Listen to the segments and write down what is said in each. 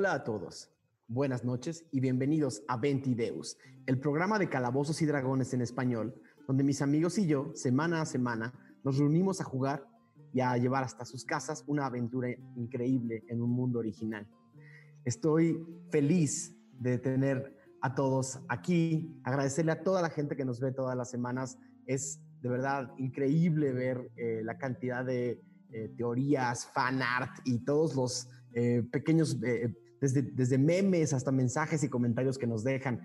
Hola a todos, buenas noches y bienvenidos a Ventideus, el programa de calabozos y dragones en español, donde mis amigos y yo, semana a semana, nos reunimos a jugar y a llevar hasta sus casas una aventura increíble en un mundo original. Estoy feliz de tener a todos aquí, agradecerle a toda la gente que nos ve todas las semanas. Es de verdad increíble ver eh, la cantidad de eh, teorías, fan art y todos los eh, pequeños, desde, memes hasta mensajes y comentarios que nos dejan.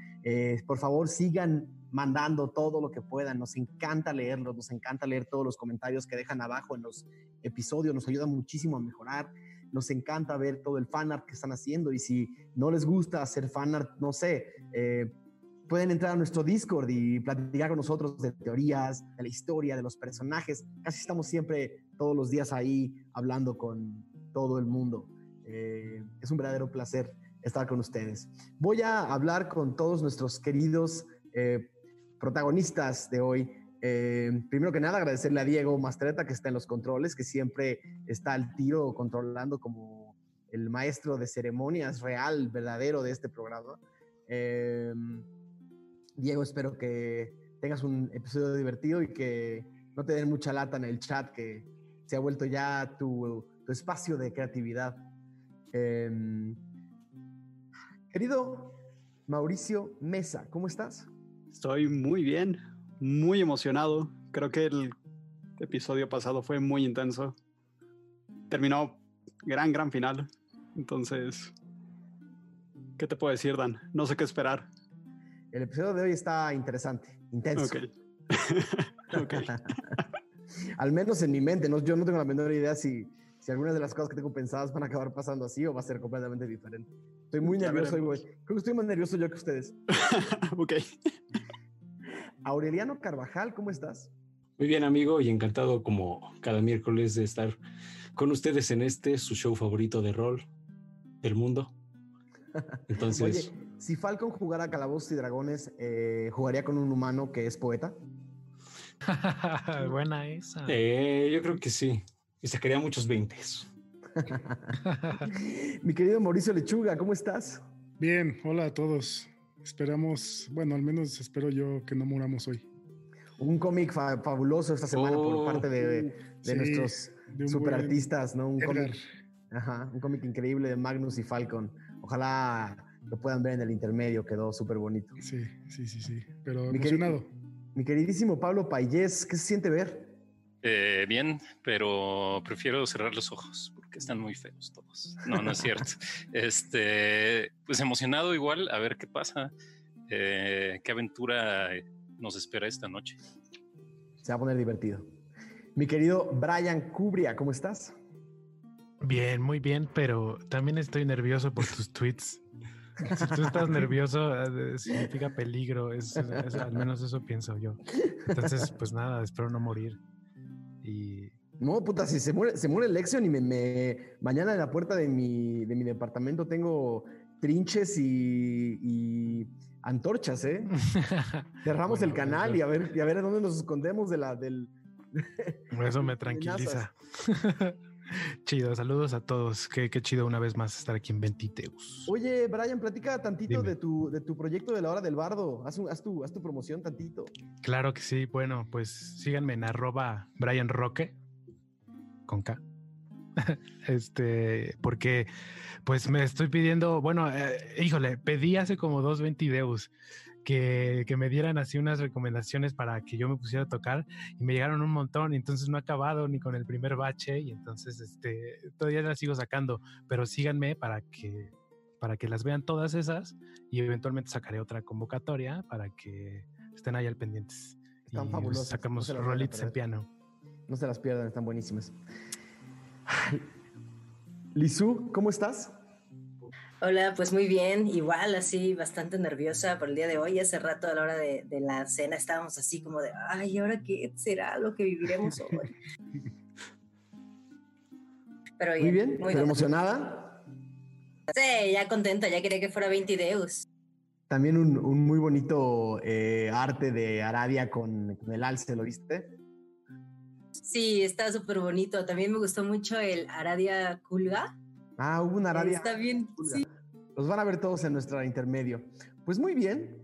por favor, sigan mandando todo lo que puedan. Nos encanta leerlos, nos encanta leer todos los comentarios que dejan abajo en los episodios. Nos ayuda muchísimo a mejorar. Nos encanta ver todo el fan art que están haciendo y si no les gusta hacer fan art, no sé, pueden entrar a nuestro Discord y platicar con nosotros de teorías, de la historia, de los personajes. Casi estamos siempre todos los días ahí hablando con todo el mundo. Eh, es un verdadero placer estar con ustedes. Voy a hablar con todos nuestros queridos eh, protagonistas de hoy. Eh, primero que nada, agradecerle a Diego Mastreta que está en los controles, que siempre está al tiro controlando como el maestro de ceremonias real, verdadero de este programa. Diego, espero que tengas un episodio divertido y que no te den mucha lata en el chat, que se ha vuelto ya tu, espacio de creatividad. Em, querido Mauricio Mesa, ¿cómo estás? Estoy muy bien, muy emocionado. Creo que el episodio pasado fue muy intenso. Terminó gran, gran final. Entonces, ¿qué te puedo decir, Dan? No sé qué esperar. El episodio de hoy está interesante, intenso. Ok. Al menos en mi mente, ¿no? yo no tengo la menor idea si, si algunas de las cosas que tengo pensadas van a acabar pasando así o va a ser completamente diferente. Estoy muy nervioso, güey. Creo que estoy más nervioso yo que ustedes. ok. Aureliano Carvajal, ¿cómo estás? Muy bien, amigo, y encantado como cada miércoles de estar con ustedes en este, su show favorito de rol del mundo. Entonces... Si Falcon jugara Calabozos y Dragones, eh, ¿jugaría con un humano que es poeta? Buena esa. Eh, yo creo que sí. Y sacaría muchos veintes. Mi querido Mauricio Lechuga, ¿cómo estás? Bien, hola a todos. Esperamos, bueno, al menos espero yo que no muramos hoy. Un cómic fabuloso esta semana por oh, parte de, nuestros superartistas, ¿no? Un cómic, un cómic increíble de Magnus y Falcon. Ojalá lo puedan ver en el intermedio, quedó súper bonito. Sí, sí, sí, sí, pero mi emocionado. mi queridísimo Pablo Payés, ¿qué se siente ver? Eh, bien, pero prefiero cerrar los ojos porque están muy feos todos. No, no es cierto. este, pues emocionado igual a ver qué pasa, eh, qué aventura nos espera esta noche. Se va a poner divertido. Mi querido Brian Cubria, ¿cómo estás? Bien, muy bien, pero también estoy nervioso por tus tweets. Si tú estás nervioso, eh, significa peligro. Es, al menos eso pienso yo. Entonces, pues nada, espero no morir. Y. No, puta, si se muere, se muere Lexion y me, mañana en la puerta de mi, de mi departamento tengo trinches y, antorchas, ¿eh? Cerramos el canal y a ver, y a ver dónde nos escondemos de la, del. Eso me tranquiliza. Chido, saludos a todos. Qué, chido una vez más estar aquí en Ventiteus. Oye, Brian, platica tantito de tu, de tu proyecto de la hora del bardo. Haz, haz, tu, haz tu promoción tantito. Claro que sí. Bueno, pues síganme en arroba Brian Roque con K. este, porque pues me estoy pidiendo, bueno, eh, híjole, pedí hace como dos Ventideus que, me dieran así unas recomendaciones para que yo me pusiera a tocar y me llegaron un montón y entonces no he acabado ni con el primer bache y entonces este, todavía las sigo sacando, pero síganme para que, para que las vean todas esas y eventualmente sacaré otra convocatoria para que estén ahí al pendientes. Están fabulosas. Sacamos no rolitos en piano. No se las pierdan, están buenísimas. Lizu, ¿cómo estás? Hola, pues muy bien, igual así bastante nerviosa por el día de hoy. Hace rato a la hora de, la cena estábamos así como de, ay, ¿ahora qué será lo que viviremos hoy? Pero bien, muy bien, muy emocionada. Sí, ya contenta, ya quería que fuera 20 deus. También un, muy bonito eh, arte de Aradia con, el alce, ¿lo viste? Sí, está súper bonito. También me gustó mucho el Aradia Kulga Ah, hubo una Arabia. Está bien, sí. Los van a ver todos en nuestro intermedio. Pues muy bien.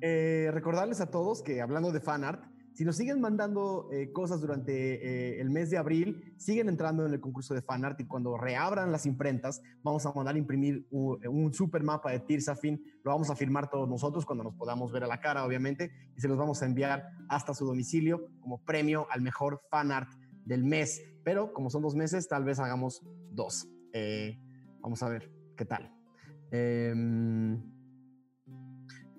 Eh, recordarles a todos que hablando de fanart, si nos siguen mandando eh, cosas durante eh, el mes de abril, siguen entrando en el concurso de fanart y cuando reabran las imprentas, vamos a mandar a imprimir un, un super mapa de Tirsafin. Lo vamos a firmar todos nosotros cuando nos podamos ver a la cara, obviamente, y se los vamos a enviar hasta su domicilio como premio al mejor fanart del mes. Pero como son dos meses, tal vez hagamos dos. Eh, vamos a ver qué tal. Em,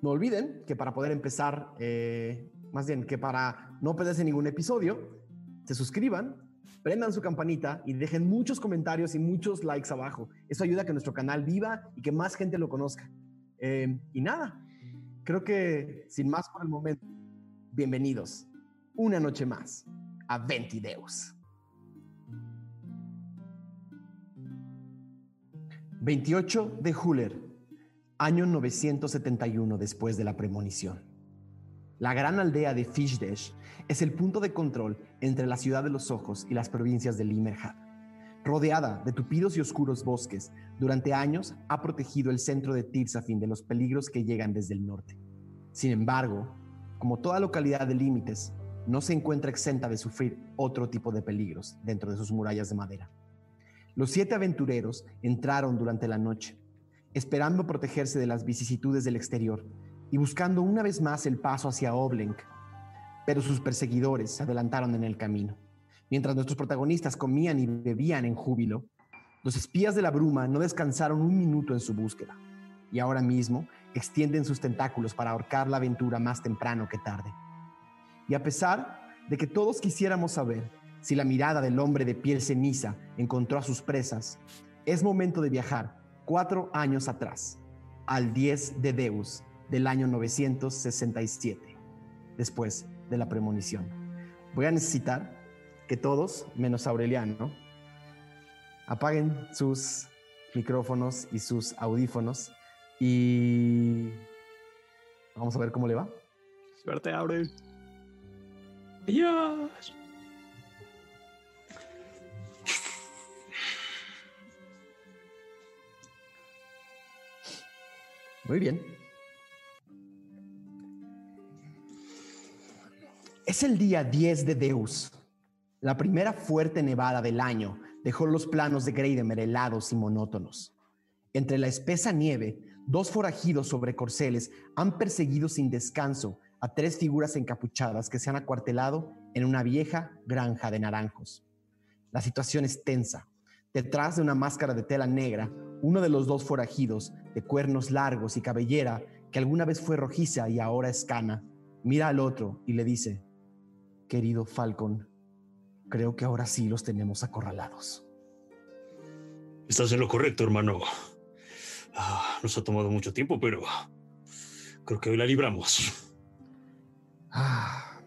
no olviden que para poder empezar eh, más bien que para no perderse ningún episodio, se suscriban, prendan su campanita y dejen muchos comentarios y muchos likes abajo. Eso ayuda a que nuestro canal viva y que más gente lo conozca. Eh, y nada, creo que sin más por el momento, bienvenidos una noche más a Ventideus. 28 de Huller, año 971 después de la premonición. La gran aldea de Fishdesh es el punto de control entre la ciudad de los ojos y las provincias de Limerhad. Rodeada de tupidos y oscuros bosques, durante años ha protegido el centro de Tirsafin de los peligros que llegan desde el norte. Sin embargo, como toda localidad de límites, no se encuentra exenta de sufrir otro tipo de peligros dentro de sus murallas de madera. Los siete aventureros entraron durante la noche, esperando protegerse de las vicisitudes del exterior y buscando una vez más el paso hacia Oblenk. Pero sus perseguidores se adelantaron en el camino. Mientras nuestros protagonistas comían y bebían en júbilo, los espías de la bruma no descansaron un minuto en su búsqueda y ahora mismo extienden sus tentáculos para ahorcar la aventura más temprano que tarde. Y a pesar de que todos quisiéramos saber si la mirada del hombre de piel ceniza encontró a sus presas, es momento de viajar cuatro años atrás, al 10 de Deus del año 967, después de la premonición. Voy a necesitar que todos, menos Aureliano, apaguen sus micrófonos y sus audífonos y vamos a ver cómo le va. Suerte, Aure. Adiós. Muy bien. Es el día 10 de Deus. La primera fuerte nevada del año dejó los planos de Greidemer helados y monótonos. Entre la espesa nieve, dos forajidos sobre corceles han perseguido sin descanso a tres figuras encapuchadas que se han acuartelado en una vieja granja de naranjos. La situación es tensa. Detrás de una máscara de tela negra, uno de los dos forajidos, de cuernos largos y cabellera, que alguna vez fue rojiza y ahora es cana, mira al otro y le dice, querido Falcon, creo que ahora sí los tenemos acorralados. Estás en lo correcto, hermano. Ah, nos ha tomado mucho tiempo, pero creo que hoy la libramos. Ah,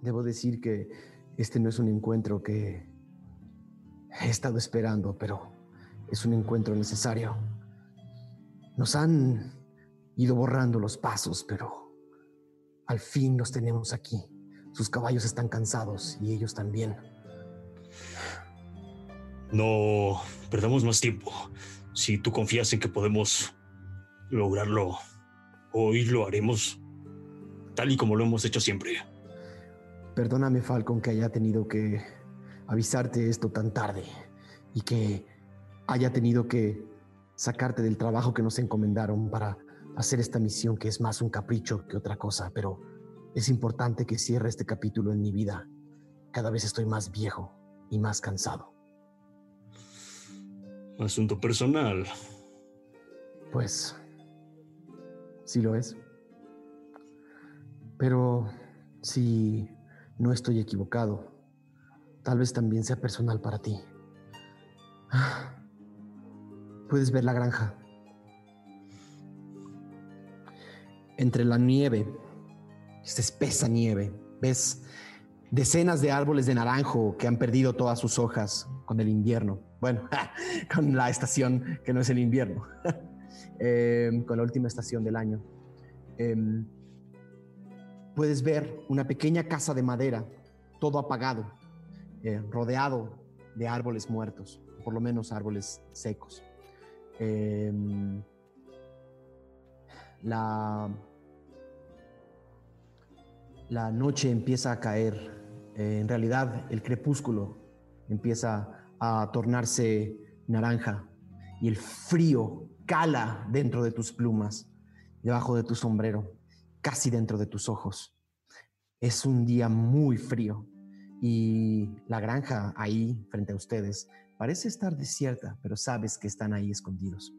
debo decir que este no es un encuentro que he estado esperando, pero es un encuentro necesario. Nos han ido borrando los pasos, pero al fin los tenemos aquí. Sus caballos están cansados y ellos también. No perdamos más tiempo. Si tú confías en que podemos lograrlo, hoy lo haremos tal y como lo hemos hecho siempre. Perdóname, Falcon, que haya tenido que avisarte esto tan tarde y que haya tenido que sacarte del trabajo que nos encomendaron para hacer esta misión que es más un capricho que otra cosa, pero es importante que cierre este capítulo en mi vida. Cada vez estoy más viejo y más cansado. Asunto personal. Pues sí lo es. Pero si no estoy equivocado, tal vez también sea personal para ti. Ah, Puedes ver la granja. Entre la nieve, esta espesa nieve, ves decenas de árboles de naranjo que han perdido todas sus hojas con el invierno. Bueno, con la estación que no es el invierno, Em, con la última estación del año. Em, puedes ver una pequeña casa de madera, todo apagado, eh, rodeado de árboles muertos, por lo menos árboles secos. Em, la, la noche empieza a caer. Eh, en realidad, el crepúsculo empieza a tornarse naranja y el frío cala dentro de tus plumas, debajo de tu sombrero, casi dentro de tus ojos. Es un día muy frío y la granja ahí frente a ustedes parece estar desierta, pero sabes que están ahí escondidos.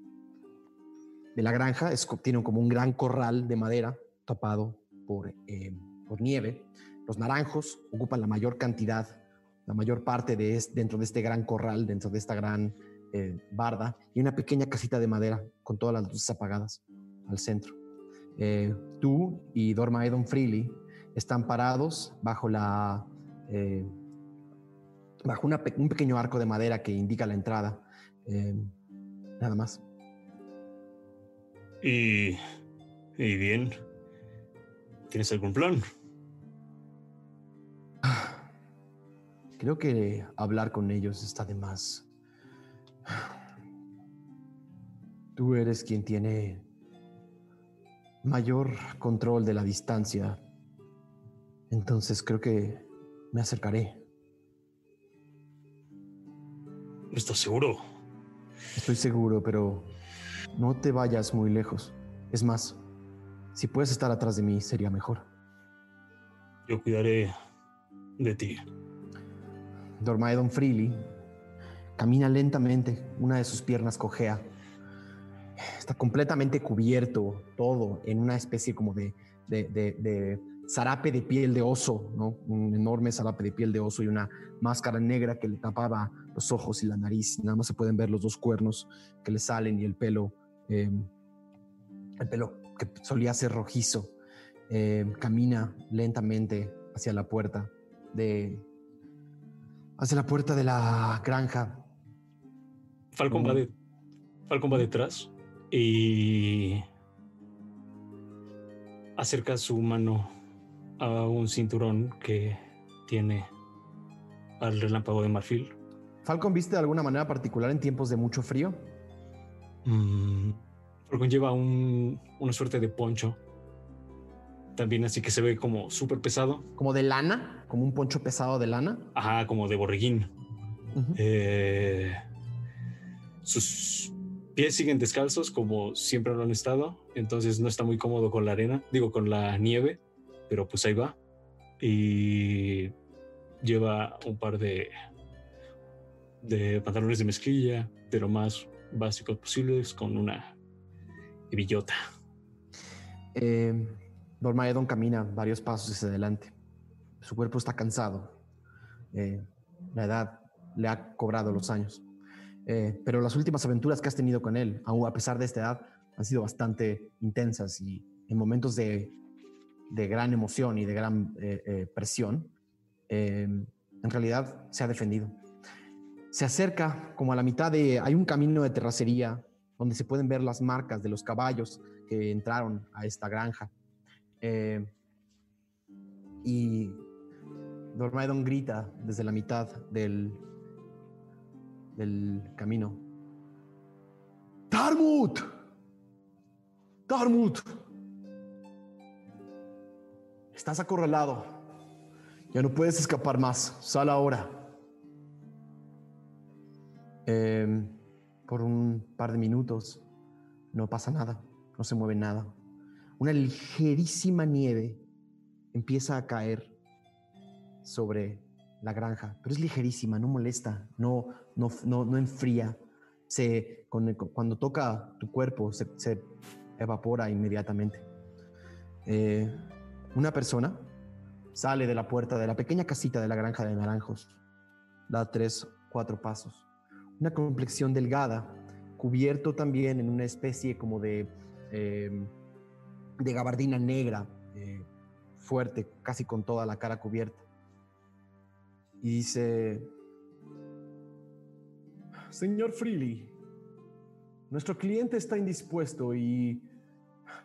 De la granja es, tienen como un gran corral de madera tapado por, eh, por nieve. Los naranjos ocupan la mayor cantidad, la mayor parte de dentro de este gran corral, dentro de esta gran eh, barda y una pequeña casita de madera con todas las luces apagadas al centro. Eh, tú y Dorma Edon Freely están parados bajo la bajo un pequeño arco de madera que indica la entrada. nada más. Y, y bien, ¿tienes algún plan? Creo que hablar con ellos está de más. Tú eres quien tiene mayor control de la distancia. Entonces creo que me acercaré. ¿Estás seguro? Estoy seguro, pero no te vayas muy lejos. Es más, si puedes estar atrás de mí, sería mejor. Yo cuidaré de ti. Dormaedon Freely camina lentamente, una de sus piernas cojea. Está completamente cubierto todo en una especie como de, de, de zarape de piel de oso, ¿no? Un enorme zarape de piel de oso y una máscara negra que le tapaba los ojos y la nariz. Nada más se pueden ver los dos cuernos que le salen y el pelo, em, el pelo que solía ser rojizo. Em, camina lentamente hacia la puerta de, hacia la puerta de la granja. Falcon va, de, Falcon va detrás y acerca su mano a un cinturón que tiene al relámpago de marfil. ¿Falcon viste de alguna manera particular en tiempos de mucho frío? Mm, Falcon lleva un, una suerte de poncho. También así que se ve como súper pesado. ¿Como de lana? ¿Como un poncho pesado de lana? Ajá, como de borreguín. Eh, sus pies siguen descalzos como siempre lo han estado. Entonces no está muy cómodo con la arena, digo con la nieve pero pues ahí va. Y lleva un par de, de pantalones de mezclilla, de lo más básicos posibles, con una hebillota. Eh, Dormaedon camina varios pasos hacia adelante. Su cuerpo está cansado. Eh, la edad le ha cobrado los años. Eh, pero las últimas aventuras que has tenido con él, aún a pesar de esta edad, han sido bastante intensas y en momentos de de gran emoción y de gran eh, eh, presión, em, en realidad se ha defendido. Se acerca como a la mitad de... Hay un camino de terracería donde se pueden ver las marcas de los caballos que entraron a esta granja. Em, y Dormaedon grita desde la mitad del, del camino. ¡Tarmut! ¡Tarmut! Estás acorralado. Ya no puedes escapar más. Sal ahora. Em, por un par de minutos no pasa nada. No se mueve nada. Una ligerísima nieve empieza a caer sobre la granja, pero es ligerísima, no molesta, no, no, no, enfría. Se, cuando toca tu cuerpo se, se evapora inmediatamente. Eh, una persona sale de la puerta de la pequeña casita de la granja de naranjos. Da tres, cuatro pasos. Una complexión delgada, cubierto también en una especie como de, em, de gabardina negra, eh, fuerte, casi con toda la cara cubierta. Y dice, Señor Freely, nuestro cliente está indispuesto y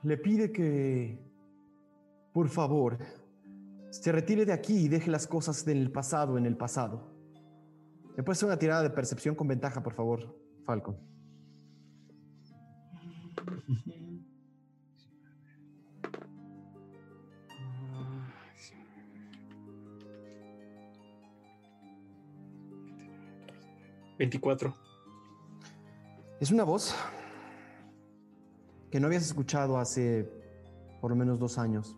le pide que por favor, se retire de aquí y deje las cosas del pasado en el pasado. ¿Me puede hacer una tirada de percepción con ventaja, por favor, Falcon? 24. Es una voz que no habías escuchado hace por lo menos dos años.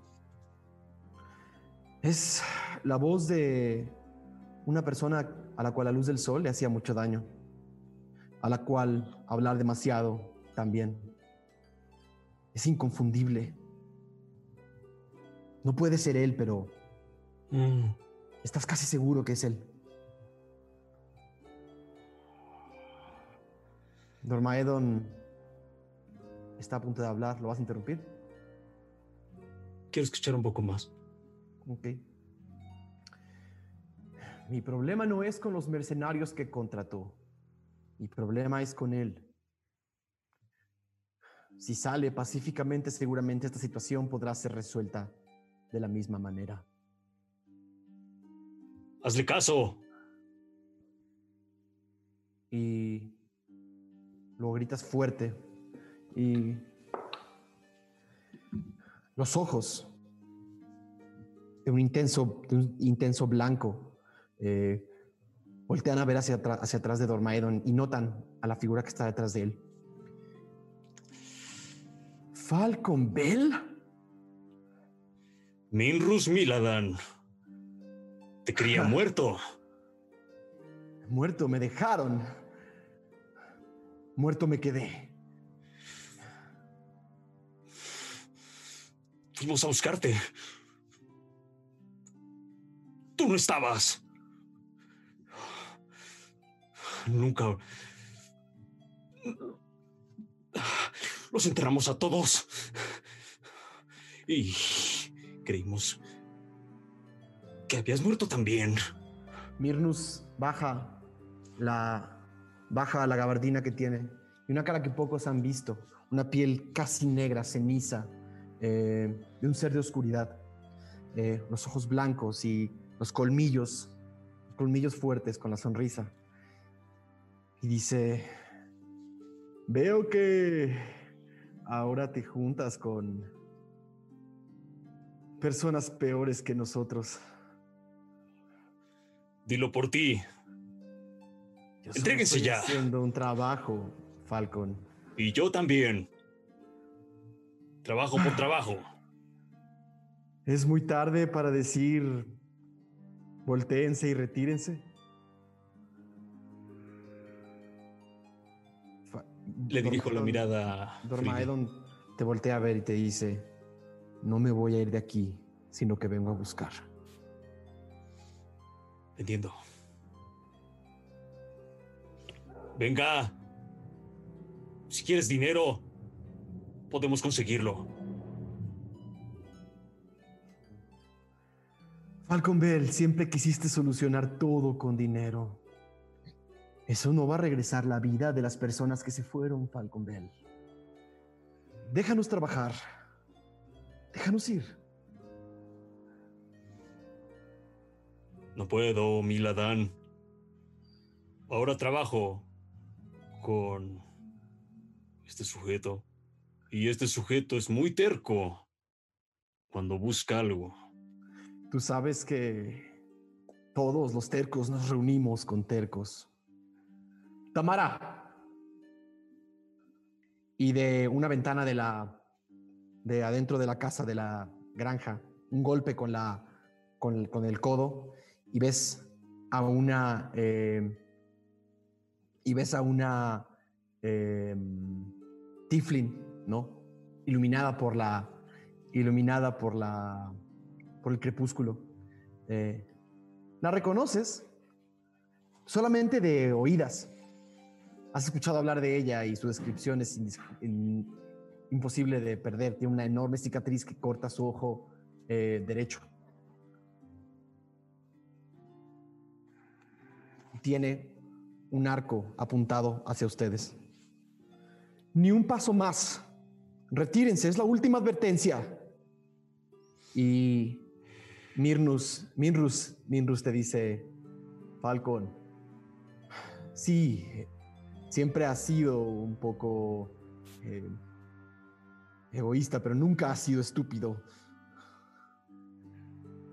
Es la voz de una persona a la cual la luz del sol le hacía mucho daño, a la cual hablar demasiado también. Es inconfundible. No puede ser él, pero Mm, estás casi seguro que es él. Dormaedon está a punto de hablar. ¿Lo vas a interrumpir? quiero escuchar un poco más. Ok. Mi problema no es con los mercenarios que contrató. Mi problema es con él. Si sale pacíficamente, seguramente esta situación podrá ser resuelta de la misma manera. Hazle caso. Y luego gritas fuerte y los ojos de un intenso, de un intenso blanco eh, voltean a ver hacia, atrás- hacia atrás de Dormaedon y notan a la figura que está detrás de él. Falcon Bell. Minrus Miladan. Te creía muerto. Muerto me dejaron. Muerto me quedé. Fuimos a buscarte. No estabas. Nunca. Los enterramos a todos. Y creímos que habías muerto también. Mirnus baja la, baja la gabardina que tiene y una cara que pocos han visto, una piel casi negra, ceniza, eh, de un ser de oscuridad, eh, los ojos blancos y los colmillos, colmillos fuertes con la sonrisa. Y dice, veo que ahora te juntas con personas peores que nosotros. Dilo por ti. Yo Entréguense estoy ya. Haciendo un trabajo, Falcon. Y yo también. Trabajo por trabajo. Es muy tarde para decir voltéense y retírense. Le dirijo la mirada. Dormaedon te voltea a ver y te dice, no me voy a ir de aquí, sino que vengo a buscar. Entiendo. Venga. Si quieres dinero, podemos conseguirlo. Falcon Bell, siempre quisiste solucionar todo con dinero. Eso no va a regresar la vida de las personas que se fueron, Falcon Bell. Déjanos trabajar. Déjanos ir. No puedo, Miladán. Ahora trabajo con este sujeto. Y este sujeto es muy terco cuando busca algo. Tú sabes que todos los tercos nos reunimos con tercos. Tamara. Y de una ventana de la de adentro de la casa de la granja, un golpe con la con el, codo y ves a una eh, y ves a una eh, Tiflin, ¿no? Iluminada por la iluminada por la por el crepúsculo. Eh, la reconoces solamente de oídas. Has escuchado hablar de ella y su descripción es imposible de perder. Tiene una enorme cicatriz que corta su ojo eh, derecho. Tiene un arco apuntado hacia ustedes. Ni un paso más. Retírense, es la última advertencia. Y Mirnus, Minrus, Minrus te dice, Falcon, sí, siempre has sido un poco eh, Egoísta, pero nunca has sido estúpido.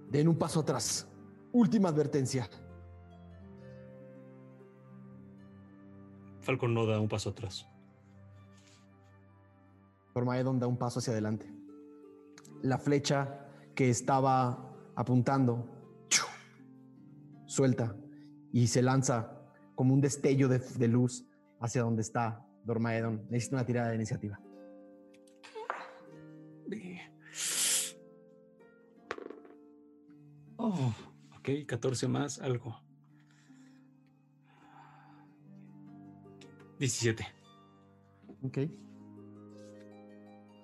Den un paso atrás. Última advertencia. Falcon no da un paso atrás. Dormaedon da un paso hacia adelante. La flecha que estaba apuntando suelta y se lanza como un destello de, de luz hacia donde está Dormaedon. Necesita una tirada de iniciativa. Oh, ok, 14 más algo. 17. Ok.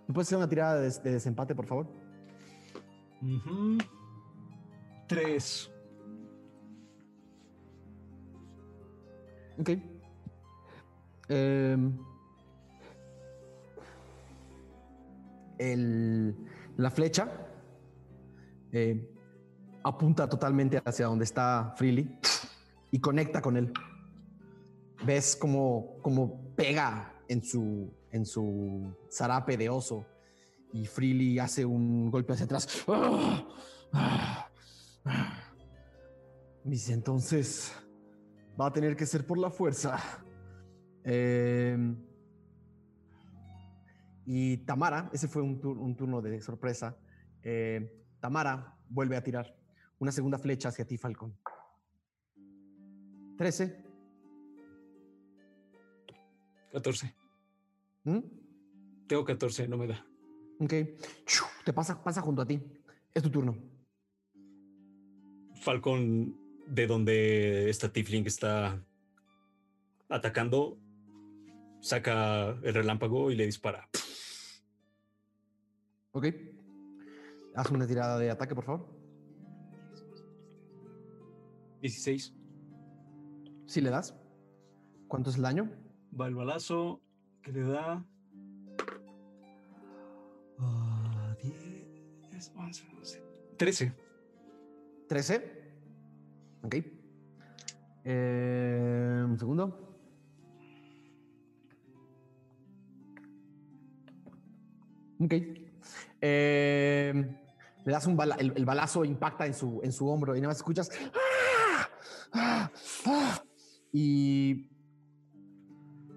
¿Me puedes hacer una tirada de, des- de desempate, por favor? Ujú. Tres. Ok. Em, el- la flecha eh, apunta totalmente hacia donde está Freely y conecta con él. Ves como, pega en su, en su zarape de oso y Freely hace un golpe hacia atrás. ¡Ah! ¡Ah! Dice entonces va a tener que ser por la fuerza. Eh, y Tamara, ese fue un, tur- un turno de sorpresa. Eh, Tamara vuelve a tirar una segunda flecha hacia ti, Falcón. 13. 14. ¿Mm? Tengo 14, no me da. Ok. Te pasa, pasa junto a ti. Es tu turno. Falcon, de donde esta Tifling está atacando, saca el relámpago y le dispara. Ok. Haz una tirada de ataque, por favor. 16. Si le das. ¿Cuánto es el daño? Va el balazo que le da. ah, 10, 11, 12. 13. 13. Ok. Eh, un segundo. Ok. Eh, le das un bala, el, balazo impacta en su, en su hombro y nada más escuchas. ¡Ah! ¡Ah! ¡Ah! Y.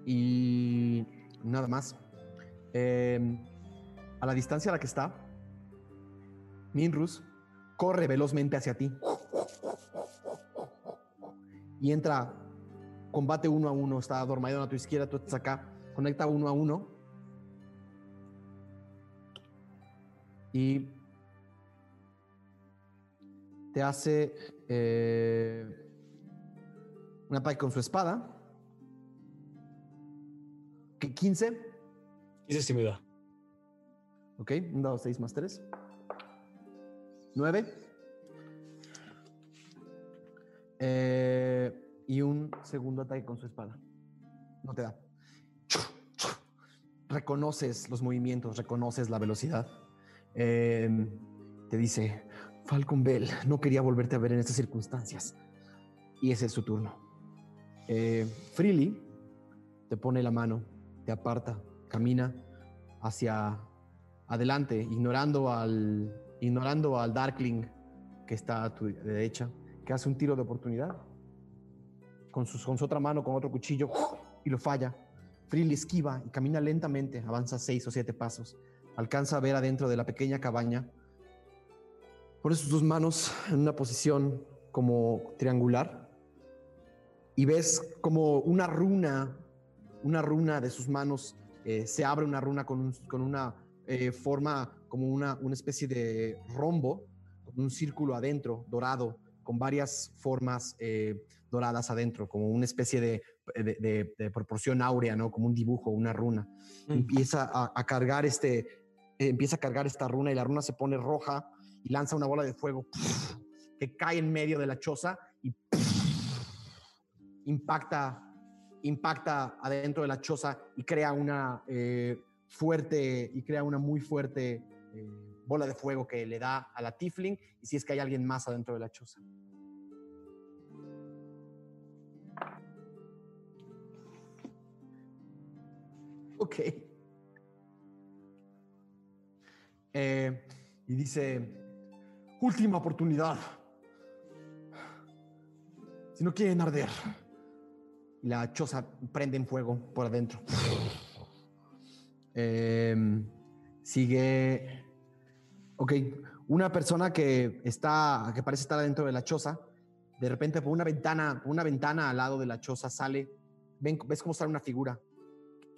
Y. Nada más. Eh, a la distancia a la que está, Minrus corre velozmente hacia ti y entra combate uno a uno. Está Dormaidon a tu izquierda, tú estás acá. Conecta uno a uno. Y te hace eh, un ataque con su espada. ¿Qué, 15. Ese sí me da. Ok, un dado 6 más 3. 9. Eh, y un segundo ataque con su espada. No te da. Reconoces los movimientos, reconoces la velocidad. Eh, te dice, Falcon Bell, no quería volverte a ver en estas circunstancias. Y ese es su turno. Eh, Freely te pone la mano, te aparta, camina hacia adelante, ignorando al, ignorando al Darkling que está a tu derecha, que hace un tiro de oportunidad. Con, su otra mano, con otro cuchillo, y lo falla. Freely esquiva y camina lentamente, avanza seis o siete pasos, alcanza a ver adentro de la pequeña cabaña, pone sus dos manos en una posición como triangular y ves como una runa, una runa de sus manos, eh, se abre una runa con, un- con una eh, forma como una, una especie de rombo, un círculo adentro, dorado, con varias formas eh, doradas adentro, como una especie de, de- de- de proporción áurea, ¿no? Como un dibujo, una runa. Empieza a, a cargar este, eh, empieza a cargar esta runa y la runa se pone roja y lanza una bola de fuego que cae en medio de la choza y impacta, impacta adentro de la choza y crea una eh, fuerte y crea una muy fuerte eh, bola de fuego que le da a la Tifling y si es que hay alguien más adentro de la choza. Ok. Eh, y dice, última oportunidad. Si no quieren arder. Y la choza prende en fuego por adentro. Em, sigue. Ok, una persona que está, que parece estar dentro de la choza, de repente por una ventana, por una ventana al lado de la choza sale, ven, ves cómo sale una figura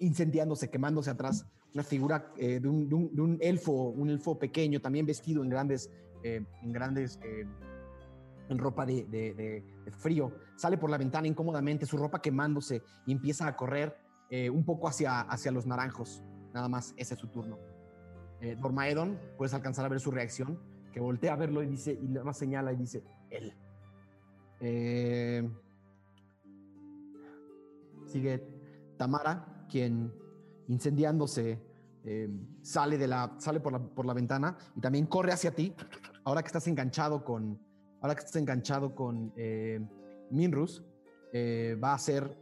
incendiándose, quemándose atrás, una figura eh, de, un, de un- elfo, un elfo pequeño, también vestido en grandes, eh, en grandes, eh, en ropa de, de- frío, sale por la ventana incómodamente, su ropa quemándose y empieza a correr un poco hacia, hacia los naranjos. Nada más, ese es su turno. Eh, Dormaedon, puedes alcanzar a ver su reacción, que voltea a verlo y dice, y nada más señala y dice, él. Eh, sigue Tamara, quien incendiándose eh, sale, de la, sale por, la, por la ventana y también corre hacia ti. Ahora que estás enganchado con, ahora que estás enganchado con eh, Minrus, va a hacer,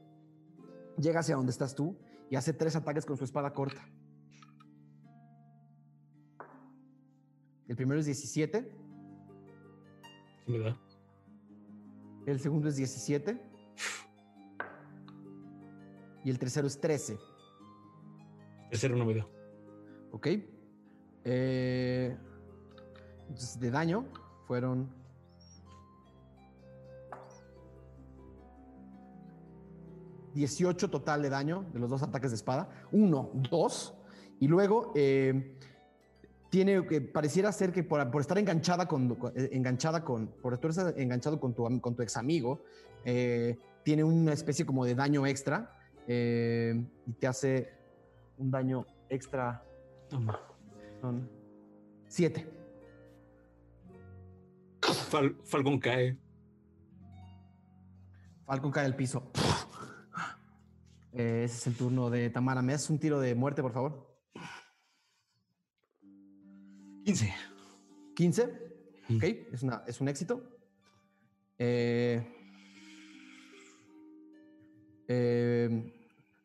llega hacia donde estás tú y hace tres ataques con su espada corta. El primero es 17, ¿Qué me da? el segundo es 17 y el tercero es 13. Tercero no me da. ¿Ok? Eh, entonces, de daño fueron. ...18 total de daño de los dos ataques de espada. Uno, dos. Y luego eh, tiene que pareciera ser que por, por estar enganchada con, con- eh, enganchada con por estar enganchado con tu con tu ex amigo eh, tiene una especie como de daño extra eh, y te hace un daño extra Toma. son siete. Fal- Falcon cae. Falcon cae al piso. Eh, ese es el turno de Tamara. ¿Me haces un tiro de muerte, por favor? 15. 15. Mm. Ok, es, una, es un éxito. Eh, eh,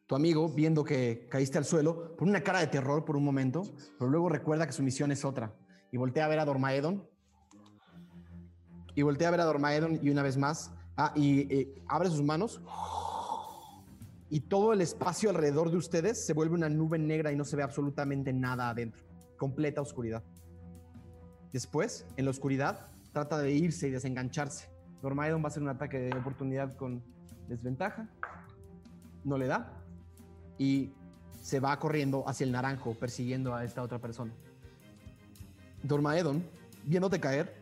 tu amigo, viendo que caíste al suelo, pone una cara de terror por un momento, pero luego recuerda que su misión es otra. Y voltea a ver a Dormaedon. Y voltea a ver a Dormaedon y una vez más. Ah, y eh, abre sus manos. Y todo el espacio alrededor de ustedes se vuelve una nube negra y no se ve absolutamente nada adentro. Completa oscuridad. Después, en la oscuridad, trata de irse y desengancharse. Dormaedon va a hacer un ataque de oportunidad con desventaja. No le da. Y se va corriendo hacia el naranjo, persiguiendo a esta otra persona. Dormaedon, viéndote caer,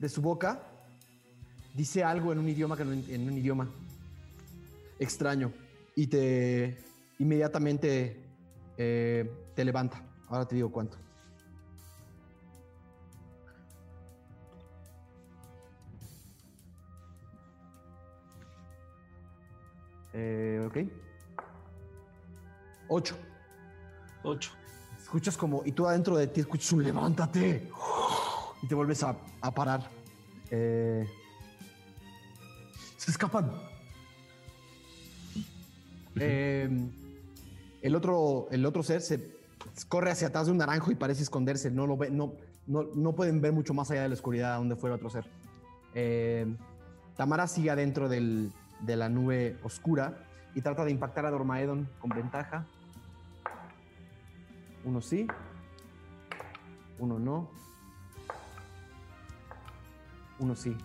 de su boca dice algo en un idioma que en un idioma extraño y te inmediatamente eh, te levanta. Ahora te digo cuánto. Eh, ok. Ocho. 8. Escuchas como, y tú adentro de ti escuchas un levántate. Y te vuelves a, a parar. Eh, se escapan. Eh, el, otro, el otro ser se corre hacia atrás de un naranjo y parece esconderse. No, lo ve, no, no, no pueden ver mucho más allá de la oscuridad a donde fue el otro ser. Eh, Tamara sigue adentro del- de la nube oscura y trata de impactar a Dormaedon con ventaja. Uno sí. Uno no. Uno sí.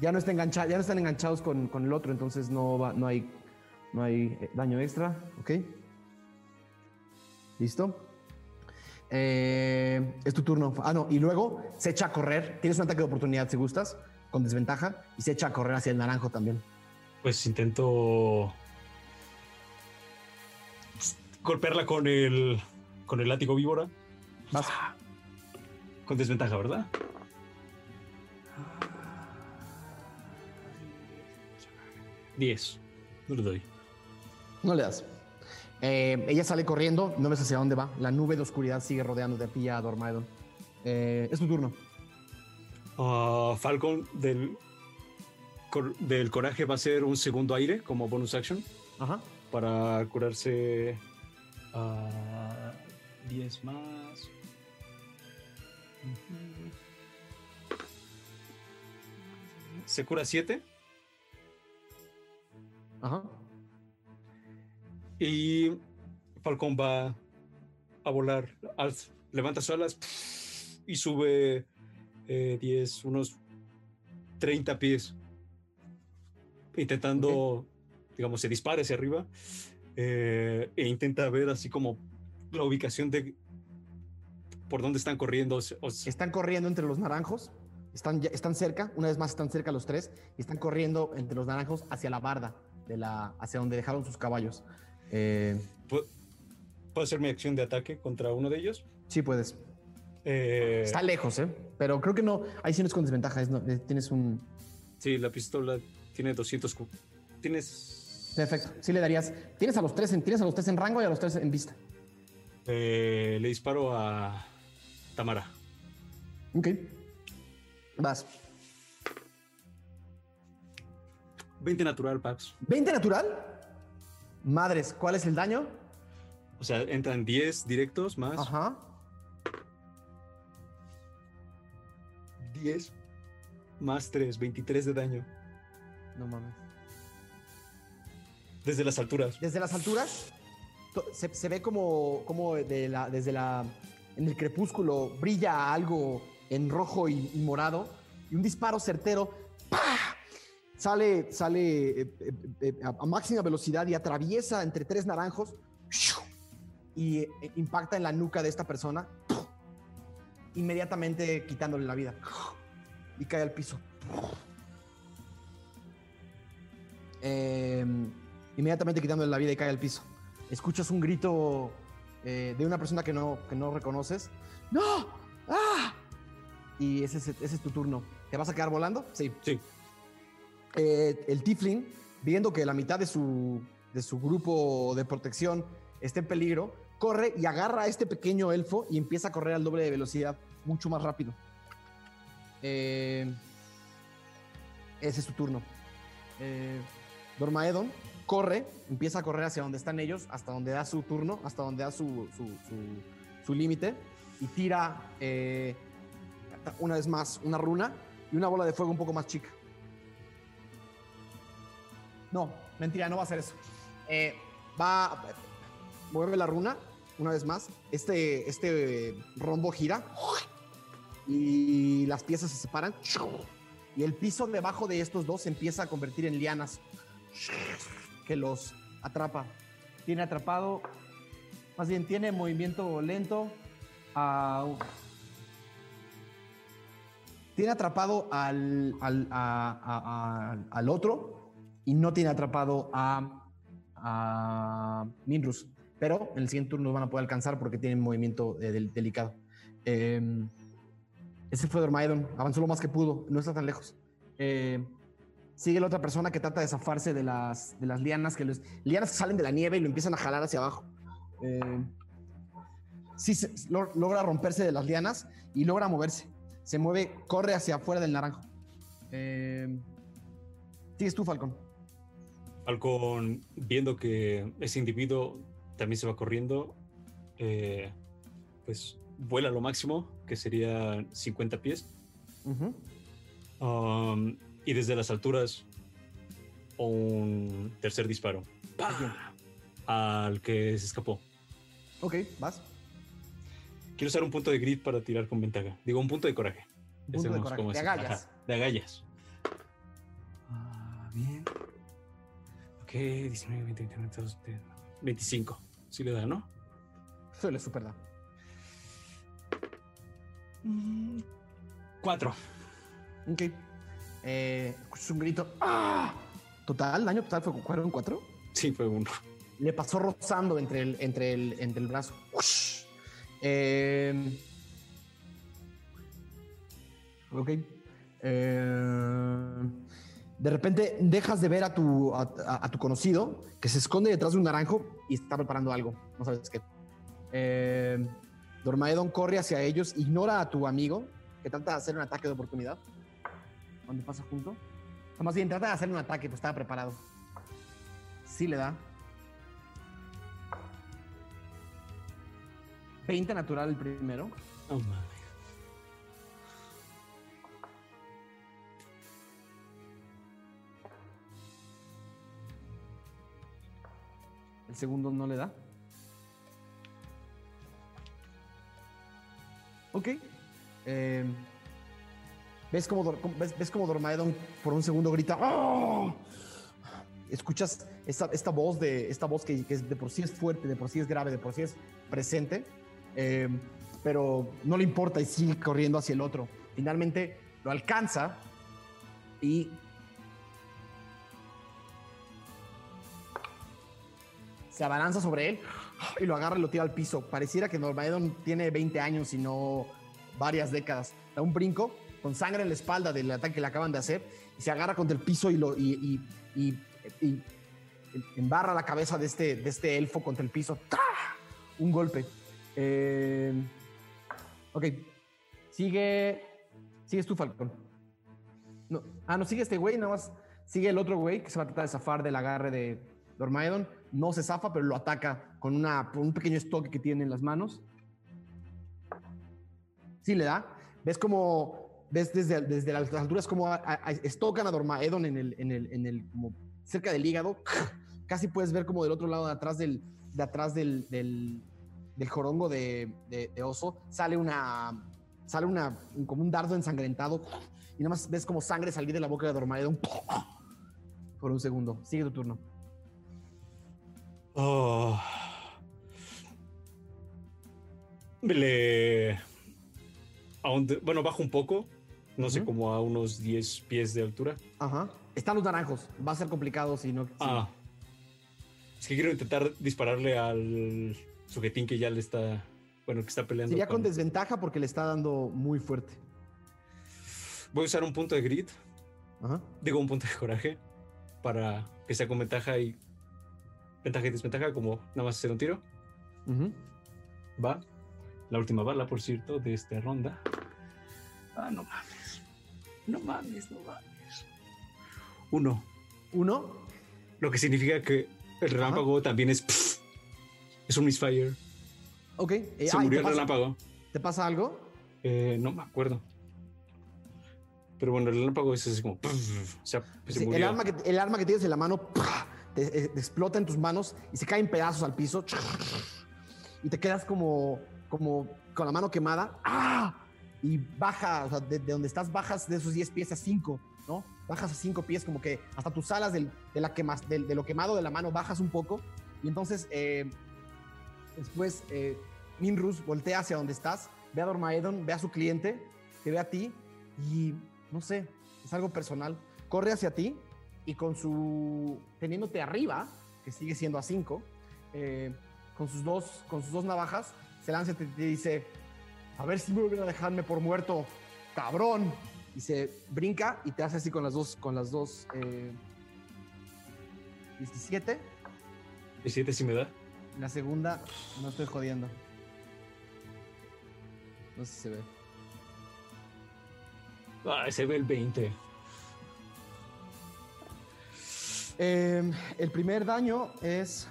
Ya no, está engancha- ya no están enganchados con, con el otro, entonces no, va, no hay, no hay eh, daño extra. ¿Ok? ¿Listo? Eh, es tu turno. Ah, no. Y luego se echa a correr. Tienes un ataque de oportunidad si gustas, con desventaja. Y se echa a correr hacia el naranjo también. Pues intento golpearla con el con el látigo víbora. Vas. Con desventaja, ¿verdad? Diez. No le doy. No le das. Eh, ella sale corriendo, no ves hacia dónde va. La nube de oscuridad sigue rodeando de ti a Dormaedon. Eh, es tu turno. Ah, Falcon del, cor- del coraje va a ser un segundo aire como bonus action Ajá. para curarse Ah, 10 más. Ujú. Se cura 7 Ajá. Y Falcón va a volar. alza- levanta sus alas y sube eh, 10, unos 30 pies. Intentando, digamos, se dispara hacia arriba eh, e intenta ver así como la ubicación de por dónde están corriendo. o Están corriendo entre los naranjos. Están, ya- están cerca, una vez más están cerca los tres, y están corriendo entre los naranjos hacia la barda, de la, hacia donde dejaron sus caballos. Eh, ¿Puedo puedo hacer mi acción de ataque contra uno de ellos? sí puedes. Eh, Está lejos, ¿eh? Pero creo que no, ahí sí no es con desventaja, es no- eh, tienes un... Sí, la pistola tiene 200. cu- Tienes. Perfecto, sí le darías... Tienes a los tres en, tienes a los tres en rango y a los tres en vista. Eh, le disparo a Tamara. Ok. Vas. 20 natural, Pax. ¿20 natural? Madres, ¿cuál es el daño? O sea, entran 10 directos más Ajá. 10 más 3, 23 de daño. No mames. Desde las alturas. Desde las alturas se, se ve como, como de la, desde la. En el crepúsculo brilla algo en rojo y, y morado. Y un disparo certero. Sale, sale eh, eh, eh, a, máxima velocidad y atraviesa entre tres naranjos. Y impacta en la nuca de esta persona. Inmediatamente quitándole la vida. Y cae al piso. Em, inmediatamente quitándole la vida y cae al piso. Escuchas un grito de una persona que no, que no reconoces. ¡No! ¡Ah! Y ese es, ese es tu turno. ¿Te vas a quedar volando? Sí. Sí. Eh, el Tiflin, viendo que la mitad de su, de su grupo de protección está en peligro, corre y agarra a este pequeño elfo y empieza a correr al doble de velocidad, mucho más rápido. Eh, ese es tu turno. Eh, Dormaedon corre, empieza a correr hacia donde están ellos, hasta donde da su turno, hasta donde da su, su, su- su límite, y tira una vez más una runa y una bola de fuego un poco más chica. No, mentira, no va a hacer eso. Eh, va, mueve la runa una vez más. Este, este rombo gira y las piezas se separan. Y el piso debajo de estos dos se empieza a convertir en lianas que los atrapa. Tiene atrapado, más bien tiene movimiento lento. a- tiene atrapado al, al, al otro y no tiene atrapado a, a Minrus. Pero en el siguiente turno van a poder alcanzar porque tienen movimiento eh, del- delicado. Eh, ese fue Dormaedon. Avanzó lo más que pudo. No está tan lejos. Eh, sigue la otra persona que trata de zafarse de las, de las lianas que les, lianas salen de la nieve y lo empiezan a jalar hacia abajo. Eh, sí, logra romperse de las lianas y logra moverse. Se mueve, corre hacia afuera del naranjo. Sigues tú, Falcón. Falcon, viendo que ese individuo también se va corriendo, eh, pues vuela lo máximo, que sería 50 pies. Um, y desde las alturas, un tercer disparo. Al que se escapó. Ok, vas. Quiero usar un punto de grit para tirar con ventaja. Digo, un punto de coraje. Un punto de coraje, de agallas. Ajá, de agallas. Ah, bien. Ok, 19, 20, 21, 22, 25. Sí le da, ¿no? Eso le super da. Mm, Cuatro. Ok. Eh, escuchas un grito. ¡Ah! Total, daño total fue ¿fueron cuatro. Sí, fue uno. Le pasó rozando entre el, entre el, entre el brazo. Eh, ok. Eh, de repente dejas de ver a tu, a, tu conocido que se esconde detrás de un naranjo y está preparando algo. No sabes qué. Eh, Dormaedon corre hacia ellos, ignora a tu amigo que trata de hacer un ataque de oportunidad. Cuando pasa junto. O más bien, trata de hacer un ataque, pues estaba preparado. Sí le da. 20 natural el primero. Mames. El segundo no le da. Ok. Eh, ¿ves, Dor- ves, ves como Dormaedon por un segundo grita. "¡Oh!". Escuchas esta, esta voz, de, esta voz que, que de por sí es fuerte, de por sí es grave, de por sí es presente. eh, pero no le importa y sigue corriendo hacia el otro. Finalmente lo alcanza y se abalanza sobre él y lo agarra y lo tira al piso. Pareciera que Normaedon tiene 20 años y no varias décadas. Da un brinco con sangre en la espalda del ataque que le acaban de hacer y se agarra contra el piso y, lo, y, embarra la cabeza de este, de este elfo contra el piso. ¡Tra! Un golpe. Eh, ok. Sigue. Sigues tú, Falcón. No, ah, no sigue este güey, nada más sigue el otro güey que se va a tratar de zafar del agarre de Dormaedon. No se zafa, pero lo ataca con una, un pequeño estoque que tiene en las manos. Sí le da. Ves como, ves desde, desde las alturas como a- estocan a Dormaedon en el, en el, en el, como cerca del hígado. Casi puedes ver como del otro lado de atrás del, de atrás del, del, del jorongo de, de- de oso sale una, sale una, como un dardo ensangrentado y nada más ves como sangre salir de la boca de Dormaedon por un segundo. Sigue tu turno. Oh. Le. bueno, bajo un poco. No sé, como a unos 10 pies de altura. Ajá. Están los naranjos. Va a ser complicado si no. si- Ah. Es que quiero intentar dispararle al sujetín que ya le está. Bueno, que está peleando. Sería con con- desventaja porque le está dando muy fuerte. Voy a usar un punto de grit. Ajá. Digo, un punto de coraje. Para que sea con ventaja y. Ventaja y desventaja, como nada más hacer un tiro. Ujú. Va. La última bala, por cierto, de esta ronda. Ah, no mames. No mames, no mames. Uno. Uno. Lo que significa que el relámpago también es. pff, es un misfire. Ok. Eh, Se ah, ¿y murió el pasa- relámpago. ¿Te pasa algo? Eh, no me acuerdo. Pero bueno, el relámpago es así como. pff, o sea, se Sí, el, murió. arma que, el arma que tienes en la mano ¡pah! Eh, te explota en tus manos y se cae en pedazos al piso. Y te quedas como, como con la mano quemada. ¡Ah! Y baja, o sea, de, de donde estás, bajas de esos 10 pies a 5, ¿no? Bajas a 5 pies, como que hasta tus alas del- de, la quemas, del- de lo quemado de la mano bajas un poco. Y entonces, eh, después, eh, Minrus voltea hacia donde estás, ve a Dormaedon, ve a su cliente, te ve a ti y no sé, es algo personal. Corre hacia ti y con su. teniéndote arriba, que sigue siendo a 5, con, sus dos, con sus dos navajas, se lanza y te, te dice: A ver si me vuelven a dejarme por muerto, cabrón. Y se brinca y te hace así con las dos. Con las dos eh, 17. ¿Y siete si me da? La segunda, no estoy jodiendo. No sé si se ve. Ah, se ve el 20. Eh, el primer daño es.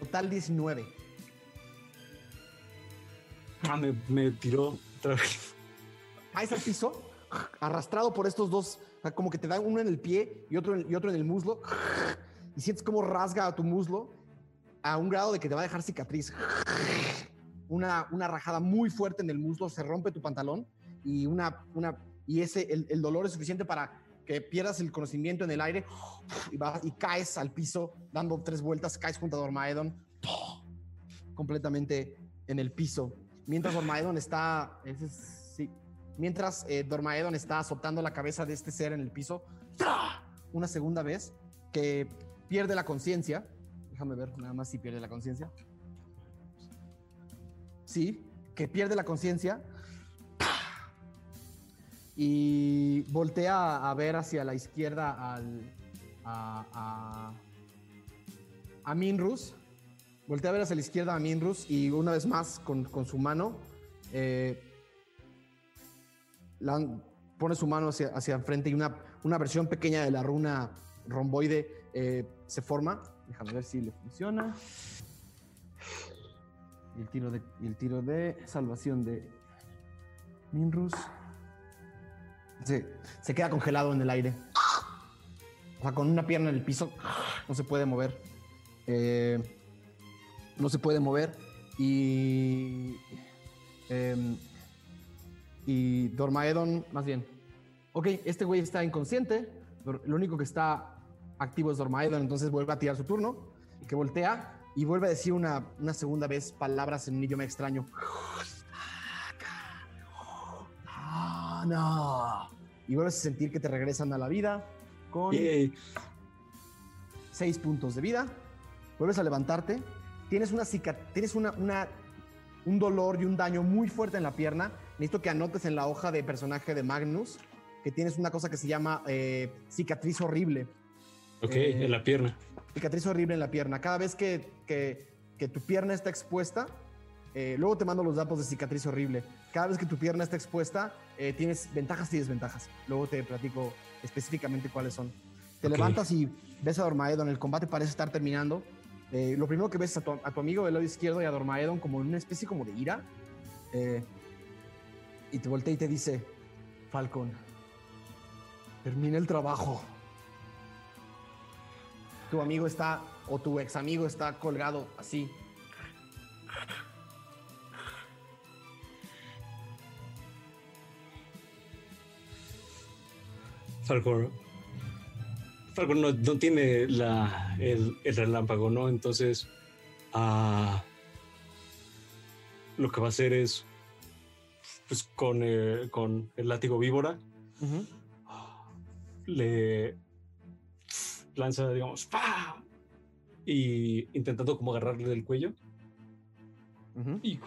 Total 19. Ah, me, me tiró otra vez. Caes al piso, arrastrado por estos dos, como que te dan uno en el pie y otro en, y otro en el muslo, y sientes como rasga a tu muslo a un grado de que te va a dejar cicatriz. Una, una rajada muy fuerte en el muslo, se rompe tu pantalón y, una, una, y ese, el, el dolor es suficiente para que pierdas el conocimiento en el aire y, vas- y caes al piso dando tres vueltas, caes junto a Dormaedon completamente en el piso. Mientras Dormaedon está, sí, mientras eh, Dormaedon está azotando la cabeza de este ser en el piso una segunda vez que pierde la conciencia. Déjame ver nada más si pierde la conciencia. Sí, que pierde la conciencia y voltea a ver hacia la izquierda al, a, a, a Minrus. Voltea a ver hacia la izquierda a Minrus y una vez más con, con su mano eh, pone su mano hacia, hacia enfrente y una, una versión pequeña de la runa romboide eh, se forma. Déjame ver si le funciona. Y el tiro de, el tiro de salvación de Minrus. Se, se queda congelado en el aire. O sea, con una pierna en el piso. No se puede mover. Eh, no se puede mover. Y. em, y Dormaedon, más bien. Ok, este güey está inconsciente. Lo único que está activo es Dormaedon, entonces vuelve a tirar su turno. Que voltea y vuelve a decir una, una segunda vez palabras en un idioma extraño. Ah, no. Y vuelves a sentir que te regresan a la vida con Yay. 6 puntos de vida. Vuelves a levantarte. Tienes una tienes una, una- un dolor y un daño muy fuerte en la pierna. Necesito que anotes en la hoja de personaje de Magnus que tienes una cosa que se llama eh, cicatriz horrible. Ok, Eh, en la pierna. Cicatriz horrible en la pierna. Cada vez que, que- que tu pierna está expuesta, eh, luego te mando los datos de cicatriz horrible. Cada vez que tu pierna está expuesta, eh, tienes ventajas y desventajas. Luego te platico específicamente cuáles son. Te Ok. levantas y ves a Dormaedon. El combate parece estar terminando. Eh, lo primero que ves es a tu, a tu amigo del lado izquierdo y a Dormaedon como en una especie como de ira. Eh, y te voltea y te dice, Falcon, termina el trabajo tu amigo está o tu ex amigo está colgado así. Falcon. Falcon no, no tiene la, el, el relámpago, ¿no? Entonces, ah, lo que va a hacer es, pues con, eh, con el látigo víbora, le lanza, digamos, ¡pa! y intentando como agarrarle del cuello. Ujú. Y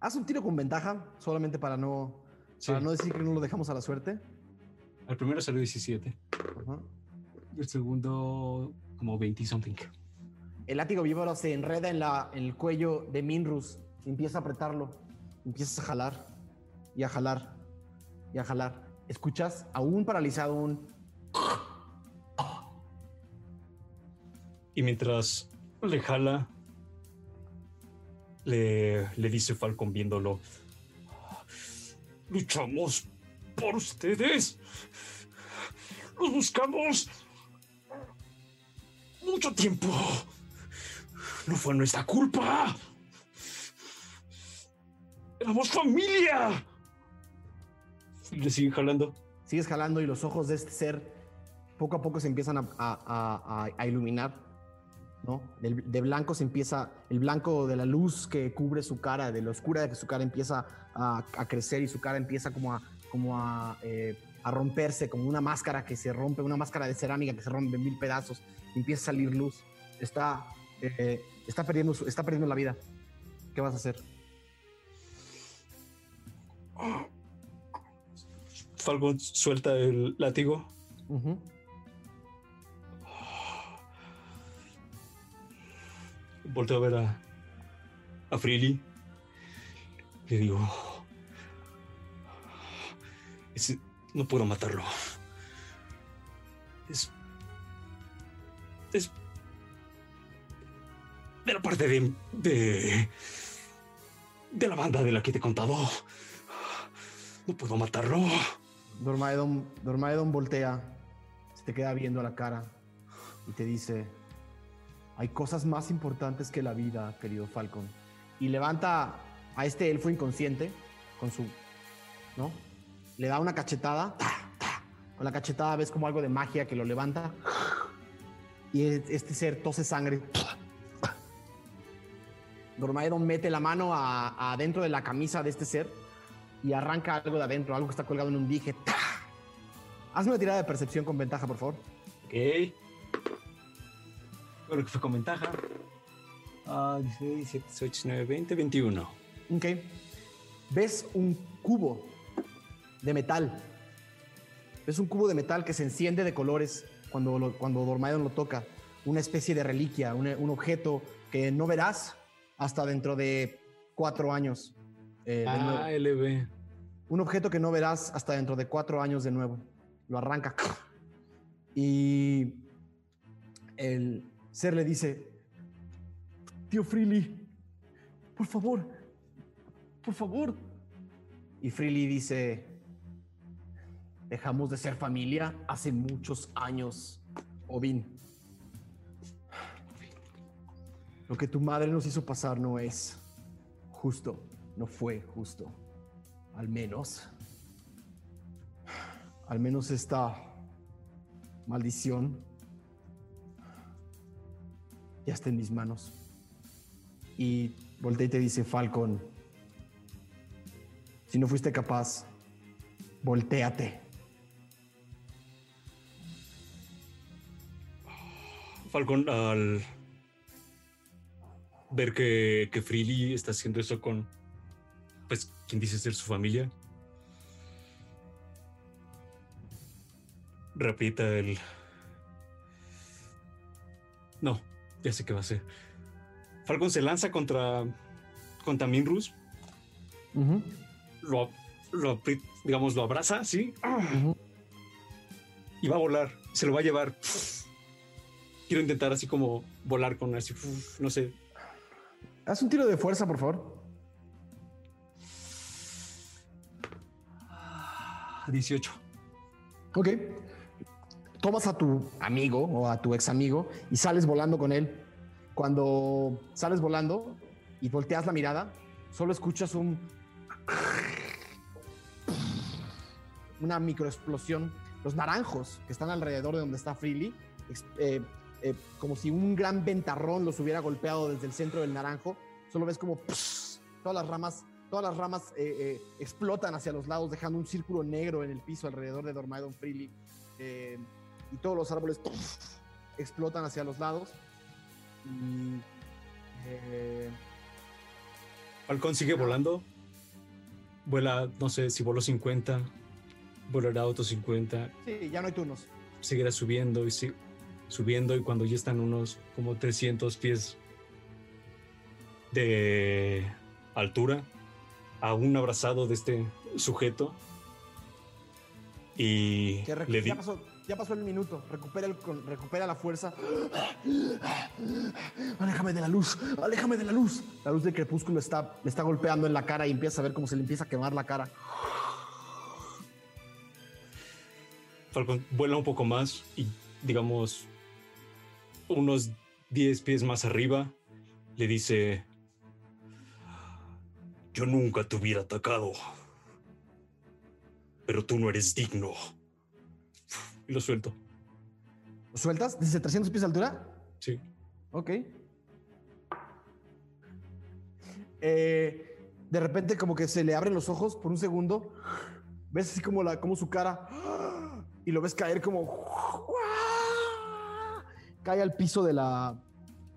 Haz un tiro con ventaja, solamente para no, sí, para no decir que no lo dejamos a la suerte. el primero salió 17, Ajá. el segundo como 20 something. El látigo víbora se enreda en, la, en el cuello de Minrus empieza a apretarlo. Empiezas a jalar y a jalar y a jalar. Escuchas, aún paralizado, un Y mientras le jala, le, le dice Falcon viéndolo. Luchamos por ustedes. Los buscamos mucho tiempo. No fue nuestra culpa. Éramos familia. Le siguen jalando. sigues jalando y los ojos de este ser poco a poco se empiezan a, a- a- a- a iluminar, ¿no? Del- de blanco se empieza, el blanco de la luz que cubre su cara, de la oscura de que su cara empieza a, a crecer y su cara empieza como a, como a, eh, a romperse, como una máscara que se rompe, una máscara de cerámica que se rompe en mil pedazos, empieza a salir luz. Está, eh, está, perdiendo, su- está perdiendo la vida. ¿Qué vas a hacer? Falcon suelta el látigo. Volteo a ver a, a Freely. Le digo, "Ese- no puedo matarlo. Es, es de la parte de, de, de la banda de la que te he contado. No puedo matarlo. Dormaedon, Dormaedon voltea, se te queda viendo a la cara y te dice, hay cosas más importantes que la vida, querido Falcon. Y levanta a este elfo inconsciente con su, ¿no? Le da una cachetada. ¡ta! ¡ta! Con la cachetada ves como algo de magia que lo levanta. Y este ser tose sangre. Dormaedon mete la mano adentro de la camisa de este ser y arranca algo de adentro, algo que está colgado en un dije. ¡Ta! Hazme una tirada de percepción con ventaja, por favor. Ok. Creo que fue con ventaja. Ah, 16, 17, 18, 19, 20, 21. Ok. Ves un cubo de metal. Ves un cubo de metal que se enciende de colores cuando, lo- cuando Dormaedon lo toca. Una especie de reliquia, un, un objeto que no verás hasta dentro de cuatro años. Eh, de nuevo. Ah, LB. un objeto que no verás hasta dentro de cuatro años de nuevo. Lo arranca. Y el ser le dice, tío Freely, por favor, por favor. Y Freely dice, dejamos de ser familia hace muchos años, Ovin. Lo que tu madre nos hizo pasar no es justo, no fue justo. Al menos, al menos esta maldición ya está en mis manos. Y voltea y te dice, Falcon, si no fuiste capaz, volteate. Falcon, al ver que, que Freely está haciendo eso con, pues, quien dice ser su familia, repita el... No, ya sé qué va a hacer. Falcon se lanza contra, contra Minrus, Ujú, lo, lo, apri- digamos, lo abraza, ¿sí? Y va a volar, se lo va a llevar. Quiero intentar así como volar con así, no sé, Haz un tiro de fuerza, por favor. 18. Ok. Tomas a tu amigo o a tu ex amigo y sales volando con él. Cuando sales volando y volteas la mirada, solo escuchas un. Una microexplosión. Los naranjos que están alrededor de donde está Freely, eh, eh, como si un gran ventarrón los hubiera golpeado desde el centro del naranjo. Solo ves como todas las ramas, todas las ramas eh, explotan hacia los lados, dejando un círculo negro en el piso alrededor de Dormaidon Freely. Y todos los árboles explotan hacia los lados. Y, eh, Falcón sigue volando. Vuela, no sé si voló 50, volará otros 50, sí, ya no hay turnos. seguirá subiendo y si- subiendo y cuando ya están unos como 300 pies de altura, aún abrazado de este sujeto. Y recu- le di- pasó, ya pasó el minuto. Recupera, el recupera la fuerza. Aléjame de la luz. Aléjame de la luz. La luz del crepúsculo está, le está golpeando en la cara y empieza a ver cómo se le empieza a quemar la cara. Falcon vuela un poco más y digamos unos 10 pies más arriba le dice yo nunca te hubiera atacado pero tú no eres digno y lo suelto ¿Lo sueltas? ¿Desde 300 pies de altura? sí Ok. Eh, de repente como que se le abren los ojos por un segundo. Ves así como, la, como su cara y lo ves caer como... Cae al piso de la,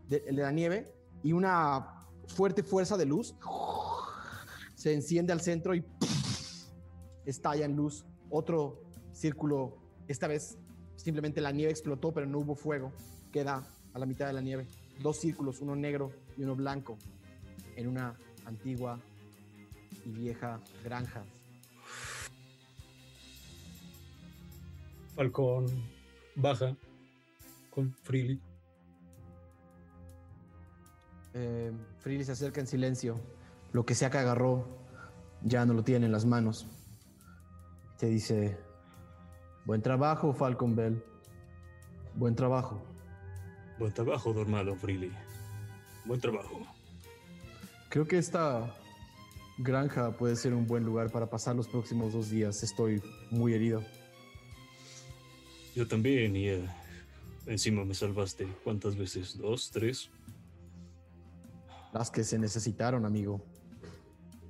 de, de la nieve y una fuerte fuerza de luz se enciende al centro y estalla en luz. Otro círculo, esta vez simplemente la nieve explotó, pero no hubo fuego. Queda a la mitad de la nieve. Dos círculos, uno negro y uno blanco, en una antigua y vieja granja. Falcón baja con Freely Eh, Freely se acerca en silencio. Lo que sea que agarró ya no lo tiene en las manos. Te dice, buen trabajo, Falcon Bell. Buen trabajo. buen trabajo Dormado Freely buen trabajo Creo que esta granja puede ser un buen lugar para pasar los próximos dos días. Estoy muy herido. yo también y eh, encima me salvaste cuántas veces dos tres Las que se necesitaron, amigo.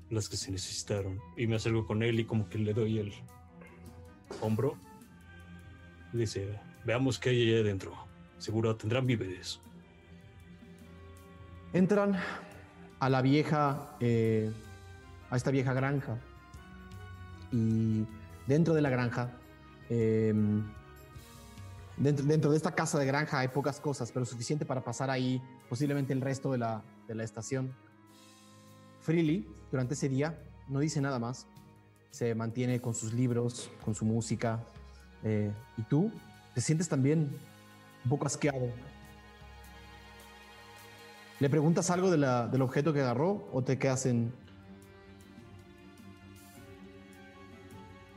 las que se necesitaron. Y me acerco con él y como que le doy el hombro. Dice, veamos qué hay allá adentro. Seguro tendrán víveres. Entran a la vieja, eh, a esta vieja granja. Y dentro de la granja, eh, dentro, dentro de esta casa de granja hay pocas cosas, pero suficiente para pasar ahí posiblemente el resto de la, de la estación. Freely, durante ese día, no dice nada más. se mantiene con sus libros, con su música. Eh, ¿Y tú? ¿Te sientes también un poco asqueado? ¿Le preguntas algo de la- del objeto que agarró o te quedas en...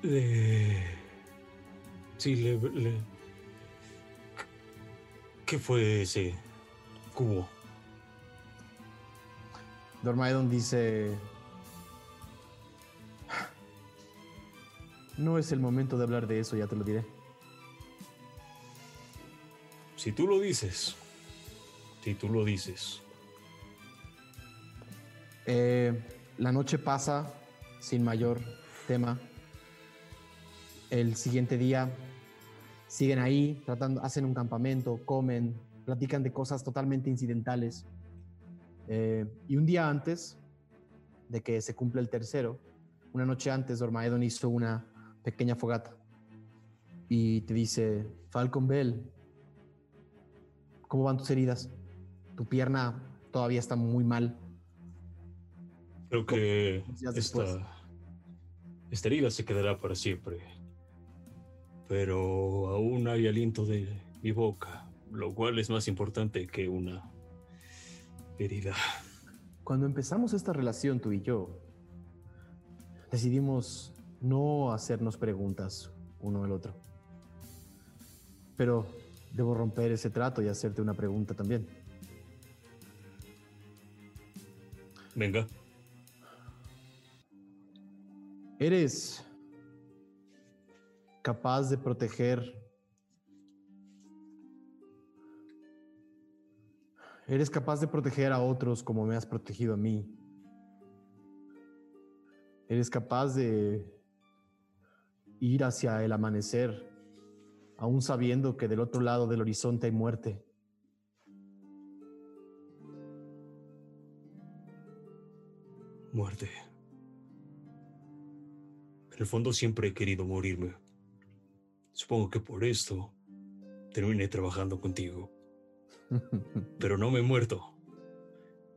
Le... Sí, le, le- ¿Qué fue ese cubo? Dormaedon dice... No es el momento de hablar de eso, ya te lo diré. Si tú lo dices. Si tú lo dices. Eh, la noche pasa sin mayor tema. El siguiente día siguen ahí, tratando, hacen un campamento, comen, platican de cosas totalmente incidentales. Eh, y un día antes de que se cumpla el tercero, una noche antes, Dormaedon hizo una pequeña fogata y te dice, Falcon Bell, ¿cómo van tus heridas? Tu pierna todavía está muy mal. Creo que esta, esta herida se quedará para siempre. Pero aún hay aliento de mi boca, lo cual es más importante que una herida. Cuando empezamos esta relación tú y yo, decidimos no hacernos preguntas uno al otro. Pero debo romper ese trato y hacerte una pregunta también. Venga, ¿Eres capaz de proteger? ¿Eres capaz de proteger a otros como me has protegido a mí? ¿Eres capaz de ir hacia el amanecer, aún sabiendo que del otro lado del horizonte hay muerte? muerte. En el fondo siempre he querido morirme. Supongo que por esto terminé trabajando contigo. pero no me he muerto.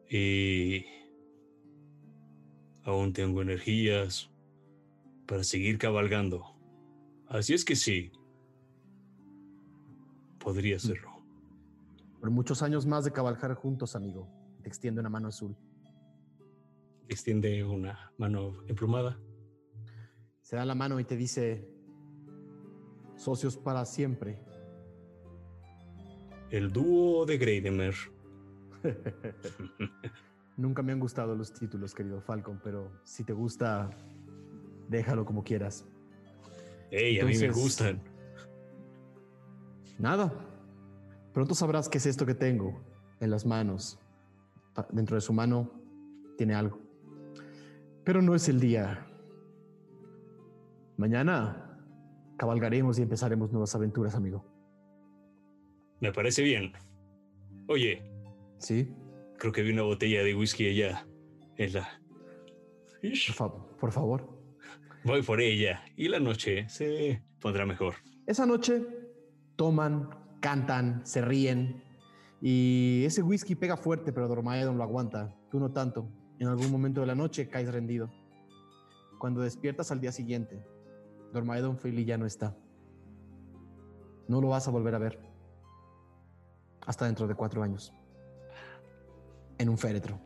Y aún tengo energías para seguir cabalgando. Así es que sí, podría hacerlo. Por muchos años más de cabalgar juntos, amigo. Te extiendo una mano azul. Extiende una mano emplumada. Se da la mano y te dice, socios para siempre. El dúo de Greidemer. Nunca me han gustado los títulos, querido Falcon, pero si te gusta, déjalo como quieras. Ey, a mí me gustan. Nada. Pronto sabrás qué es esto que tengo en las manos. Dentro de su mano tiene algo. Pero no es el día. Mañana cabalgaremos y empezaremos nuevas aventuras, amigo. Me parece bien. Oye, ¿Sí? creo que vi una botella de whisky allá. En la. Por, fa- por favor. Voy por ella y la noche se pondrá mejor. Esa noche toman, cantan, se ríen y ese whisky pega fuerte, pero Dormaedon lo aguanta. Tú no tanto. En algún momento de la noche caes rendido. Cuando despiertas al día siguiente, Dormaedon Freely ya no está. No lo vas a volver a ver. Hasta dentro de cuatro años. En un féretro.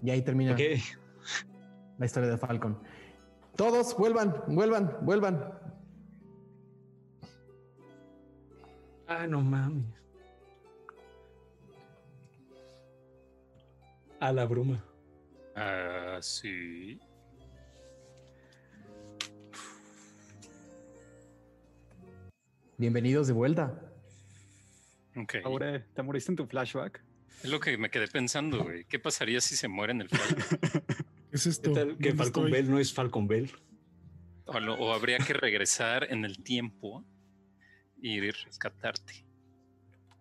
Y ahí termina Ok, la historia de Falcon. Todos vuelvan, vuelvan, vuelvan. Ah, no mames. A la bruma. Ah, sí. Bienvenidos de vuelta. Ok. Aure, ¿te moriste en tu flashback? Es lo que me quedé pensando, güey. ¿Qué pasaría si se muere en el flashback? ¿Qué es esto? ¿Qué tal que ¿Dónde Falcon estoy? Bell no es Falcon Bell? O, lo- o habría que regresar en el tiempo y ir a rescatarte.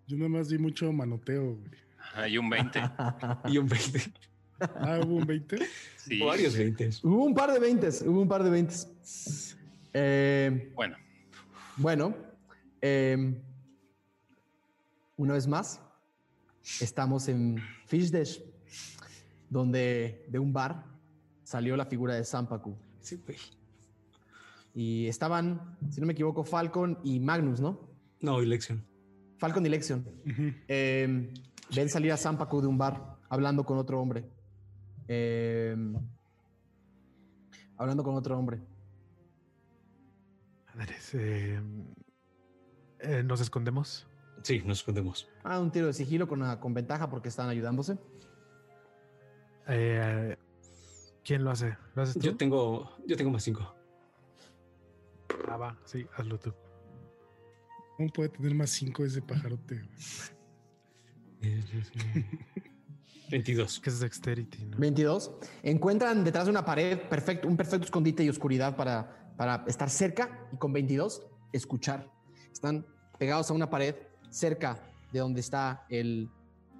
Yo nada más di mucho manoteo, güey. Hay un 20. Y un 20. Ah, hubo un 20. Sí. Varios 20. hubo un par de veintes, hubo un par de veintes. Eh, Bueno, bueno, eh, una vez más, estamos en Fish Dash, donde de un bar salió la figura de Sampaku. Sí, güey. Y estaban, si no me equivoco, Falcon y Magnus, ¿no? No, elección. Falcon y Lexion. Eh, ven salir a Sampaku de un bar hablando con otro hombre. Eh, hablando con otro hombre. Madres, eh, eh, ¿Nos escondemos? Sí, nos escondemos. Ah, un tiro de sigilo con, con ventaja porque están ayudándose. Eh, ¿Quién lo hace? ¿Lo haces tú? Yo tengo, yo tengo más cinco. Ah, va, sí, hazlo tú. ¿Cómo puede tener más cinco ese pajarote? 22. Que es Dexterity, ¿no? 22. Encuentran detrás de una pared perfecto, un perfecto escondite y oscuridad para, para estar cerca y con 22 escuchar. Están pegados a una pared cerca de donde está el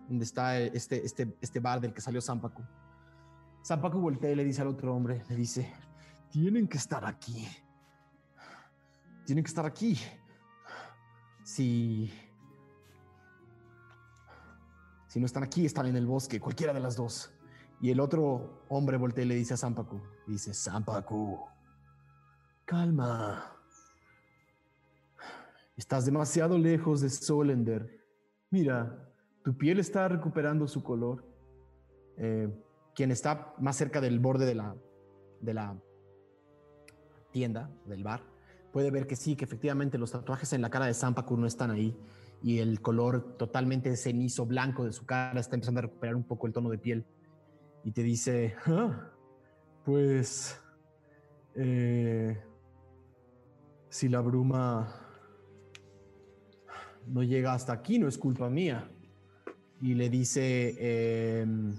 donde está este, este, este bar del que salió Sampaku. Sampaku voltea y le dice al otro hombre, le dice, tienen que estar aquí. Tienen que estar aquí. Si si no están aquí, están en el bosque, cualquiera de las dos. Y el otro hombre voltea y le dice a Sampaku, dice, Sampaku, calma. Estás demasiado lejos de Solender. Mira, tu piel está recuperando su color. Eh, quien está más cerca del borde de la, de la tienda, del bar, puede ver que sí, que efectivamente los tatuajes en la cara de Sampaku no están ahí y el color totalmente cenizo blanco de su cara está empezando a recuperar un poco el tono de piel. Y te dice, "Ah, pues, eh, si la bruma no llega hasta aquí, no es culpa mía. Y le dice, em,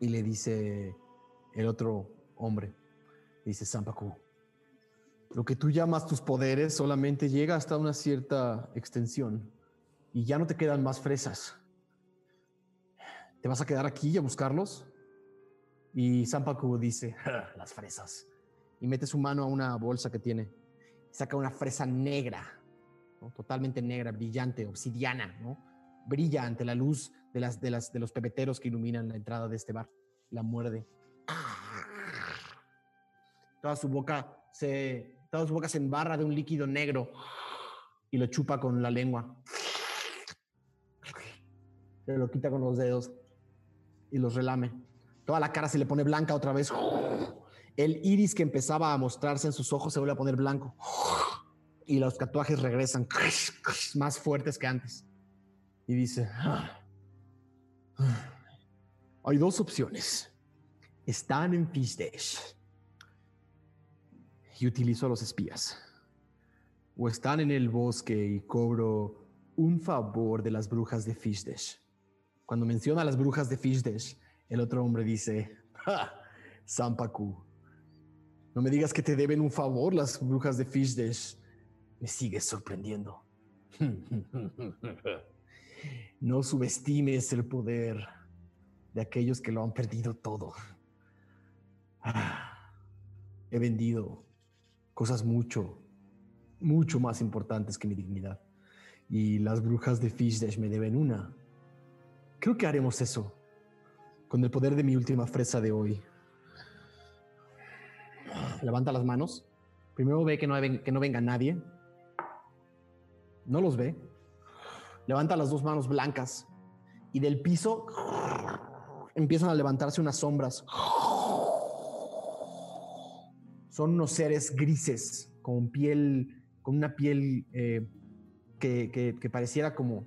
y le dice el otro hombre, dice Sampaku, lo que tú llamas tus poderes solamente llega hasta una cierta extensión y ya no te quedan más fresas. ¿Te vas a quedar aquí a buscarlos? Y Sampaku dice, "Ja, las fresas. Y mete su mano a una bolsa que tiene. Saca una fresa negra, totalmente negra, brillante, obsidiana, ¿no? Brilla ante la luz de, las, de, las, de los pebeteros que iluminan la entrada de este bar. La muerde. Toda su boca se, toda su boca se embarra de un líquido negro y lo chupa con la lengua. Se lo quita con los dedos y los relame. Toda la cara se le pone blanca otra vez. El iris que empezaba a mostrarse en sus ojos se vuelve a poner blanco. Y los tatuajes regresan más fuertes que antes. Y dice, "Ah, ah, hay dos opciones. Están en Fisdesh y utilizo a los espías. O están en el bosque y cobro un favor de las brujas de Fishdesh. Cuando menciona a las brujas de Fishdesh, el otro hombre dice, ¡Ja! Sampaku, no me digas que te deben un favor las brujas de Fishdesh. Me sigues sorprendiendo. No subestimes el poder de aquellos que lo han perdido todo. Ah, He vendido cosas mucho, mucho más importantes que mi dignidad. Y las brujas de Fishdash me deben una. Creo que haremos eso con el poder de mi última fresa de hoy. Levanta las manos. Primero ve que no, que no venga nadie. No los ve. Levanta las dos manos blancas y del piso empiezan a levantarse unas sombras. Son unos seres grises, con piel, con una piel eh, que, pareciera como,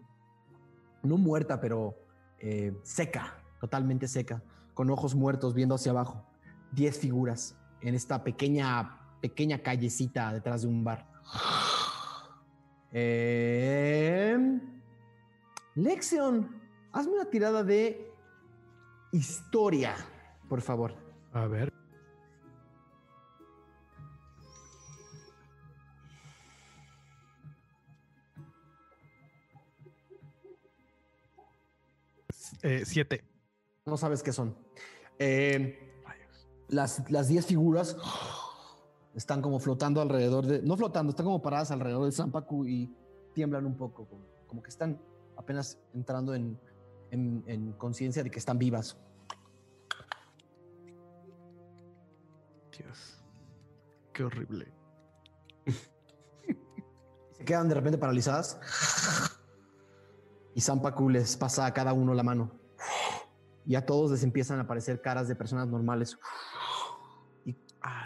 no muerta, pero eh, seca, totalmente seca, con ojos muertos viendo hacia abajo. Diez figuras en esta pequeña, pequeña callecita detrás de un bar. Eh, Lexion, hazme una tirada de historia, por favor. A ver. Eh, siete. No sabes qué son. Eh, las, las 10 figuras están como flotando alrededor de. No flotando, están como paradas alrededor de Sampaku y tiemblan un poco, como, como que están apenas entrando en, en- en conciencia de que están vivas. Dios. Qué horrible. Se quedan de repente paralizadas. Y Zampacu les pasa a cada uno la mano. Y a todos les empiezan a aparecer caras de personas normales. Y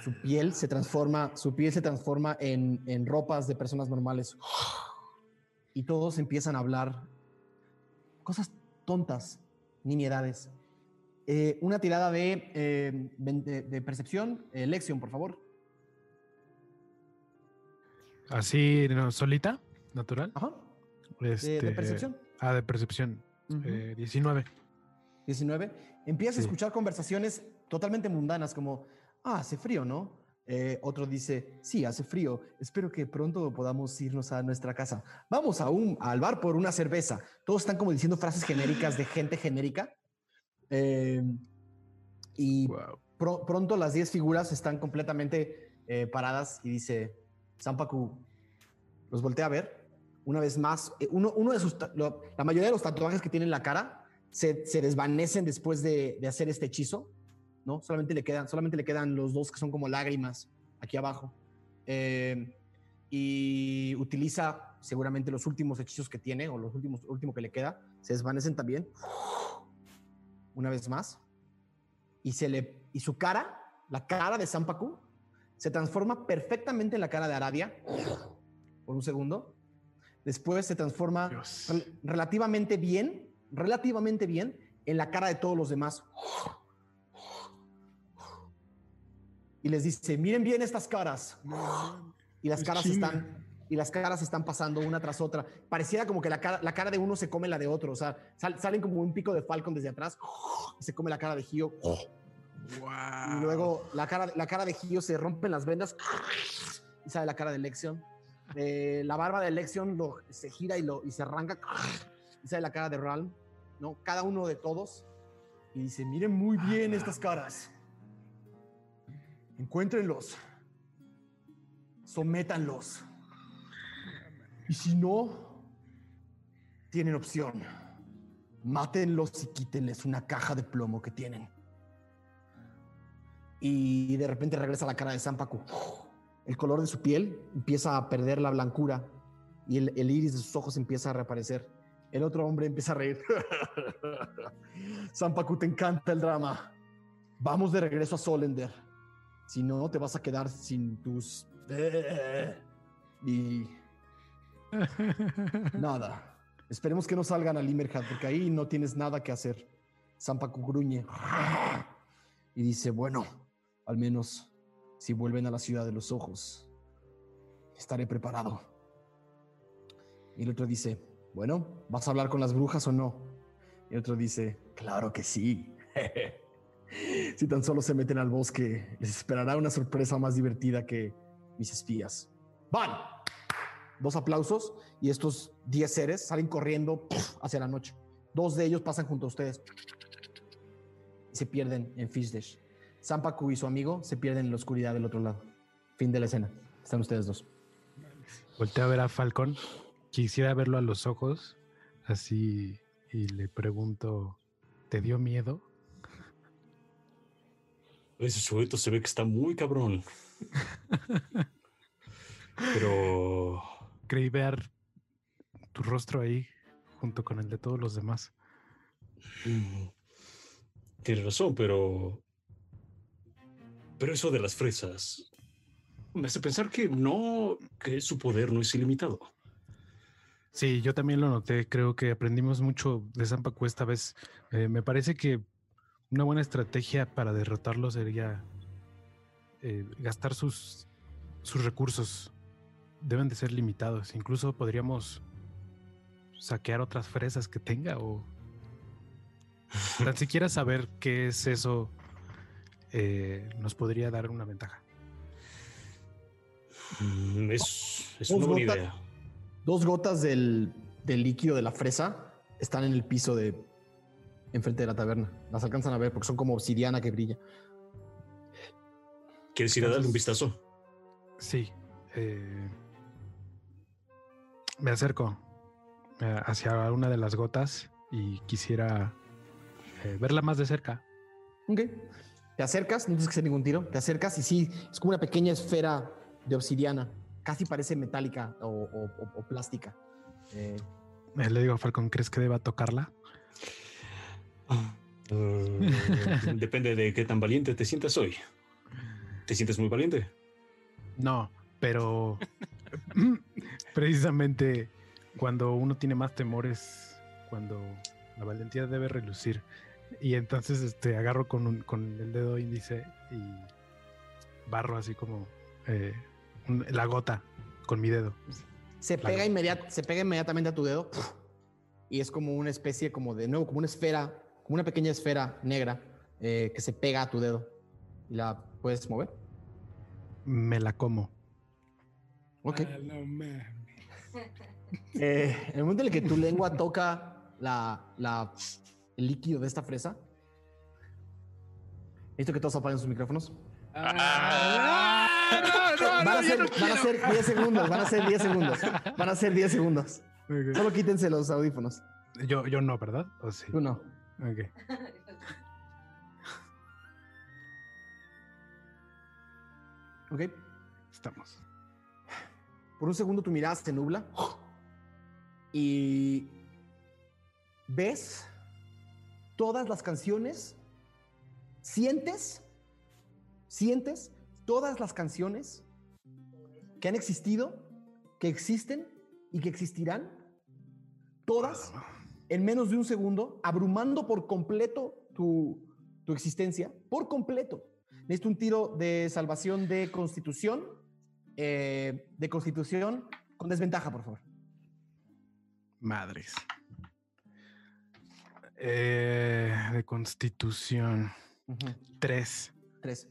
su piel se transforma, su piel se transforma en, en ropas de personas normales. Y todos empiezan a hablar cosas tontas, nimiedades. Eh, una tirada de, eh, de, de percepción, eh, Lexion, por favor. Así, no, solita, natural. Ajá. De, de Este, percepción. Ah, de percepción. Ujú. Eh, 19. 19. Empiezas a escuchar conversaciones totalmente mundanas como, ah, hace frío, ¿no? Eh, otro dice, sí, hace frío. Espero que pronto podamos irnos a nuestra casa. Vamos a un, al bar por una cerveza. Todos están como diciendo frases genéricas de gente genérica. Eh, y Wow. pro- pronto las 10 figuras están completamente eh, paradas y dice, Zampacu, los voltea a ver. Una vez más, eh, uno, uno de sus, lo- la mayoría de los tatuajes que tiene en la cara se, se desvanecen después de, de hacer este hechizo, ¿no? Solamente le, quedan, solamente le quedan los dos que son como lágrimas aquí abajo. Eh, y utiliza seguramente los últimos hechizos que tiene o los últimos último que le queda, se desvanecen también. Una vez más. Y, se le, y su cara, la cara de Zampacu, se transforma perfectamente en la cara de Aradia por un segundo. Después se transforma rel- relativamente bien, relativamente bien en la cara de todos los demás. Y les dice, miren bien estas caras. Y las caras están y las caras están pasando una tras otra. Pareciera como que la cara, la cara de uno se come la de otro. O sea, sal- salen como un pico de Falcon desde atrás y se come la cara de Gio. Y luego la cara, la cara de Gio se rompen las vendas y sale la cara de Lexion. Eh, la barba de Lexion lo, se gira y, lo, y se arranca y sale la cara de Ralm. ¿no? Cada uno de todos. Y dice, miren muy bien estas caras. Encuéntrenlos. Sométanlos. Y si no, tienen opción. Mátenlos y quítenles una caja de plomo que tienen. Y de repente regresa la cara de Zampacu. El color de su piel empieza a perder la blancura y el, el iris de sus ojos empieza a reaparecer. El otro hombre empieza a reír. Zampacu, te encanta el drama. Vamos de regreso a Solender. Si no, te vas a quedar sin tus... Y nada. Esperemos que no salgan a Limerhat, porque ahí no tienes nada que hacer. Zampacu gruñe. Y dice, bueno, al menos si vuelven a la ciudad de los ojos, estaré preparado. Y el otro dice, bueno, ¿vas a hablar con las brujas o no? Y el otro dice, claro que sí. si tan solo se meten al bosque, les esperará una sorpresa más divertida que mis espías. ¡Van! Dos aplausos y estos 10 seres salen corriendo hacia la noche. Dos de ellos pasan junto a ustedes y se pierden en Fishdash. Zampacu y su amigo se pierden en la oscuridad del otro lado. Fin de la escena. Están ustedes dos. Volteé a ver a Falcón. Quisiera verlo a los ojos, así, y le pregunto, ¿te dio miedo? Ese sujeto se ve que está muy cabrón. Pero Creí ver tu rostro ahí, junto con el de todos los demás. mm, tiene razón, pero. Pero eso de las fresas me hace pensar que no, que su poder no es ilimitado. Sí, yo también lo noté. Creo que aprendimos mucho de Zampacu esta vez. Eh, me parece que una buena estrategia para derrotarlo sería eh, gastar sus, sus recursos. Deben de ser limitados. Incluso podríamos saquear otras fresas que tenga o tan siquiera saber qué es eso eh, nos podría dar una ventaja. Mm, Es, es Dos una buena gotas- idea. Dos gotas del, del líquido de la fresa están en el piso de enfrente de la taberna. Las alcanzan a ver porque son como obsidiana que brilla. ¿Quieres ir a darle un vistazo? Sí. eh, me acerco eh, hacia una de las gotas y quisiera eh, verla más de cerca. Ok. Te acercas, no tienes que hacer ningún tiro, te acercas y sí, es como una pequeña esfera de obsidiana, casi parece metálica o, o- o plástica. Eh, Le digo a Falcon, ¿crees que deba tocarla? Depende de qué tan valiente te sientas hoy. ¿Te sientes muy valiente? No, pero precisamente cuando uno tiene más temores, cuando la valentía debe relucir. Y entonces este, agarro con, un- con el dedo índice y barro así como eh, un- la gota con mi dedo. se, pega inmediat- se pega inmediatamente a tu dedo y es como una especie, como de nuevo, como una esfera, como una pequeña esfera negra eh, que se pega a tu dedo y la puedes mover. Me la como. Ok. Ah. Eh, en el momento en el que tu lengua toca la, la- el líquido de esta fresa, necesito que todos apaguen sus micrófonos. Ah, van, a ser, van a ser 10 segundos, van a ser 10 segundos, van a ser 10 segundos. Solo quítense los audífonos. Yo, yo no, ¿verdad? ¿O sí? Tú no. Ok. ¿Ok? Estamos. Por un segundo tu mirada se nubla y ves todas las canciones, sientes, sientes todas las canciones que han existido, que existen y que existirán, todas en menos de un segundo, abrumando por completo tu, tu existencia, por completo. Necesito un tiro de salvación de constitución, eh, de constitución con desventaja, por favor. Madres. Eh, de constitución. Tres. Tres.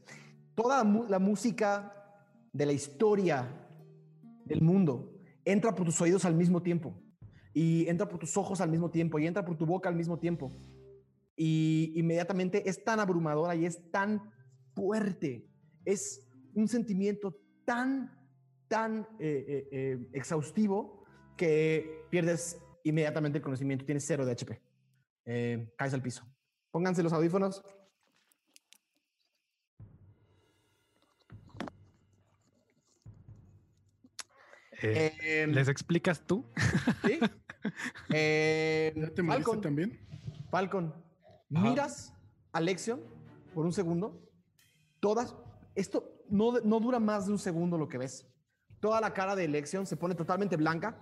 Toda la, música de la historia del mundo entra por tus oídos al mismo tiempo. Y entra por tus ojos al mismo tiempo. Y entra por tu boca al mismo tiempo. Y inmediatamente es tan abrumadora y es tan fuerte. Es un sentimiento tan, tan eh, eh, eh, exhaustivo que pierdes inmediatamente el conocimiento. Tienes cero de HP. Eh, caes al piso. Pónganse los audífonos. Eh, Eh, ¿Les explicas tú? ¿sí? Eh, ¿Ya te moriste Falcon, también? Falcon, Ajá. miras a Lexion por un segundo. Todas, esto no, no dura más de un segundo lo que ves. Toda la cara de Lexion se pone totalmente blanca.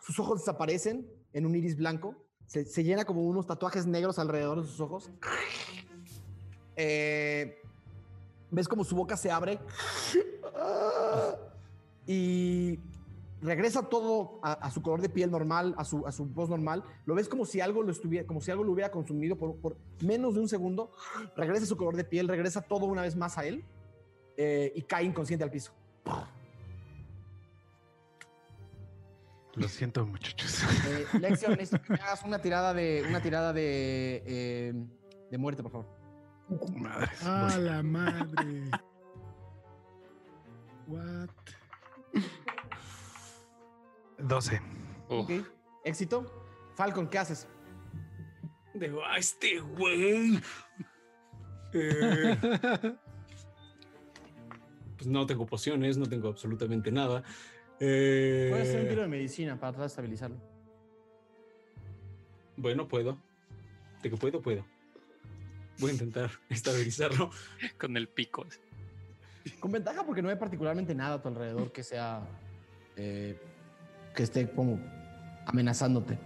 Sus ojos desaparecen en un iris blanco. Se, se llena como unos tatuajes negros alrededor de sus ojos. Eh, ves como su boca se abre y regresa todo a, a su color de piel normal, a su, a su voz normal. Lo ves como si algo lo estuviera, como si algo lo hubiera consumido por, por menos de un segundo. Regresa a su color de piel, regresa todo una vez más a él eh, y cae inconsciente al piso. Lo siento, muchachos. Eh, necesito que me hagas una tirada de una tirada de, eh, de muerte, por favor. Madres. ¡A la madre! What? 12. oh, Ok. Éxito. Falcon, ¿qué haces? De "Ah, este güey. Eh, pues no tengo pociones, no tengo absolutamente nada. Eh, Puedes hacer un tiro de medicina para tratar de estabilizarlo. Bueno, puedo. De que puedo, puedo. Voy a intentar estabilizarlo. con el pico. Con ventaja porque no hay particularmente nada a tu alrededor que sea eh, que esté como amenazándote.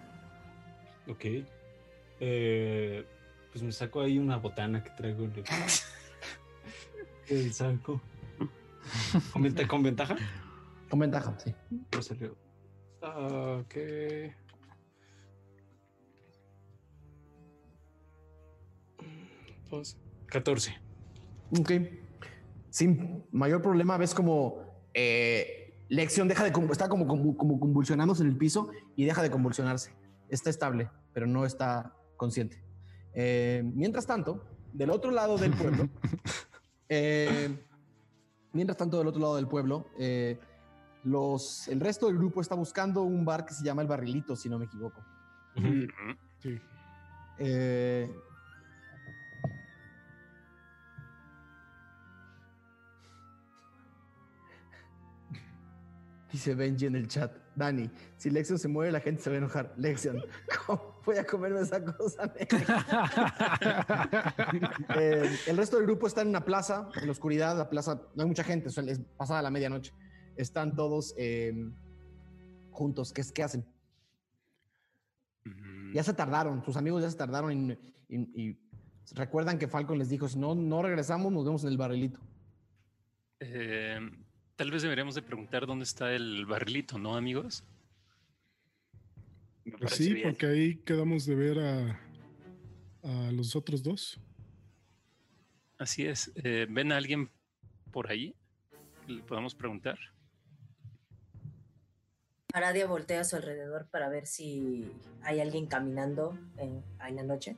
Ok. Eh, pues me saco ahí una botana que traigo en el, el saco. ¿Con, venta- con ventaja? Con ventaja, sí. No salió. Ok. Dos. 14. Ok. Sin mayor problema, ves como eh, Lexion deja de está como, como, como convulsionándose en el piso y deja de convulsionarse. Está estable, pero no está consciente. Eh, mientras tanto, del otro lado del pueblo, eh, mientras tanto, del otro lado del pueblo, eh, los, el resto del grupo está buscando un bar que se llama El Barrilito, si no me equivoco. Sí. Dice Benji en el chat. Dani, si Lexion se mueve, la gente se va a enojar. Lexion, ¿cómo voy a comerme esa cosa? Eh, el resto del grupo está en una plaza, en la oscuridad. La plaza, no hay mucha gente, es pasada la medianoche. Están todos eh, juntos. ¿Qué, es- ¿Qué hacen? Ya se tardaron, sus amigos ya se tardaron y recuerdan que Falcon les dijo, si no, no regresamos, nos vemos en el barrilito. eh, tal vez deberíamos de preguntar dónde está el barrilito, ¿no, amigos? Pues sí, bien. porque ahí quedamos de ver a, a los otros dos. Así es. Eh, ¿Ven a alguien por ahí? ¿Le podemos preguntar? Aradia voltea a su alrededor para ver si hay alguien caminando en, en la noche.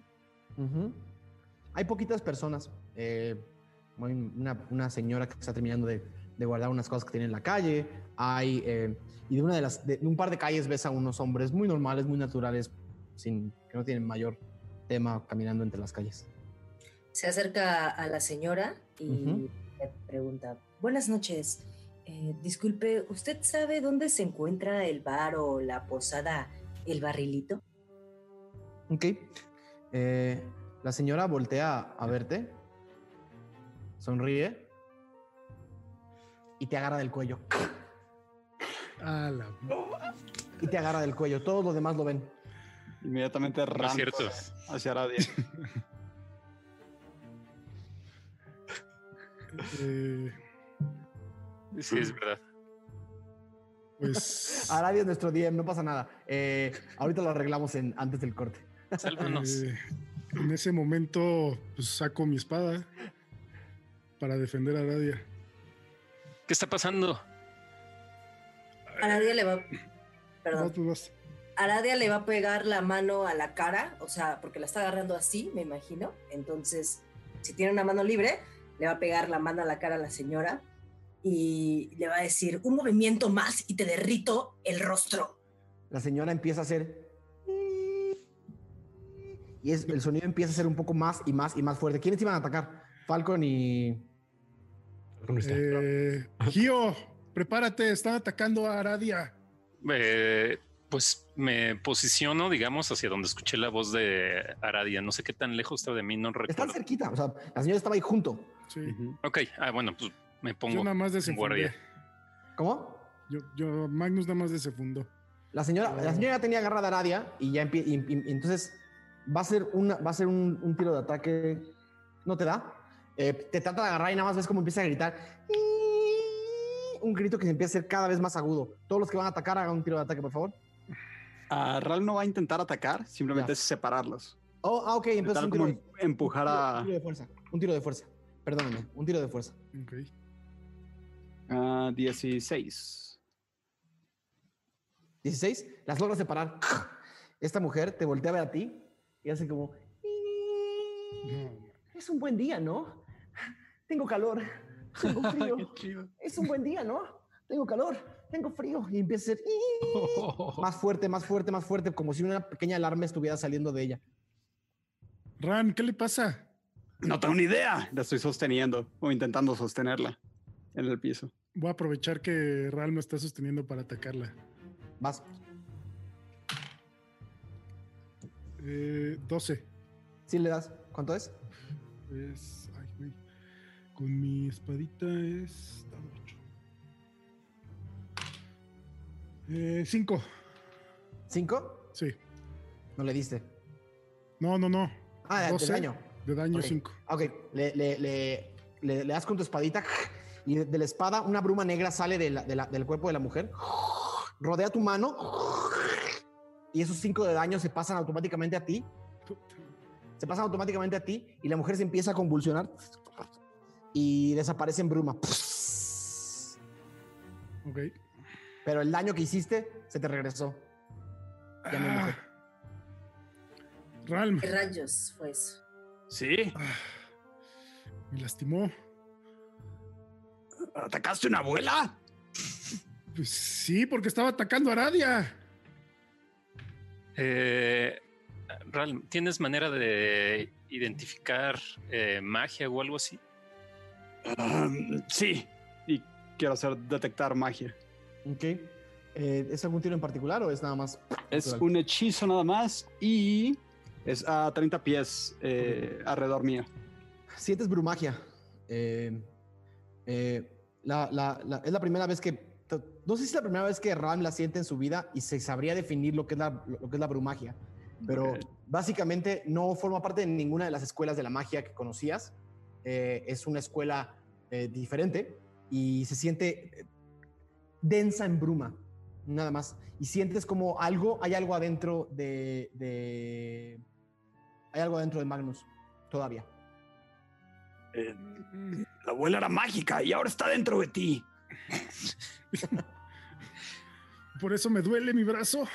Hay poquitas personas. eh, una, una señora que está terminando de, de guardar unas cosas que tiene en la calle. Hay. eh, y de una de las. De, un par de calles ves a unos hombres muy normales, muy naturales, sin, que no tienen mayor tema caminando entre las calles. Se acerca a la señora y le pregunta, buenas noches, eh, disculpe, ¿usted sabe dónde se encuentra el bar o la posada El Barrilito? Ok. Eh, la señora voltea a verte, sonríe y te agarra del cuello. A la- Y te agarra del cuello. Todos los demás lo ven. Inmediatamente cierto. hacia Aradia. eh, Sí, es verdad. pues Aradia es nuestro DM, no pasa nada. Eh, ahorita lo arreglamos en, antes del corte. Sálvanos. eh, en ese momento pues, saco mi espada para defender a Aradia. ¿Qué está pasando? Aradia le va... Perdón. vas. Aradia le va a pegar la mano a la cara, o sea, porque la está agarrando así, me imagino. Entonces, si tiene una mano libre, le va a pegar la mano a la cara a la señora y le va a decir, un movimiento más y te derrito el rostro. La señora empieza a hacer. Y es, el sonido empieza a ser un poco más y más y más fuerte. ¿Quiénes iban a atacar? Falcon y. Eh, Gio, prepárate, están atacando a Aradia. Eh, pues me posiciono, digamos, hacia donde escuché la voz de Aradia. No sé qué tan lejos está de mí, no Están recuerdo. cerquita. O sea, la señora estaba ahí junto. Sí. Ok, ah, bueno, pues me Yo pongo nada más guardia. ¿Cómo? Yo, yo, Magnus nada más desenfundó. La señora, la señora ya tenía agarrada a Aradia y ya y- y- y entonces va a ser, una, va a ser un, un tiro de ataque. ¿No te da? Eh, te trata de agarrar y nada más ves cómo empieza a gritar. Un grito que se empieza a hacer cada vez más agudo. Todos los que van a atacar hagan un tiro de ataque, por favor. Ah, Ral no va a intentar atacar, simplemente Ya. es separarlos. Oh, ah, ok, entonces un como tiro, em- empujar un a, tiro de fuerza. Un tiro de fuerza. Perdóname, un tiro de fuerza. Ok. a 16. 16, las logras separar. Esta mujer te voltea a ver a ti y hace como. Es un buen día, ¿no? Tengo calor. Tengo frío. Es un buen día, ¿no? Tengo calor. Tengo frío. Y empieza a ser más fuerte, más fuerte, más fuerte, como si una pequeña alarma estuviera saliendo de ella. Ran, ¿qué le pasa? No tengo ni idea. La estoy sosteniendo o intentando sostenerla en el piso. Voy a aprovechar que Ral me está sosteniendo para atacarla. Vas. Eh, 12. Sí le das. ¿Cuánto es? Es. Con mi espadita es. ocho. Eh, 5. ¿Cinco? Sí. No le diste. No, no, no. Ah, de- 12. de daño. De daño Ok. 5. Ah, Ok, le, le, le, le- le das con tu espadita y de, la espada una bruma negra sale de la- de la- del cuerpo de la mujer, rodea tu mano y esos cinco de daño se pasan automáticamente a ti, se pasan automáticamente a ti y la mujer se empieza a convulsionar y desaparece en bruma. Ok. Pero el daño que hiciste se te regresó. Ya mujer. Ah. ¿Qué rayos fue eso? Sí. ah, me lastimó. ¿Atacaste una abuela? Pues sí, porque estaba atacando a Aradia. Eh, Ral, ¿tienes manera de identificar eh, magia o algo así? Um, sí. Y quiero hacer detectar magia. Ok. Eh, ¿Es algún tiro en particular o es nada más? Es natural? un hechizo nada más y es a 30 pies eh, alrededor mío. Sientes brumagia. Eh, eh, la- la- la- es la primera vez que. No sé si es la primera vez que Ram la siente en su vida y se sabría definir lo que es la, lo que es la brumagia. Pero básicamente no forma parte de ninguna de las escuelas de la magia que conocías. Eh, es una escuela eh, diferente y se siente eh, densa en bruma, nada más. Y sientes como algo, hay algo adentro de, de- hay algo adentro de Magnus todavía. Eh, la abuela era mágica y ahora está dentro de ti. Por eso me duele mi brazo.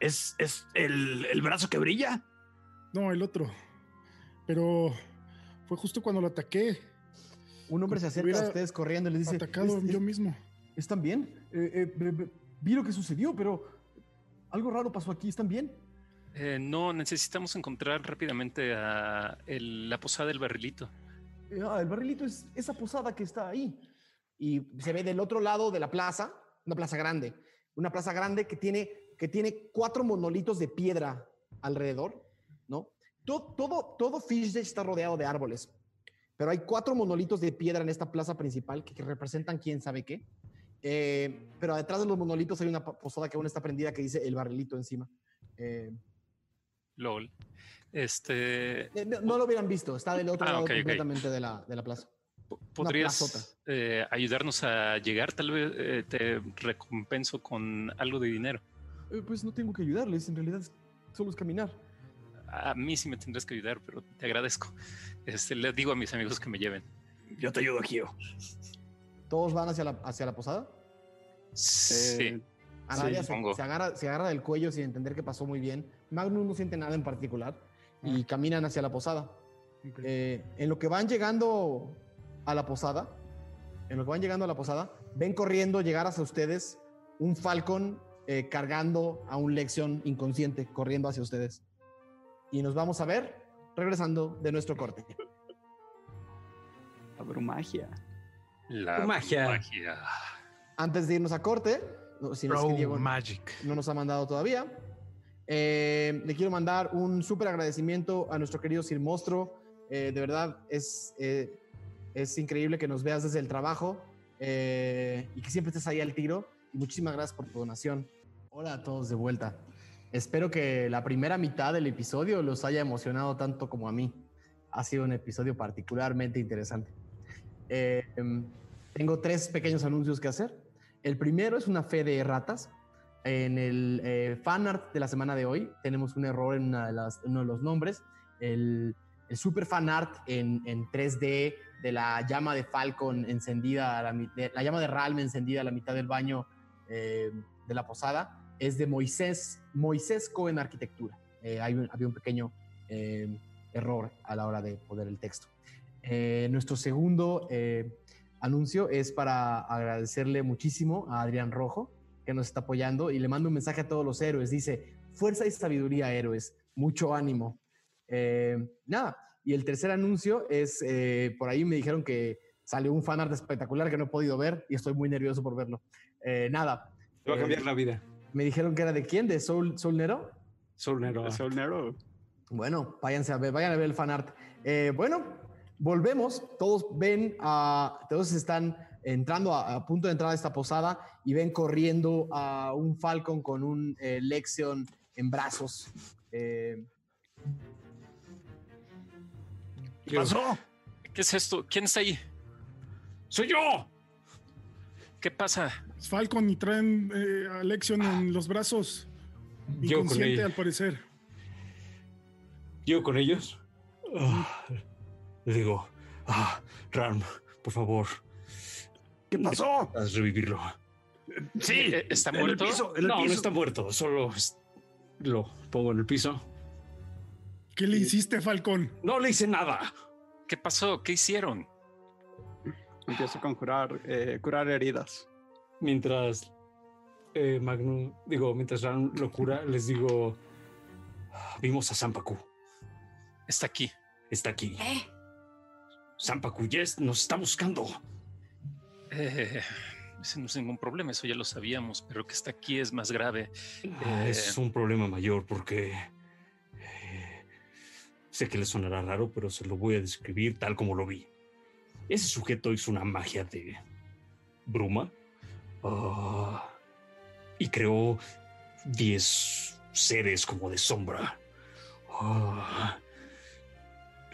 ¿Es, es el, el brazo que brilla? No, el otro. Pero fue justo cuando lo ataqué. Un hombre se acerca a ustedes corriendo y les dice: atacado "¿Es- yo es- mismo. ¿Están bien? Eh, eh, vi lo que sucedió, pero algo raro pasó aquí. ¿Están bien? Eh, no, necesitamos encontrar rápidamente a el- la posada del barrilito. Eh, ah, el barrilito es esa posada que está ahí. Y se ve del otro lado de la plaza, una plaza grande. Una plaza grande que tiene, que tiene cuatro monolitos de piedra alrededor. Todo, todo, todo Fishdale está rodeado de árboles. Pero hay cuatro monolitos de piedra en esta plaza principal que, que representan quién sabe qué. Eh, pero detrás de los monolitos hay una posada que aún está prendida que dice el barrilito encima. Eh, LOL. Este, eh, no, no lo hubieran visto, está del otro Ah, lado ok, ok. completamente de, la, de la plaza. po- ¿podrías eh, ayudarnos a llegar? Tal vez eh, te recompenso con algo de dinero. Eh, pues no tengo que ayudarles, en realidad solo es caminar. A mí sí me tendrás que ayudar, pero te agradezco. Este, le digo a mis amigos que me lleven. Yo te ayudo, Gio. ¿Todos van hacia la, hacia la posada? Sí. Eh, Aradia Sí, se, se agarra, se agarra del cuello sin entender que pasó muy bien. Magnus no siente nada en particular y caminan hacia la posada. Eh, en lo que van llegando a la posada, en lo que van llegando a la posada, ven corriendo llegar hacia ustedes un Falcon eh, cargando a un Lexion inconsciente, corriendo hacia ustedes. Y nos vamos a ver regresando de nuestro corte. La brumagia. La Magia. magia. Antes de irnos a corte, no, si no es que Diego Magic. no nos ha mandado todavía, eh, le quiero mandar un súper agradecimiento a nuestro querido Sir Mostro. Eh, de verdad, es, eh, es increíble que nos veas desde el trabajo eh, y que siempre estés ahí al tiro. Y muchísimas gracias por tu donación. Hola a todos de vuelta. Espero que la primera mitad del episodio los haya emocionado tanto como a mí. Ha sido un episodio particularmente interesante. Em, tengo tres pequeños anuncios que hacer. El primero es una fe de ratas. En el eh, fan art de la semana de hoy tenemos un error en una de las- uno de los nombres. El, super fan art en, en 3D de la llama de Falcon encendida, la llama de Ralm encendida a la mitad del baño eh, de la posada es de Moisés, Moisés Cohen Arquitectura. Eh, hay un- había un pequeño eh, error a la hora de poner el texto. Eh, nuestro segundo anuncio es para agradecerle muchísimo a Adrián Rojo, que nos está apoyando, y le mando un mensaje a todos los héroes. Dice, fuerza y sabiduría, héroes, mucho ánimo. Nada, y el tercer anuncio es, por ahí me dijeron que salió un fanart espectacular que no he podido ver y estoy muy nervioso por verlo. Nada, Te va a cambiar la vida. Me dijeron que era de quién, de Soul, Soul Nero. Soul Nero. Bueno, váyanse a ver, vayan a ver el fanart. Eh, bueno, volvemos. Todos ven a, todos están entrando a, a punto de entrar a esta posada y ven corriendo a un Falcon con un eh, Lexion en brazos. Eh, ¿Qué pasó? ¿Qué es esto? ¿Quién está ahí? ¡Soy yo! ¿Qué pasa? Falcon y traen eh, a Lexion en los brazos. Yo con Inconsciente, al parecer. Yo con ellos. Ah, le digo, ah, Ram, por favor, ¿Qué pasó? haz revivirlo. Sí, Eh, ¿Está en el muerto? piso, en el no, no está muerto, solo lo pongo en el piso. ¿Qué le hiciste, Falcon? No le hice nada. ¿Qué pasó? ¿Qué hicieron? Empiezo a conjurar, eh, curar heridas. Mientras eh, Magnum, digo, mientras Ram lo cura, les digo, "Ah, vimos a Sampaku. Está aquí. Está aquí. ¿Eh? Sampaku, yes, nos está buscando. Eh, ese no es ningún problema, eso ya lo sabíamos, pero que está aquí es más grave. Ah, Eh, Es un problema mayor porque eh, sé que le sonará raro, pero se lo voy a describir tal como lo vi. Ese sujeto hizo una magia de bruma ah, y creó 10 seres como de sombra. Ah,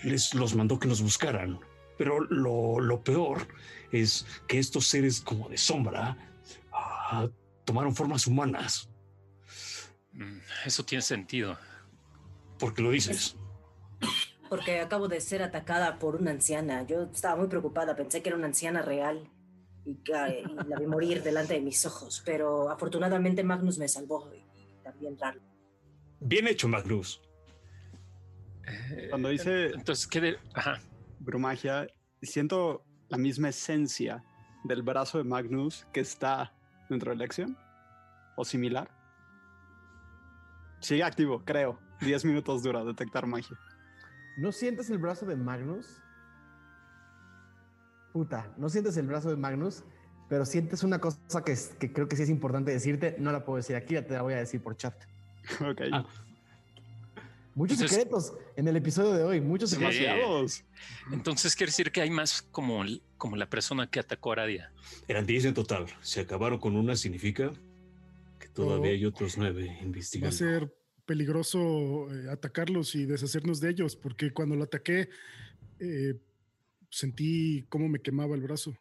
les los mandó que nos buscaran. Pero lo, lo peor es que estos seres como de sombra ah, tomaron formas humanas. mm, Eso tiene sentido. ¿Por qué lo dices? Porque acabo de ser atacada por una anciana. Yo estaba muy preocupada, pensé que era una anciana real y, y la vi morir delante de mis ojos. Pero afortunadamente Magnus me salvó y, y también Rarlo. Bien hecho, Magnus. Eh, Cuando dice Entonces, ¿qué de...? Ajá. brumagia, siento la misma esencia del brazo de Magnus que está dentro de la acción o similar. Sigue activo, creo. 10 minutos dura detectar magia. ¿No sientes el brazo de Magnus? Puta, no sientes el brazo de Magnus, pero sientes una cosa que, es- que creo que sí es importante decirte. No la puedo decir aquí, ya te la voy a decir por chat. Ok. Ah. Muchos Entonces- secretos en el episodio de hoy, muchos. Demasiados. Entonces quiere decir que hay más como, como la persona que atacó a Aradia. Eran 10 en total. Se acabaron con una, significa que todavía Oh. hay otros nueve Va a investigando. ser peligroso eh, atacarlos y deshacernos de ellos, porque cuando lo ataqué eh, sentí cómo me quemaba el brazo.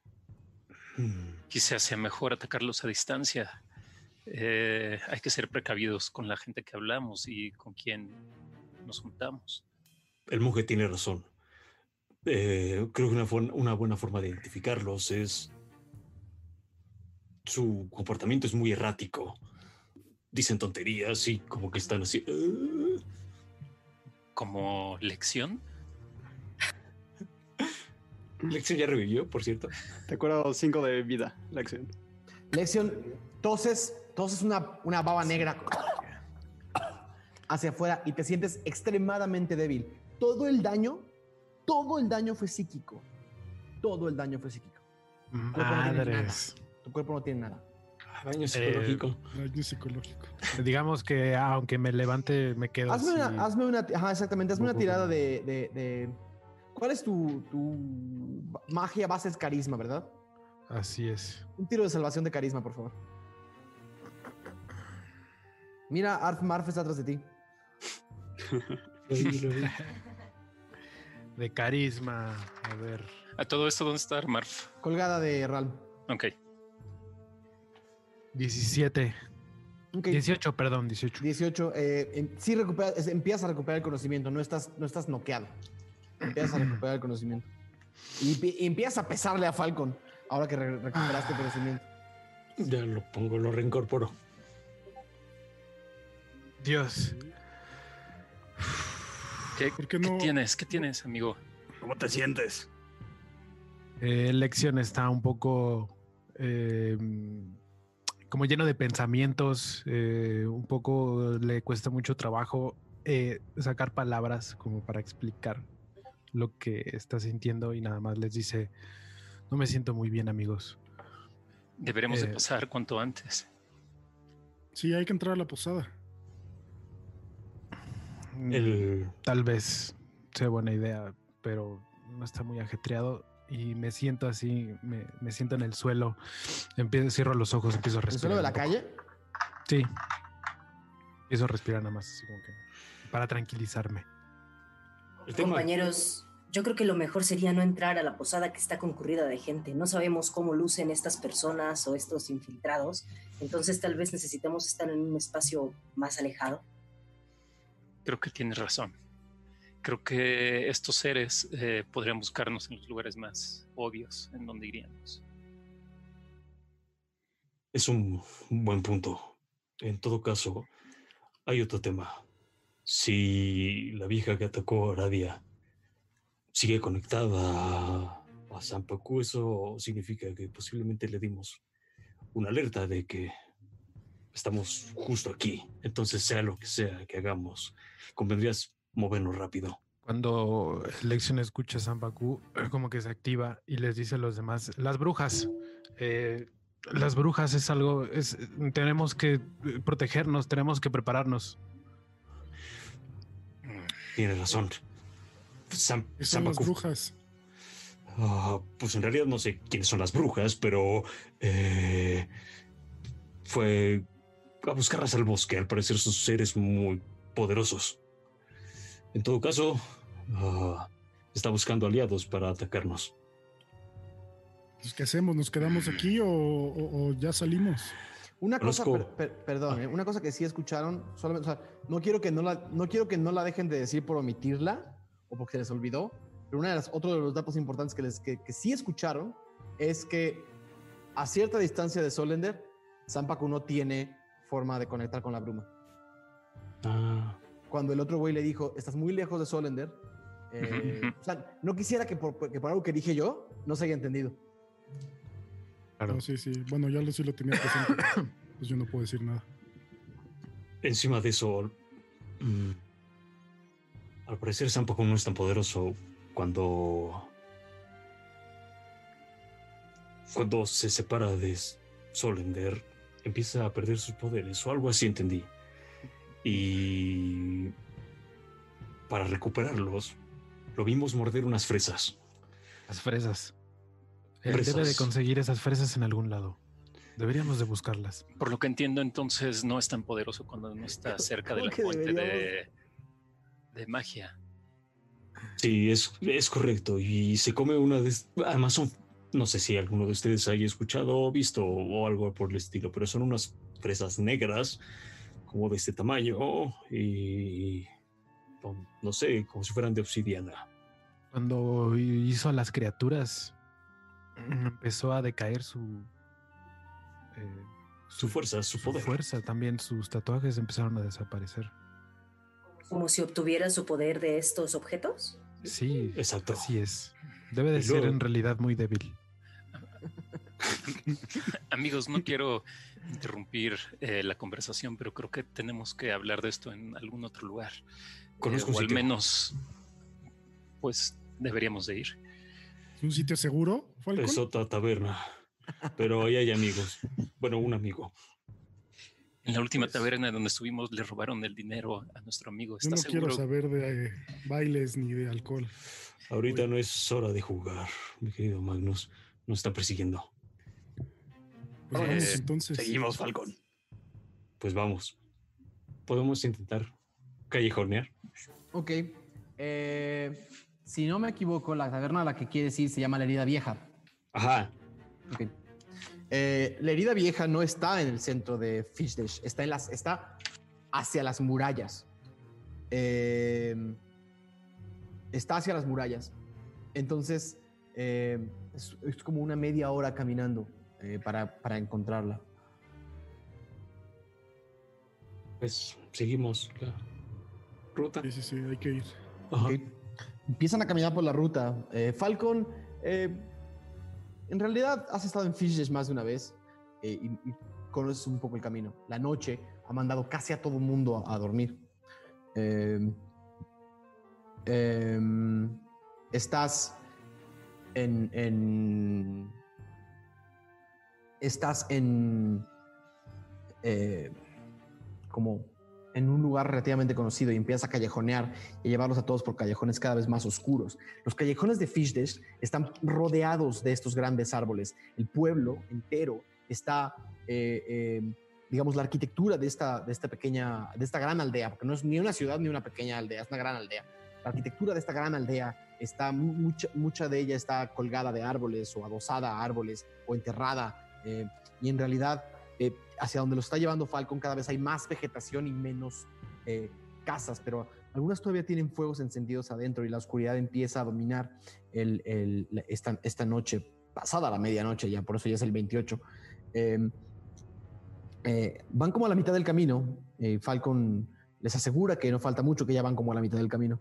Quizás sea mejor atacarlos a distancia. Eh, hay que ser precavidos con la gente que hablamos y con quien nos juntamos. El monje tiene razón. Eh, creo que una, buena forma de identificarlos es. Su comportamiento es muy errático. Dicen tonterías y como que están así. "Ah". Como lección. Lección ya revivió, por cierto. Te curo 5 de vida acción. Lección, toses, toses una, una baba negra hacia afuera y te sientes extremadamente débil. Todo el daño, todo el daño fue psíquico. Todo el daño fue psíquico. Madres. Tu cuerpo no tiene nada. Ah, Daño psicológico. Daño psicológico. Digamos que aunque me levante, me quedo Hazme así. una, hazme una, ajá, exactamente, hazme una tirada de, de- de- ¿Cuál es tu, tu magia base es carisma, verdad? Así es. Un tiro de salvación de carisma, por favor. Mira, Arf Marf está atrás de ti. Lo vi, lo vi. De carisma. A ver. A todo esto, ¿dónde está Marf? Colgada de Ralm. Ok. 17. Ok. 18, perdón, 18. 18. Eh, em- sí recupera, es- empiezas a recuperar el conocimiento, no estás, no estás noqueado. Empiezas a recuperar el conocimiento. Y, pi- y empiezas a pesarle a Falcon ahora que re- recuperaste el conocimiento. Ya lo pongo, lo reincorporo. Dios. ¿Qué, ¿Por qué no? tienes? ¿Qué tienes, amigo? ¿Cómo te sientes? Eh, Lección está un poco eh, como lleno de pensamientos. eh, un poco le cuesta mucho trabajo eh, sacar palabras como para explicar lo que está sintiendo y nada más les dice, no me siento muy bien amigos. Deberemos de Eh, pasar cuanto antes. Sí, hay que entrar a la posada. El, Tal vez sea buena idea, pero no está muy ajetreado y me siento así, me, me siento en el suelo, empiezo, cierro los ojos, empiezo a ¿El respirar. suelo de la poco. calle? Sí. Empiezo a respirar nada más, así como que para tranquilizarme. el Compañeros, yo creo que lo mejor sería no entrar a la posada que está concurrida de gente. No sabemos cómo lucen estas personas o estos infiltrados. Entonces tal vez necesitamos estar en un espacio más alejado. Creo que tienes razón. Creo que estos seres eh, podrían buscarnos en los lugares más obvios en donde iríamos. es un, un buen punto. En todo caso, hay otro tema. Si la vieja que atacó a Aradia sigue conectada a, Sampaku, eso significa que posiblemente le dimos una alerta de que estamos justo aquí. Entonces, sea lo que sea que hagamos, convendrías movernos rápido. Cuando Lexion escucha a Sambaku, como que se activa y les dice a los demás, las brujas, eh, las brujas es algo, es, tenemos que protegernos, tenemos que prepararnos. Tienes razón. Sam, ¿Qué son las brujas? Ah, pues en realidad no sé quiénes son las brujas, pero eh, fue a buscarlas al bosque. Al parecer son seres muy poderosos. En todo caso, ah, está buscando aliados para atacarnos. Pues, ¿Qué hacemos? ¿Nos quedamos aquí o, o- o ya salimos? Una cosa, Conozco- per- per- perdón, eh, una cosa que sí escucharon, solamente, o sea, no quiero que no la, no quiero que no la dejen de decir por omitirla o porque se les olvidó, pero una de las, otro de los datos importantes que, les, que, que sí escucharon es que a cierta distancia de Solender, Zampacu no tiene forma de conectar con la bruma. Ah, Cuando el otro güey le dijo, estás muy lejos de Solender, eh, o sea, no quisiera que por, que por algo que dije yo no se haya entendido. Claro. No, sí, sí. Bueno, ya lo sí lo tenía presente. pues yo no puedo decir nada. encima de eso, mm, al parecer Zampacu no es tan poderoso cuando cuando se separa de Solender empieza a perder sus poderes o algo así entendí y para recuperarlos lo vimos morder unas fresas Las fresas. Él debe de Fresas. conseguir esas fresas en algún lado. Deberíamos de buscarlas. Por lo que entiendo, entonces no es tan poderoso cuando no está cerca de ¿Cómo la fuente de? De magia. Sí, es, es correcto. Y se come una de... Además son... No sé si alguno de ustedes haya escuchado o visto o algo por el estilo, pero son unas fresas negras como de este tamaño y... con- No sé, como si fueran de obsidiana. Cuando hizo a las criaturas, empezó a decaer su. eh, Su fuerza, su su poder. fuerza. También sus tatuajes empezaron a desaparecer. Como si obtuviera su poder de estos objetos. Sí, Exacto. así es. Debe de ser en realidad muy débil. Amigos, no quiero interrumpir eh, la conversación, pero creo que tenemos que hablar de esto en algún otro lugar. Conozco Eh, un o al menos, pues deberíamos de ir. ¿Es un sitio seguro, Falcon? Es otra taberna. Pero ahí hay amigos. Bueno, un amigo. En la última Pues- taberna donde estuvimos le robaron el dinero a nuestro amigo. Yo ¿Está no seguro? quiero saber de eh, bailes ni de alcohol. Ahorita Uy. no es hora de jugar, mi querido Magnus. Nos está persiguiendo. Pues Eh, vamos entonces. Seguimos, Falcón. Pues vamos. Podemos intentar callejonear. Ok. eh, si no me equivoco, la taberna a la que quieres ir se llama La Herida Vieja. Ajá. Ok. Eh, la herida vieja no está en el centro de Fishdash, está, en las, está hacia las murallas. Eh, está hacia las murallas. Entonces, eh, es, es como una media hora caminando eh, para, para encontrarla. Pues seguimos la ruta. Sí, sí, sí, hay que ir. Ajá. Empiezan a caminar por la ruta. Eh, Falcon, eh, en realidad has estado en Fishdash más de una vez eh, y, conoces un poco el camino. La noche ha mandado casi a todo el mundo a, dormir. Eh, em, estás en, en- estás en eh, como en un lugar relativamente conocido y empiezas a callejonear y llevarlos a todos por callejones cada vez más oscuros. Los callejones de Fishdash están rodeados de estos grandes árboles. El pueblo entero está, eh, eh, digamos, la arquitectura de esta, de esta pequeña, de esta gran aldea, porque no es ni una ciudad ni una pequeña aldea, es una gran aldea. La arquitectura de esta gran aldea está, mu- mucha, mucha de ella está colgada de árboles o adosada a árboles o enterrada. eh, y en realidad, eh, hacia donde lo está llevando Falcon, cada vez hay más vegetación y menos eh, casas, pero algunas todavía tienen fuegos encendidos adentro y la oscuridad empieza a dominar el- el- la- esta, esta noche, pasada la medianoche ya, por eso ya es el 28. Eh, eh, van como a la mitad del camino. eh, Falcon les asegura que no falta mucho, que ya van como a la mitad del camino.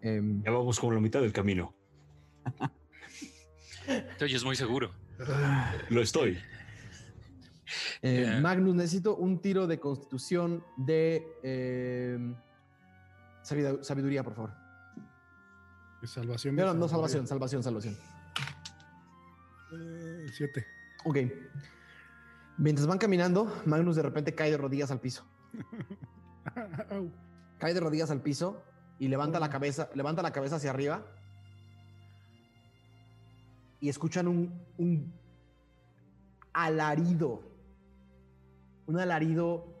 Em, Ya vamos como la mitad del camino. Te oyes muy seguro. Lo estoy. Eh. Magnus, necesito un tiro de constitución de sabidu- sabiduría, por favor. Salvación. No, salvación, salvación, salvación. Eh, siete. Ok. Mientras van caminando, Magnus de repente cae de rodillas al piso. Cae de rodillas al piso y levanta la cabeza, levanta la cabeza hacia arriba. Y escuchan un, un alarido. Un alarido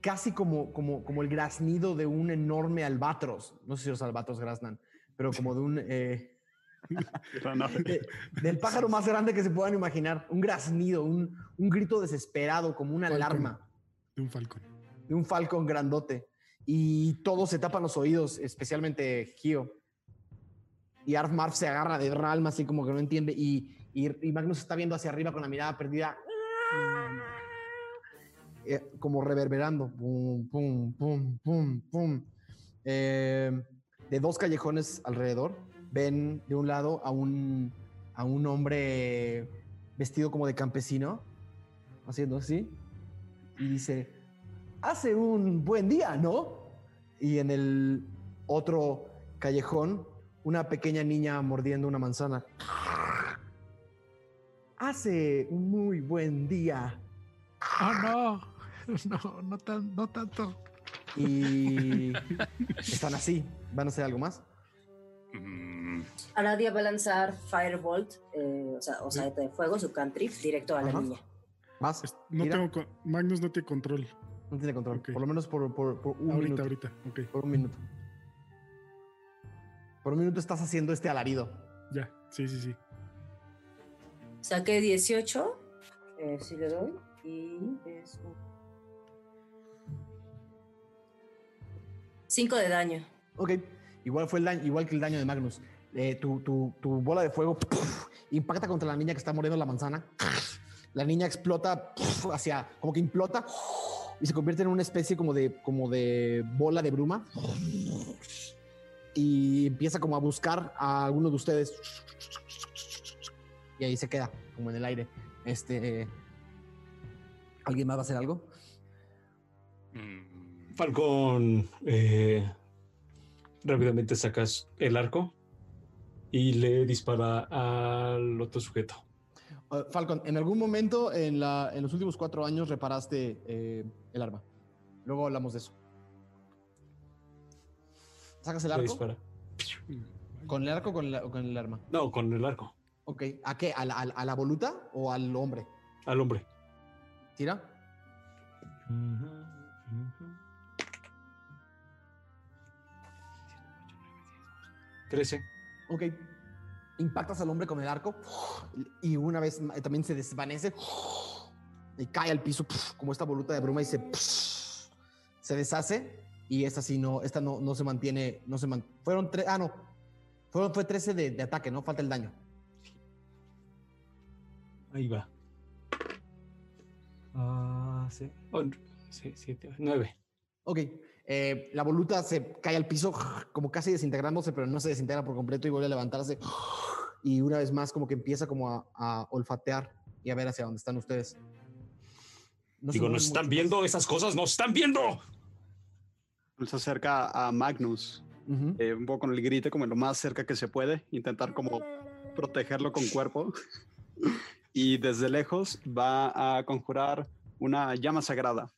casi como, como, como el graznido de un enorme albatros. No sé si los albatros graznan, pero como de un... eh, de- del pájaro más grande que se puedan imaginar. Un graznido, un, un grito desesperado, como una Falcon. alarma De un falcón. de un falcón grandote. Y todos se tapan los oídos, especialmente Gio. Y Arf Marf se agarra de Ralma, así como que no entiende. Y, y, y Magnus está viendo hacia arriba con la mirada perdida. Eh, como reverberando. Pum, pum, pum, pum, pum. Eh, de dos callejones alrededor, ven de un lado a un, a un hombre vestido como de campesino, haciendo así. Y dice, hace un buen día, ¿no? Y en el otro callejón, una pequeña niña mordiendo una manzana. Hace un muy buen día. Oh, no. No, no, tan, no tanto. Y están así. ¿Van a hacer algo más? Mm, Aradia va a lanzar Firebolt, eh, o sea, o saeta de fuego, su cantrip, directo a la Ajá. niña. ¿Más? No Tira. tengo con- Magnus no tiene control. No tiene control. Por lo menos por, por- por un ahorita, minuto. ahorita. Ok, Por un minuto. Por un minuto estás haciendo este alarido. ya. Sí, sí, sí. Saqué 18, eh, sí le doy, y es 5 de daño. Ok. Igual fue el daño, igual que el daño de Magnus. Eh, tu, tu- tu bola de fuego impacta contra la niña que está mordiendo la manzana. La niña explota hacia, como que implota y se convierte en una especie como de, como de bola de bruma. Y empieza como a buscar a alguno de ustedes. Y ahí se queda, como en el aire. Este. ¿Alguien más va a hacer algo? mm, Falcón, eh, rápidamente sacas el arco y le dispara al otro sujeto. Uh, Falcon, en algún momento en, la, en los últimos cuatro años reparaste eh, el arma. Luego hablamos de eso. ¿Sacas el Le arco? dispara. ¿Con el arco o con, la- o con el arma? No, con el arco. Ok. ¿A qué? ¿A la, a voluta o al hombre? Al hombre. ¿Tira? 13. Ok. Impactas al hombre con el arco y una vez también se desvanece y cae al piso como esta voluta de bruma y se, se deshace y esta sí no, esta no, no se mantiene, no se man- fueron tres, ah no, fueron, fue 13 de, de ataque, ¿no? Falta el daño. Ahí va. Ah, sí. Oh, sí, siete, nueve. Ok, eh, la voluta se cae al piso como casi desintegrándose, pero no se desintegra por completo y vuelve a levantarse y una vez más como que empieza como a, a olfatear y a ver hacia dónde están ustedes. No Digo, ¿nos están viendo esas cosas? ¡Nos están viendo! Él se acerca a Magnus, eh, un poco con el grito, como lo más cerca que se puede, intentar como protegerlo con cuerpo. y desde lejos va a conjurar una llama sagrada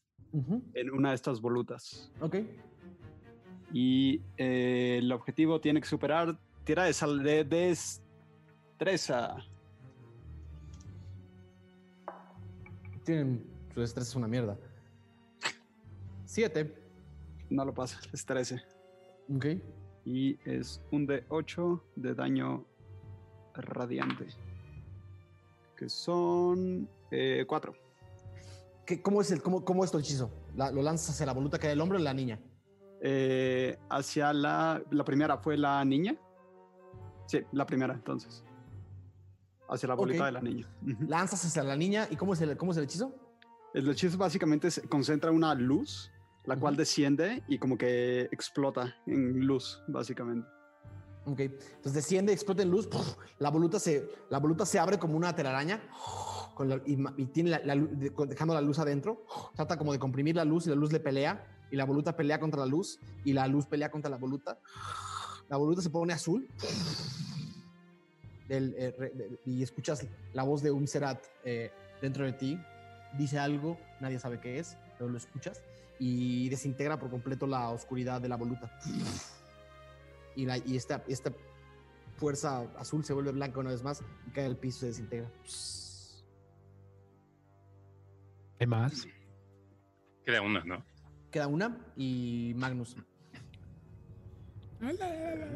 en una de estas volutas. Ok. Y eh, el objetivo tiene que superar tira de, sal de destreza. Tienen su destreza es una mierda. Siete. No lo pasa, es 13. Ok. Y es un de 8 de daño radiante. Que son 4. ¿Qué- ¿Cómo es el cómo, cómo es tu hechizo? La- ¿Lo lanzas hacia la voluta que hay del hombre o la niña? Eh, hacia la. La primera fue la niña. Sí, la primera, entonces. Hacia la bolita de la niña. Lanzas hacia la niña y cómo es el, cómo es el hechizo? El hechizo básicamente se concentra una luz, la cual desciende y como que explota en luz, básicamente. Ok. Entonces desciende, explota en luz. La voluta se, la voluta se abre como una telaraña con la- y, y tiene la, la dejando la luz adentro. Trata como de comprimir la luz y la luz le pelea. Y la voluta pelea contra la luz y la luz pelea contra la voluta. La voluta se pone azul. del, eh, y escuchas la voz de un Serat eh, dentro de ti. Dice algo, nadie sabe qué es, pero lo escuchas y desintegra por completo la oscuridad de la voluta. Y, la, y esta, esta fuerza azul se vuelve blanca una vez más y cae al piso y se desintegra. ¿Hay más? Queda una, ¿no? Queda una y Magnus.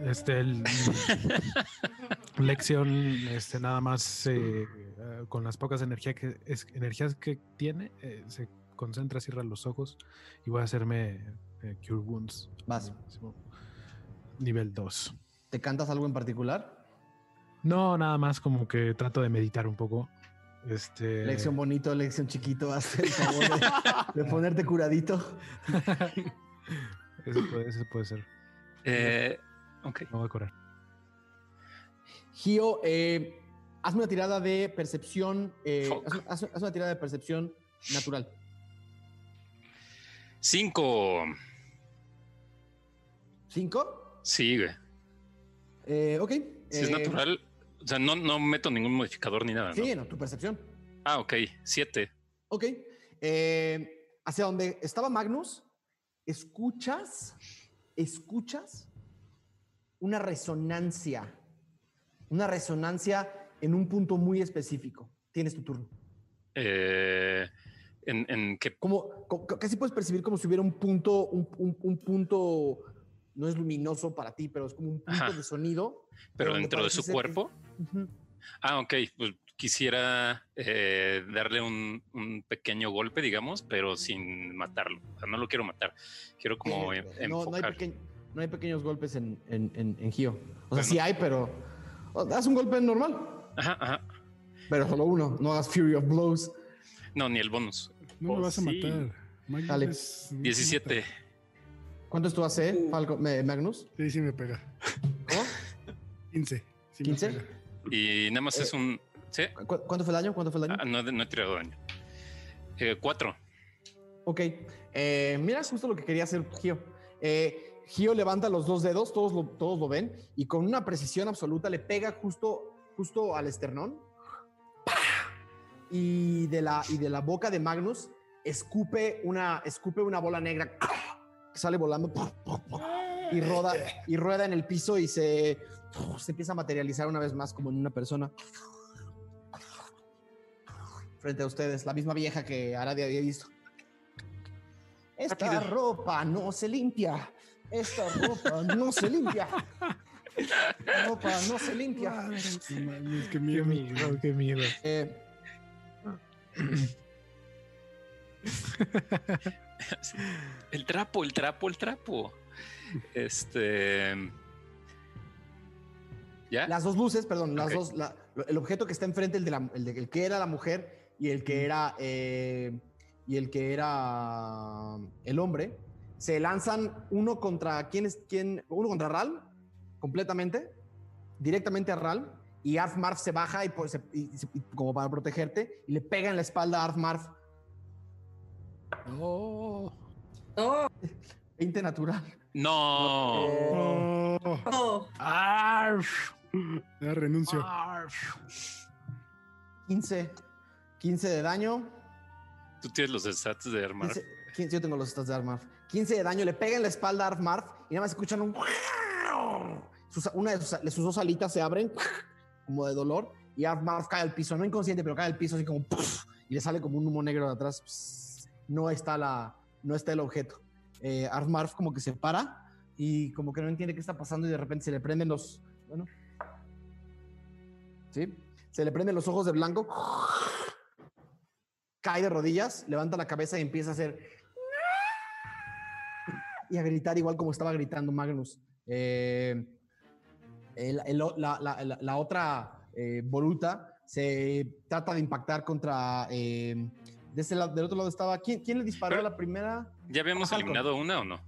Este, el, Lexion, este, nada más eh, eh, con las pocas energía que, es- energías que tiene, eh, se concentra, cierra los ojos y voy a hacerme eh, Cure Wounds. Vas. Máximo. Nivel 2. ¿Te cantas algo en particular? No, nada más como que trato de meditar un poco. Este, Lección bonito, lección chiquito, haz el favor de, de ponerte curadito. ese, puede, ese puede ser. Eh, ok. No voy a curar. Gio, eh, hazme una tirada de percepción. eh, haz, haz- haz una tirada de percepción natural. Cinco. ¿Cinco? Sí, güey. Eh, ok. Si es eh, natural, o sea, no, no meto ningún modificador ni nada. Sí, no, tu percepción. Ah, ok. Siete. Ok. Eh, hacia donde estaba Magnus, escuchas, escuchas una resonancia. Una resonancia en un punto muy específico. Tienes tu turno. Eh, en, en que Como, co- co- casi puedes percibir como si hubiera un punto, un, un- un punto, no es luminoso para ti, pero es como un punto Ajá. de sonido. pero dentro de su ser cuerpo. Ah, ok. Pues quisiera eh, darle un, un pequeño golpe, digamos, pero sin matarlo. O sea, no lo quiero matar. Quiero como em- no, no, hay peque- no hay pequeños golpes en, en, en, en Gio. O sea, Bueno. sí hay, pero haz un golpe normal, Ajá, ajá. pero solo uno. No hagas Fury of Blows. No, ni el bonus. No me Oh, vas a sí. matar. Dale. es- no se 17. ¿Cuánto es tu AC, Falco- Magnus? Sí, sí me pega. ¿Cómo? 15. sí me 15. pega. Y nada más Eh, es un. ¿Sí? ¿Cu- ¿Cuánto fue el daño? ¿Cuánto fue el daño? Ah, no, no he tirado daño. Eh, cuatro. Ok. Eh, mira, justo lo que quería hacer Gio. Eh, Gio levanta los dos dedos, todos lo, todos lo ven, y con una precisión absoluta le pega justo, justo al esternón. ¡Pah! Y de, la, y de la boca de Magnus escupe una, escupe una bola negra que sale volando y roda y rueda en el piso y se, se empieza a materializar una vez más como en una persona frente a ustedes, la misma vieja que Aradia había visto. Esta Rápido. ropa no se limpia. Esta ropa no se limpia. Esta ropa no se limpia. Qué Qué miedo. miedo, qué miedo. Eh, El trapo, el trapo, el trapo. Este. ¿Ya? las dos luces, perdón, las dos, la- el objeto que está enfrente, el, de la- el, de- el que era la mujer y el que era eh, y el que era el hombre, se lanzan uno contra quién es quién, uno contra Ral, completamente, directamente a Ral, y Arf Marf se baja y, y- se- y como para protegerte y le pega en la espalda a Arf Marf. Oh, No, 20 natural. No. No. arf, ya renuncio. arf. 15, 15 de daño. Tú tienes los stats de armar. 15, 15, yo tengo los stats de Armarf. 15 de daño, le pega en la espalda a Armarf y nada más escuchan un. Sus- una de sus, de sus dos alitas se abren como de dolor y Armarf cae al piso, no inconsciente, pero cae al piso así como y le sale como un humo negro de atrás. No está, la, no está el objeto. Eh, como que se para y como que no entiende qué está pasando y de repente se le prenden los. Bueno. Sí. Se le prenden los ojos de blanco. Cae de rodillas, levanta la cabeza y empieza a hacer y a gritar igual como estaba gritando Magnus. Eh, el- el- la, la- la- la otra eh, voluta se trata de impactar contra. eh, de ese lado, del otro lado estaba. ¿Quién, quién le disparó Pero- la primera? ¿Ya habíamos eliminado una o no?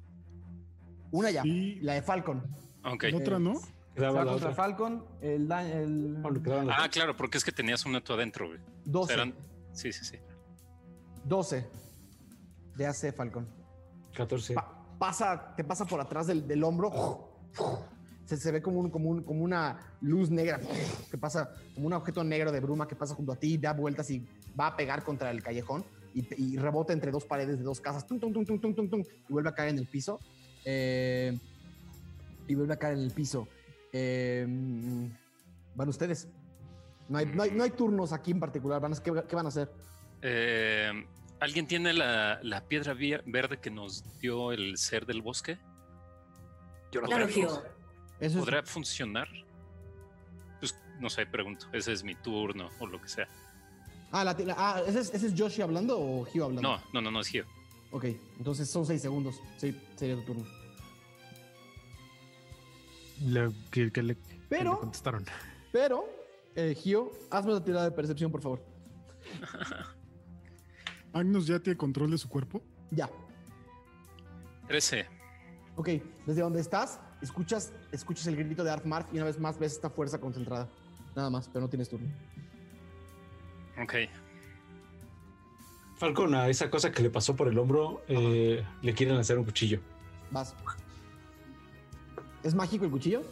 Una ya. Sí. La de Falcon. Ok. La otra, ¿no? Quedaba la contra otra. Falcon. El, el Bueno, Ah, claro, porque es que tenías una tú adentro, güey. O 12. sea, eran- Sí, sí, sí. 12 de AC Falcon. 14. Pa- pasa, te pasa por atrás del, del hombro, se, se ve como, un, como, un- como una luz negra que pasa, como un objeto negro de bruma que pasa junto a ti, da vueltas y va a pegar contra el callejón y, y rebota entre dos paredes de dos casas, tum, tum, tum, tum, tum, tum, tum, y vuelve a caer en el piso. Eh, y vuelve a caer en el piso. Eh, van ustedes. No hay, no, hay, no hay turnos aquí en particular. Van a- ¿qué, qué van a hacer? Eh, ¿Alguien tiene la, la piedra verde que nos dio el ser del bosque? Yo la Claro, ¿Podrá funcionar? Pues no sé, pregunto. Ese es mi turno o lo que sea. Ah, la- la- ah, ¿ese, es, ¿ese es Yoshi hablando o Hugh hablando? No, no, no, no es Gio. Ok, entonces son seis segundos. Sí, sería tu turno. Le- que, que le, que Pero- le contestaron. Pero, eh, Gio, hazme una tirada de percepción, por favor. Magnus ya tiene control de su cuerpo. Ya. 13. Ok, desde donde estás, escuchas, escuchas el grito de Art Marf y una vez más ves esta fuerza concentrada. Nada más, pero no tienes turno. Ok. Falcon, a esa cosa que le pasó por el hombro, eh, le quieren lanzar un cuchillo. Vas. ¿Es mágico el cuchillo?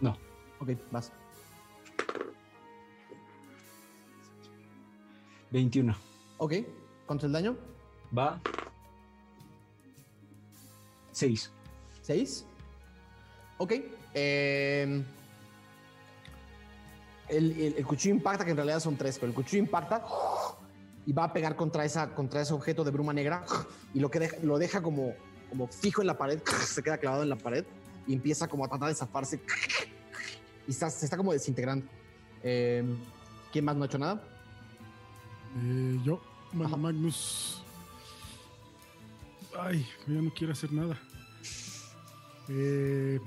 No. Ok, vas. 21. Ok, ¿cuánto es el daño? Va. 6. ¿Seis? Ok. em, el, el- el cuchillo impacta, que en realidad son tres, pero el cuchillo impacta y va a pegar contra, esa, contra ese objeto de bruma negra y lo, que deja, lo deja como, como fijo en la pared, se queda clavado en la pared y empieza como a tratar de zafarse y está- se está como desintegrando. Em, ¿Quién más no ha hecho nada? Eh, yo, Ajá. Magnus. Ay, ya no quiere hacer nada. Eh,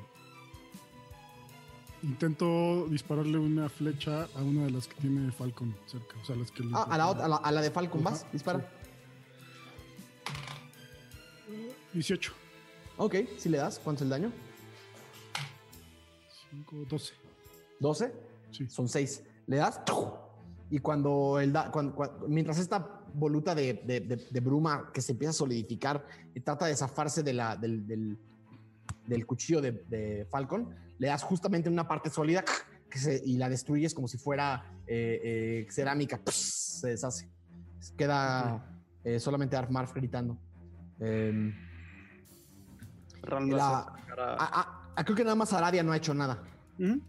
intento dispararle una flecha a una de las que tiene Falcon cerca. O sea, las que. le- Ah, a, la, otra- a, la, a la de Falcon, ¿vas? Dispara. 18. Ok, si le das, ¿cuánto es el daño? 5, 12. 12. Sí. Son 6. Le das y cuando el da, cuando- cuando- mientras esta voluta de, de- de- de bruma que se empieza a solidificar y trata de zafarse de la, del, del- del cuchillo de Falcon, le das justamente una parte sólida que se- y la destruyes como si fuera eh, eh, cerámica. Se deshace. Queda eh, solamente Arf Marf gritando. Em, la- sacar a- a- a- a- creo que nada más Aradia no ha hecho nada. Ujú.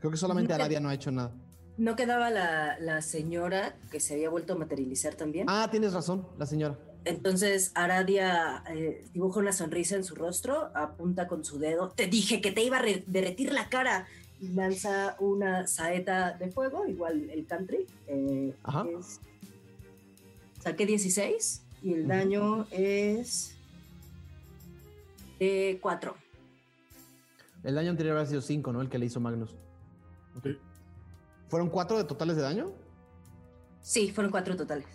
Creo que solamente Aradia no ha hecho nada. ¿No quedaba la, la señora que se había vuelto a materializar también? Ah, tienes razón, la señora. Entonces Aradia eh, dibuja una sonrisa en su rostro, apunta con su dedo. Te dije que te iba a re- derretir la cara. Y lanza una saeta de fuego, igual el country. eh, Ajá. es- saqué 16 y el daño es de 4. El daño anterior había sido 5, ¿no? El que le hizo Magnus. Ok. ¿Fueron 4 de totales de daño? Sí, fueron 4 totales.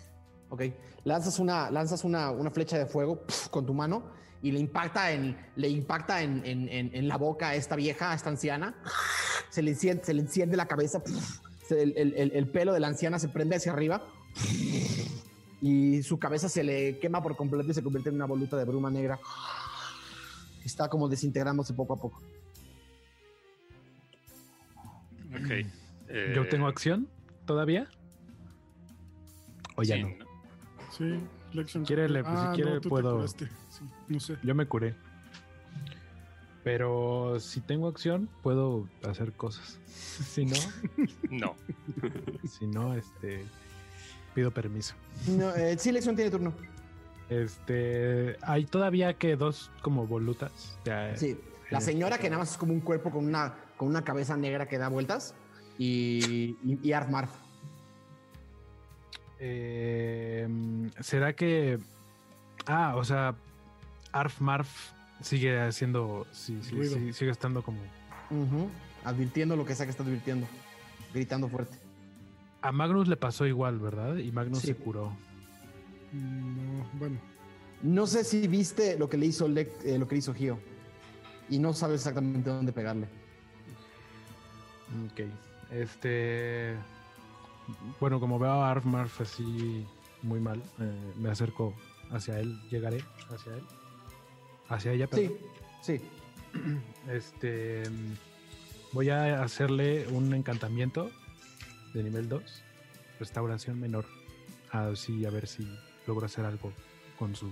Ok. Lanzas una, lanzas una, una flecha de fuego pf, con tu mano y le impacta en, le impacta en, en- en- en la boca a esta vieja, a esta anciana. Se le enciende, se le enciende la cabeza. pf, se- el, el- el- el pelo de la anciana se prende hacia arriba. Y su cabeza se le quema por completo y se convierte en una voluta de bruma negra. Está como desintegrándose poco a poco. Ok. Eh, ¿Yo tengo acción todavía? ¿O ya sí, no? Sí, Flexion. quiere, le- pues, si quiere, tú te puedo- curaste. Sí, no sé. Yo me curé. Pero si tengo acción, puedo hacer cosas. si no, No. si no, este pido permiso. No, eh, sí, Lexion tiene turno. Este, hay todavía que dos como volutas. Ya, Sí, la señora que nada más es como un cuerpo con una, con una cabeza negra que da vueltas y, y, y Arf Marf. Eh, ¿Será que... Ah, o sea, Arf Marf sigue haciendo... Sí, sí, sí, sigue estando como... Advirtiendo lo que sea que está advirtiendo. Gritando fuerte. A Magnus le pasó igual, ¿verdad? Y Magnus Sí. se curó. Mm, No, bueno. No sé si viste lo que le hizo Lec- eh, lo que le hizo Gio. Y no sabes exactamente dónde pegarle. Ok. Este... Bueno, como veo a Arf Marf así muy mal, eh, me acerco hacia él, llegaré hacia él. Hacia ella, Sí, perdón. sí. Este. Voy a hacerle un encantamiento de nivel 2. Restauración menor. Así, a ver si logro hacer algo con su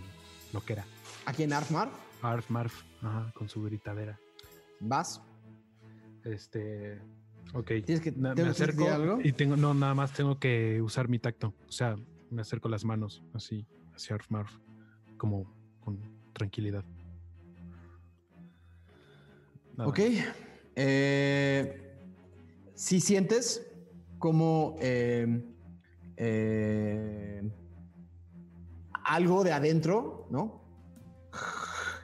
loquera. Aquí en Arfmar, Arf, Marf, ajá, con su gritadera. vas. Este. Ok. Tienes que, Na- me ¿tienes que acerco algo. y tengo, no, nada más tengo que usar mi tacto. O sea, me acerco las manos así hacia Arf Marf, como con tranquilidad. Nada Ok. Eh, si sientes como eh, eh, algo de adentro, ¿no?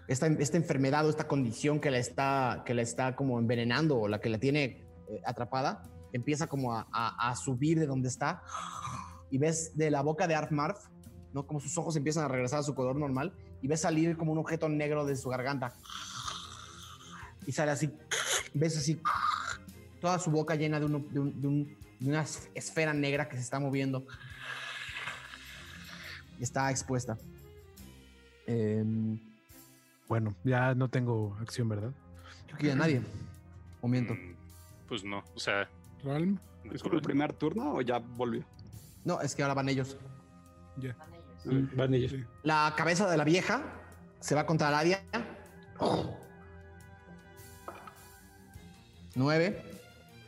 Esta, esta enfermedad o esta condición que la está, que la está como envenenando o la que la tiene eh, atrapada, empieza como a, a- a subir de donde está y ves de la boca de Arfmarf, ¿no? Como sus ojos empiezan a regresar a su color normal y ves salir como un objeto negro de su garganta y sale así, ves así, toda su boca llena de, uno- de un- de un- de una es- esfera negra que se está moviendo. Y está expuesta. Em, Bueno, ya no tengo acción, ¿verdad? creo que ya nadie. O miento. Mm, Pues no, o sea, Ralm, ¿Es por el primer turno o ya volvió? No, es que ahora van ellos. ya. Mm, Van ellos. Sí. La cabeza de la vieja se va contra Aradia. Nueve.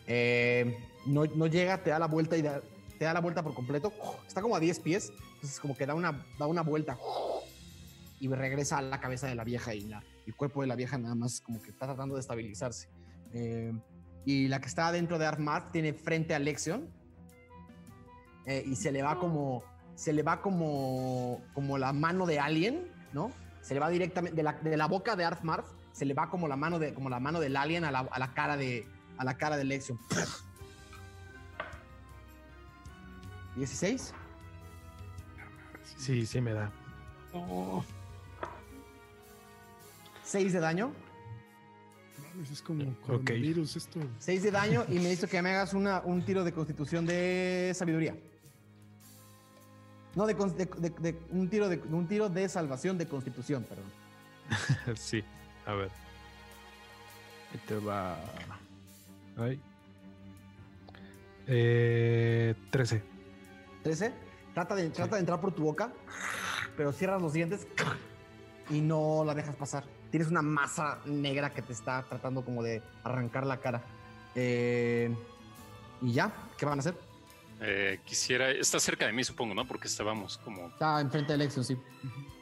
Eh, no, no llega, te da la vuelta y da- te da la vuelta por completo. Está como a 10 pies. Entonces como que da una, da una vuelta. Y regresa a la cabeza de la vieja y la, el cuerpo de la vieja nada más como que está tratando de estabilizarse. Eh, y la que está dentro de Armad tiene frente a Lexion. eh, y se le va como se le va como, como la mano de alien, ¿no? Se le va directamente de la, de la boca de Arfmarf, se le va como la mano de como la mano del alien a la, a la cara de a la cara de Lexion. 16. Sí, sí me da. 6 de daño. Mames, es como coronavirus esto. 6 de daño y me dice que me hagas una, un tiro de constitución de sabiduría. No, de, de- de- de- un, tiro de, un tiro de salvación de constitución, perdón. sí, a ver. Ahí te va. Ay. Eh, 13. 13. Trata de, trata de entrar por tu boca, pero cierras los dientes y no la dejas pasar. Tienes una masa negra que te está tratando como de arrancar la cara. Eh, y ya, ¿qué van a hacer? eh, quisiera, está cerca de mí supongo, ¿no? Porque estábamos como... Está enfrente de Lexion, sí.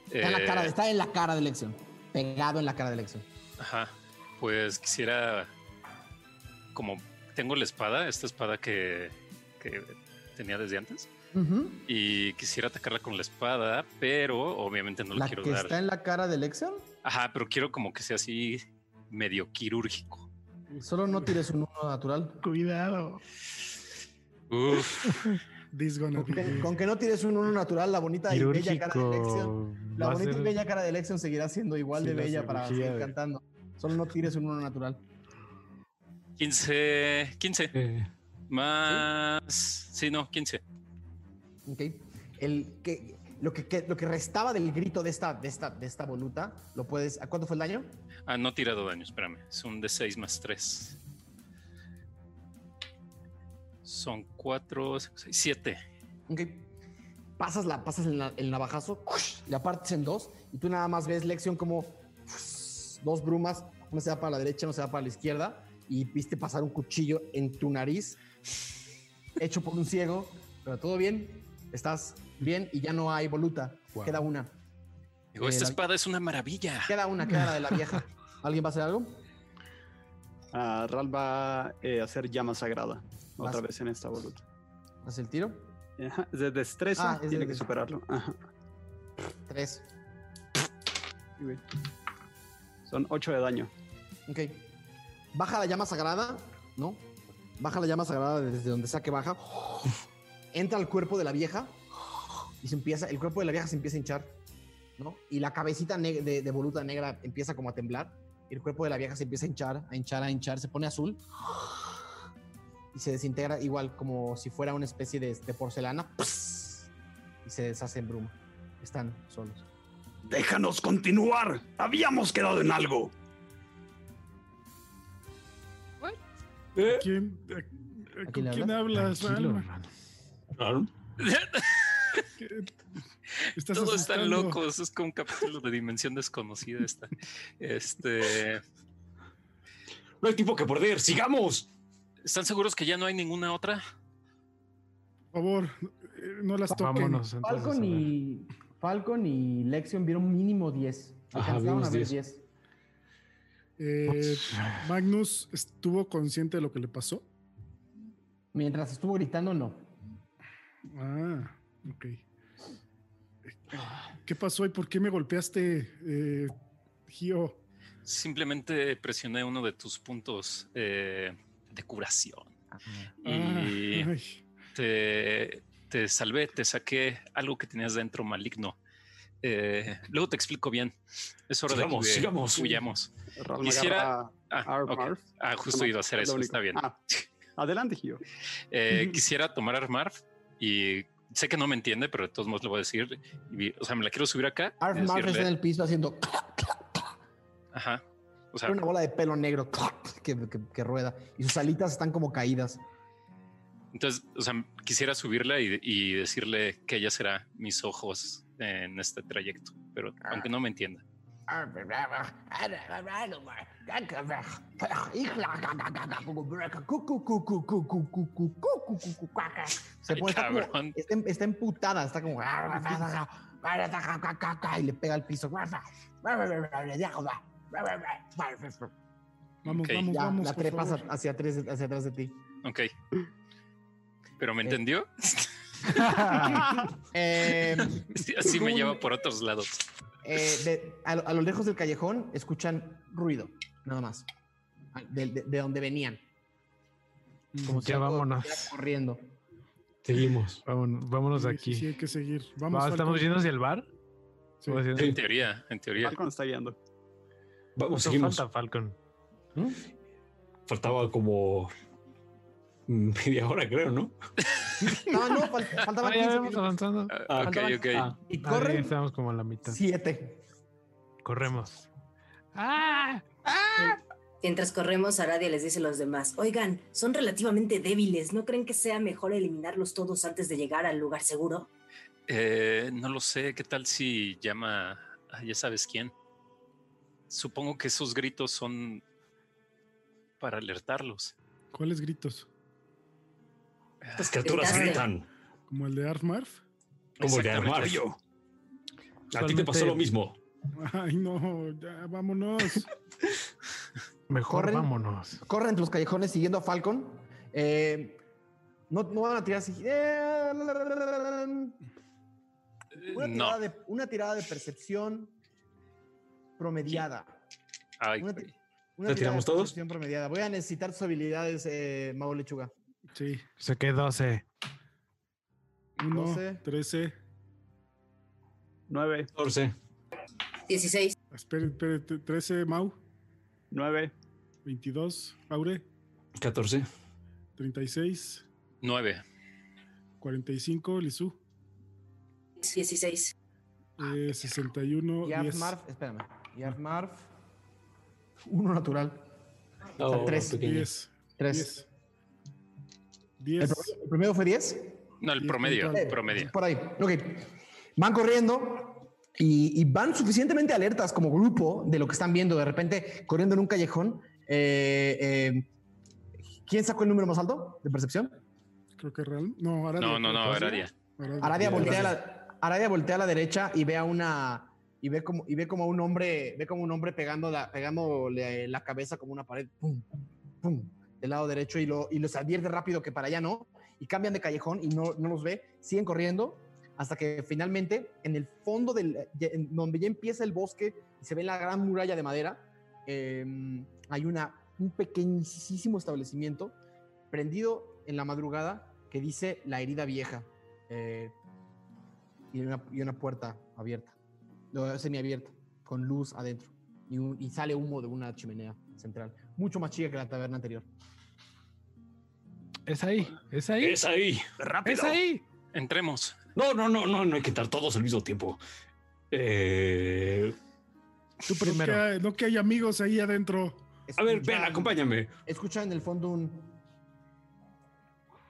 Está, en la eh, cara, está en la cara de Lexion. Pegado en la cara de Lexion. Ajá, pues quisiera, como tengo la espada, esta espada que, que tenía desde antes, y quisiera atacarla con la espada, pero obviamente no le La quiero que dar. está en la cara de Lexion, Ajá, pero quiero como que sea así medio quirúrgico. solo no tires un uno natural. Cuidado. Uf, Con que, con que no tires un uno natural, la bonita y bella cara de Lexion. La bonita y bella cara de Lexion seguirá siendo igual Sí, de la bella para seguir de- cantando. Solo no tires un uno natural. 15, 15 Eh, más. Sí, no, 15. ¿ok? El que, lo, que, que- lo que restaba del grito de esta, de esta, de esta voluta, lo puedes. ¿A cuánto fue el daño? Ah, no he tirado daño, espérame. Es un de 6 más 3. Son 4, 6, 7. ¿ok? Pasas, la, pasas el navajazo, la partes en dos, y tú nada más ves Lexion como dos brumas, una se va para la derecha, una se va para la izquierda, y viste pasar un cuchillo en tu nariz, hecho por un ciego, pero todo bien, estás bien y ya no hay voluta, Wow. queda una. Digo, Eh, esta la- espada es una maravilla. Queda una, queda la de la vieja. ¿Alguien va a hacer algo? Ah, Ral va a eh, hacer llama sagrada. Vas. Otra vez en esta voluta. ¿Haz el tiro? Ajá, de destreza, Ah, es de tiene que destreza. superarlo. Ajá. Tres. Son 8 de daño. Ok. Baja la llama sagrada, ¿no? Baja la llama sagrada desde donde sea que baja. Entra al cuerpo de la vieja y se empieza, el cuerpo de la vieja se empieza a hinchar, ¿no? Y la cabecita de, de voluta negra empieza como a temblar. Y el cuerpo de la vieja se empieza a hinchar, a hinchar, a hinchar, se pone azul. Y se desintegra igual como si fuera una especie de, de porcelana. Y se deshace en bruma. Están solos. Déjanos continuar. Habíamos quedado en algo. ¿Eh? ¿Quién, a- a- ¿A ¿Con quién hablas, Tranquilo, Alma? hermano. Claro. ¿Qué- Estás Todos están locos. Es como un capítulo de dimensión desconocida. Esta. Este. No hay tiempo que perder. ¡Sigamos! ¿Están seguros que ya no hay ninguna otra? Por favor, eh, no las toquen. Falcon y, Falcon y Lexion vieron mínimo 10. Ajá, Alcanzaron vimos a ver 10. 10. Eh, Magnus estuvo consciente de lo que le pasó. Mientras estuvo gritando, no. Ah, ok. ¿Qué pasó y por qué me golpeaste, eh, Gio? Simplemente presioné uno de tus puntos eh, de curación. Ah, Y ay. te, te salvé, te saqué algo que tenías dentro maligno. Eh, luego te explico bien. Es hora Sigamos, de que sigamos. huyamos. Quisiera- Ah, Arf, ok. Arf. Ah, justo No, iba a hacer eso, está bien. Ah, adelante, Gio. Eh, quisiera tomar a Marv y sé que no me entiende, pero de todos modos le voy a decir. y- o sea, me la quiero subir acá. Arf Marf está en el piso haciendo Ajá. O sea, una bola de pelo negro que, que- que rueda y sus alitas están como caídas. entonces, o sea, quisiera subirla y, y decirle que ella será mis ojos en este trayecto, pero aunque no me entienda. Se pone, está, como- cabrón. está, está emputada, está como y le pega al piso. Vamos, Ok. vamos, Ya, vamos. la trepas hacia atrás, hacia atrás de ti. Ok. ¿Pero me Eh, entendió? Eh, Así me lleva por otros lados. eh, de- a, a lo lejos del callejón escuchan ruido, nada más. Ah, De, de- de donde venían. Como si Ya algo vámonos. corriendo. Seguimos. Vámonos, vámonos de Sí, aquí. sí, hay que seguir. Vamos, Va, ¿Estamos Falcon. yendo hacia el bar? Sí. ¿O hacia- Sí. En teoría, en teoría. Falcon está guiando. Vamos, ¿Cuánto seguimos. falta, Falcon? ¿Mm? Faltaba como media hora, creo, ¿no? No, no, fal- faltaban Ah, ya 15 vamos minutos. avanzando. Ah, ok, ok. Ah, Y Ahí corren estamos como a la mitad. 7. Corremos. ¡Ah! Mientras corremos, Aradia les dice a los demás, oigan, son relativamente débiles, ¿no creen que sea mejor eliminarlos todos antes de llegar al lugar seguro? Eh, no lo sé. ¿Qué tal si llama a ya sabes quién? Supongo que esos gritos son para alertarlos. ¿Cuáles gritos? Estas criaturas Gritaste. gritan. ¿Como el de Arf Marf? Como el de Exactamente. armar. Yo. A ti te pasó lo mismo. Ay, no, ya vámonos. Mejor Corren. vámonos. Corren entre los callejones siguiendo a Falcon. Eh, no, no van a tirar así. Eh, Una No. tirada, de, una tirada de percepción promediada. Ay, Una, una ¿La tirada tiramos de todos? percepción promediada. Voy a necesitar tus habilidades, eh, Mau Lechuga. Sí. Se quedó 12. 1, 12. 13. 9, 14. 16. Espere, espere, 13, Mau. 9, 22, Aure. 14. 36, Nueve. 45, Lisú. 16. Eh, 61, Y 10. Arfmarf, espérame. Y Arfmarf, uno natural. Oh, tres. pequeño. 10. Tres. 10. ¿El, 10. promedio- el promedio fue 10? No, el Diez promedio. puntual. Eh, Promedio. Por ahí. Ok. Van corriendo y, y van suficientemente alertas como grupo de lo que están viendo. De repente, corriendo en un callejón. eh, eh, ¿Quién sacó el número más alto de percepción? Creo que real. No, Aradia. No, no, no, Aradia. Aradia. Aradia Aradia. voltea, a la, Aradia voltea a la derecha y ve a una y ve como y ve como un hombre ve como un hombre pegando la pegándole la cabeza como una pared pum pum del lado derecho y lo y los advierte rápido que para allá no y cambian de callejón y no, no los ve siguen corriendo hasta que finalmente en el fondo del donde ya empieza el bosque y se ve la gran muralla de madera eh, hay una un pequeñísimo establecimiento prendido en la madrugada que dice la herida vieja eh, y, una, y una puerta abierta, no, semiabierta, con luz adentro. Y, un- y sale humo de una chimenea central, mucho más chica que la taberna anterior. Es ahí, es ahí. Es ahí. Es ahí. Entremos. No, no, no, no, no hay que estar todos al mismo tiempo. Eh, Tú No primero. que, hay, no que hay amigos ahí adentro. A ver, ven, acompáñame. Escuchan en el fondo un...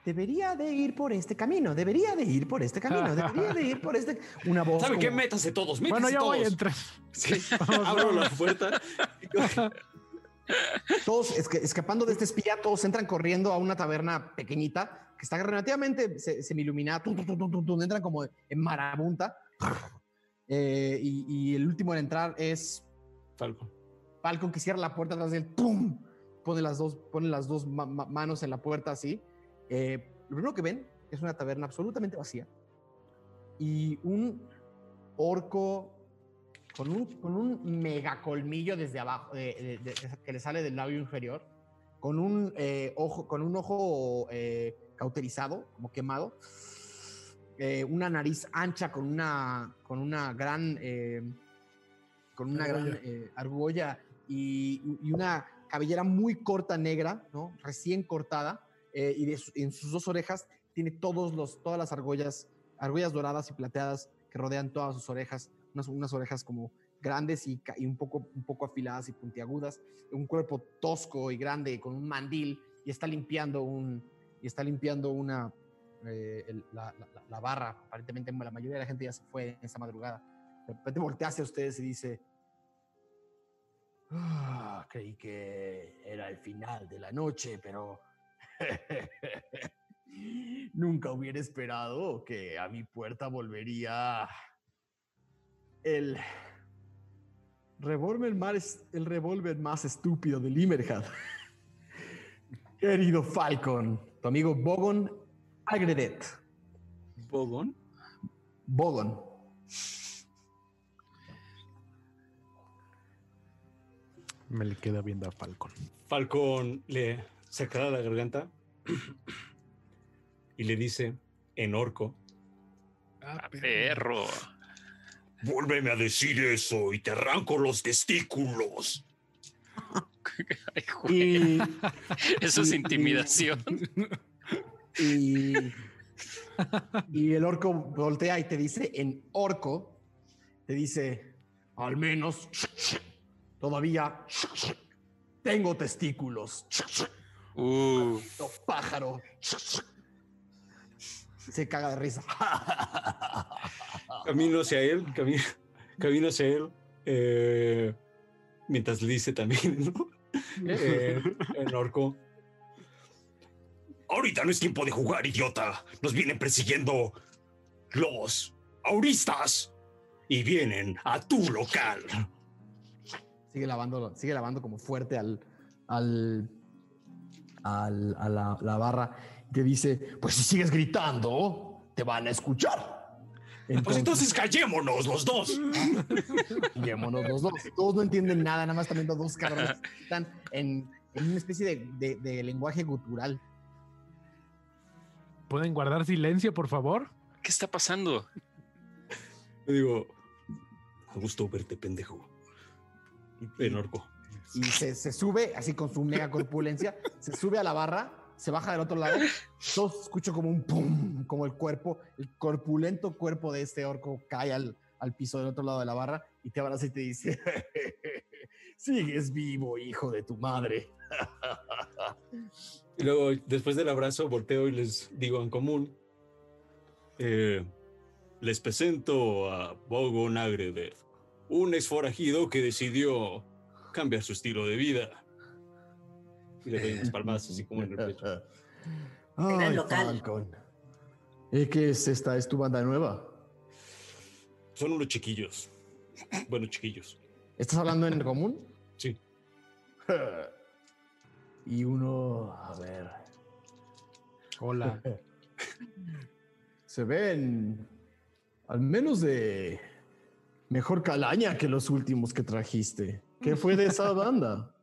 Debería de ir por este camino, debería de ir por este camino, debería de ir por este... Una voz ¿Sabe qué? Métase todos, métase Bueno, yo voy a todos. entrar. Sí. Vamos, Abro vamos. la puerta. Todos esca- escapando de este espía, todos entran corriendo a una taberna pequeñita que está relativamente se- semi-iluminada. tum, tum, entran como en marabunta. Eh, y, y el último en entrar es Falco. Falcon que cierra la puerta atrás de él. ¡Pum! Pone las dos, pone las dos ma- ma- manos en la puerta así. Eh, lo primero que ven es una taberna absolutamente vacía. Y un orco con un, con un mega colmillo desde abajo, eh, de- de- que le sale del labio inferior, con un eh, ojo, con un ojo eh, cauterizado, como quemado, eh, una nariz ancha con una, con una gran, eh, con una gran Argolla. eh, argolla y, y una cabellera muy corta negra, ¿no? Recién cortada, y de en sus dos orejas tiene todos los, todas las argollas, argollas doradas y plateadas que rodean todas sus orejas, unas, unas orejas como grandes y, y un, poco, un poco afiladas y puntiagudas, un cuerpo tosco y grande con un mandil y está limpiando un y está limpiando una eh, la barra. Aparentemente la mayoría de la gente ya se fue en esa madrugada. De repente voltea hacia ustedes y dice, "Ah, creí que era el final de la noche, pero nunca hubiera esperado que a mi puerta volvería el revólver más, el revólver más estúpido de Limerhad. Querido Falcon, tu amigo Bogon Agredet. ¿Bogón? Bogon. Me le queda viendo a Falcon. Falcón le sacará la garganta y le dice en orco: Ah, A perro. perro. Vuélveme a decir eso y te arranco los testículos. Ay, güey, Y, Eso es y- intimidación. y, y el orco voltea y te dice en orco, te dice, al menos todavía tengo testículos. Uh, pájaro. Se caga de risa. Camino hacia él, camino, camino hacia él, eh, mientras le dice también, ¿no? Eh, en orco. Ahorita no es tiempo de jugar, idiota. Nos vienen persiguiendo los auristas y vienen a tu local. sigue lavando, sigue lavando como fuerte al, al, al- a la, la barra que dice, pues si sigues gritando, te van a escuchar. Pues entonces callémonos los dos. Guillémonos los dos. Todos no entienden nada, nada más están viendo dos cabrones están en, en una especie de, de- de lenguaje gutural. ¿Pueden guardar silencio, por favor? ¿Qué está pasando? Le digo, a gusto verte, pendejo. En orco. y se, se sube, así con su mega corpulencia, se sube a la barra, se baja del otro lado. Todos escucho como un pum, como el cuerpo, el corpulento cuerpo de este orco cae al, al piso del otro lado de la barra y te abraza y te dice: Sigues vivo, hijo de tu madre. Y luego, después del abrazo, volteo y les digo en común. eh, les presento a Bogon Agredet, un exforajido que decidió cambiar su estilo de vida. Y le doy unas palmas así como en el pecho. Ay, local. Falcon. ¿Y qué es esta? ¿Es tu banda nueva? Son unos chiquillos. Bueno, chiquillos. ¿Estás hablando en común? Sí. Y uno, a ver, Hola. se ven al menos de mejor calaña que los últimos que trajiste. ¿Qué fue de esa banda?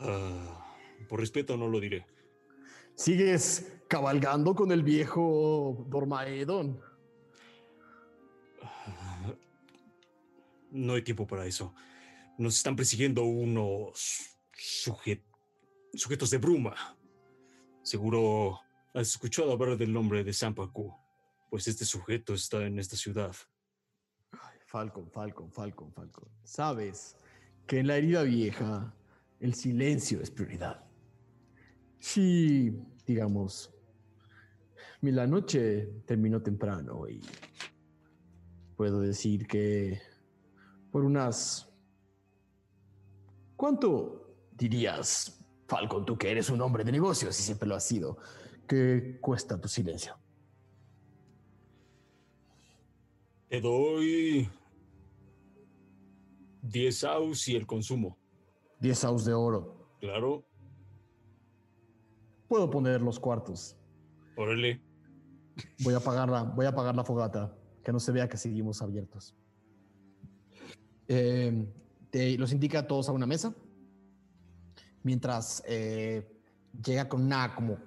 Ah, por respeto no lo diré. ¿Sigues cabalgando con el viejo Dormaedon? No hay tiempo para eso. Nos están persiguiendo unos suje- sujetos de bruma. Seguro has escuchado hablar del nombre de Sampaku. Pues este sujeto está en esta ciudad. Falcon, Falcon, Falcon, Falcon. Sabes que en la herida vieja el silencio es prioridad. Sí, digamos, mi la noche terminó temprano y puedo decir que por unas... ¿Cuánto dirías, Falcon, tú que eres un hombre de negocios y siempre lo has sido, que cuesta tu silencio? Te doy 10 aus y el consumo. 10 aus de oro. Claro, Puedo poner los cuartos. órale. Voy a apagar la, voy a apagar la fogata, que no se vea que seguimos abiertos. Eh, te- los indica a todos a una mesa. Mientras eh, llega con una, como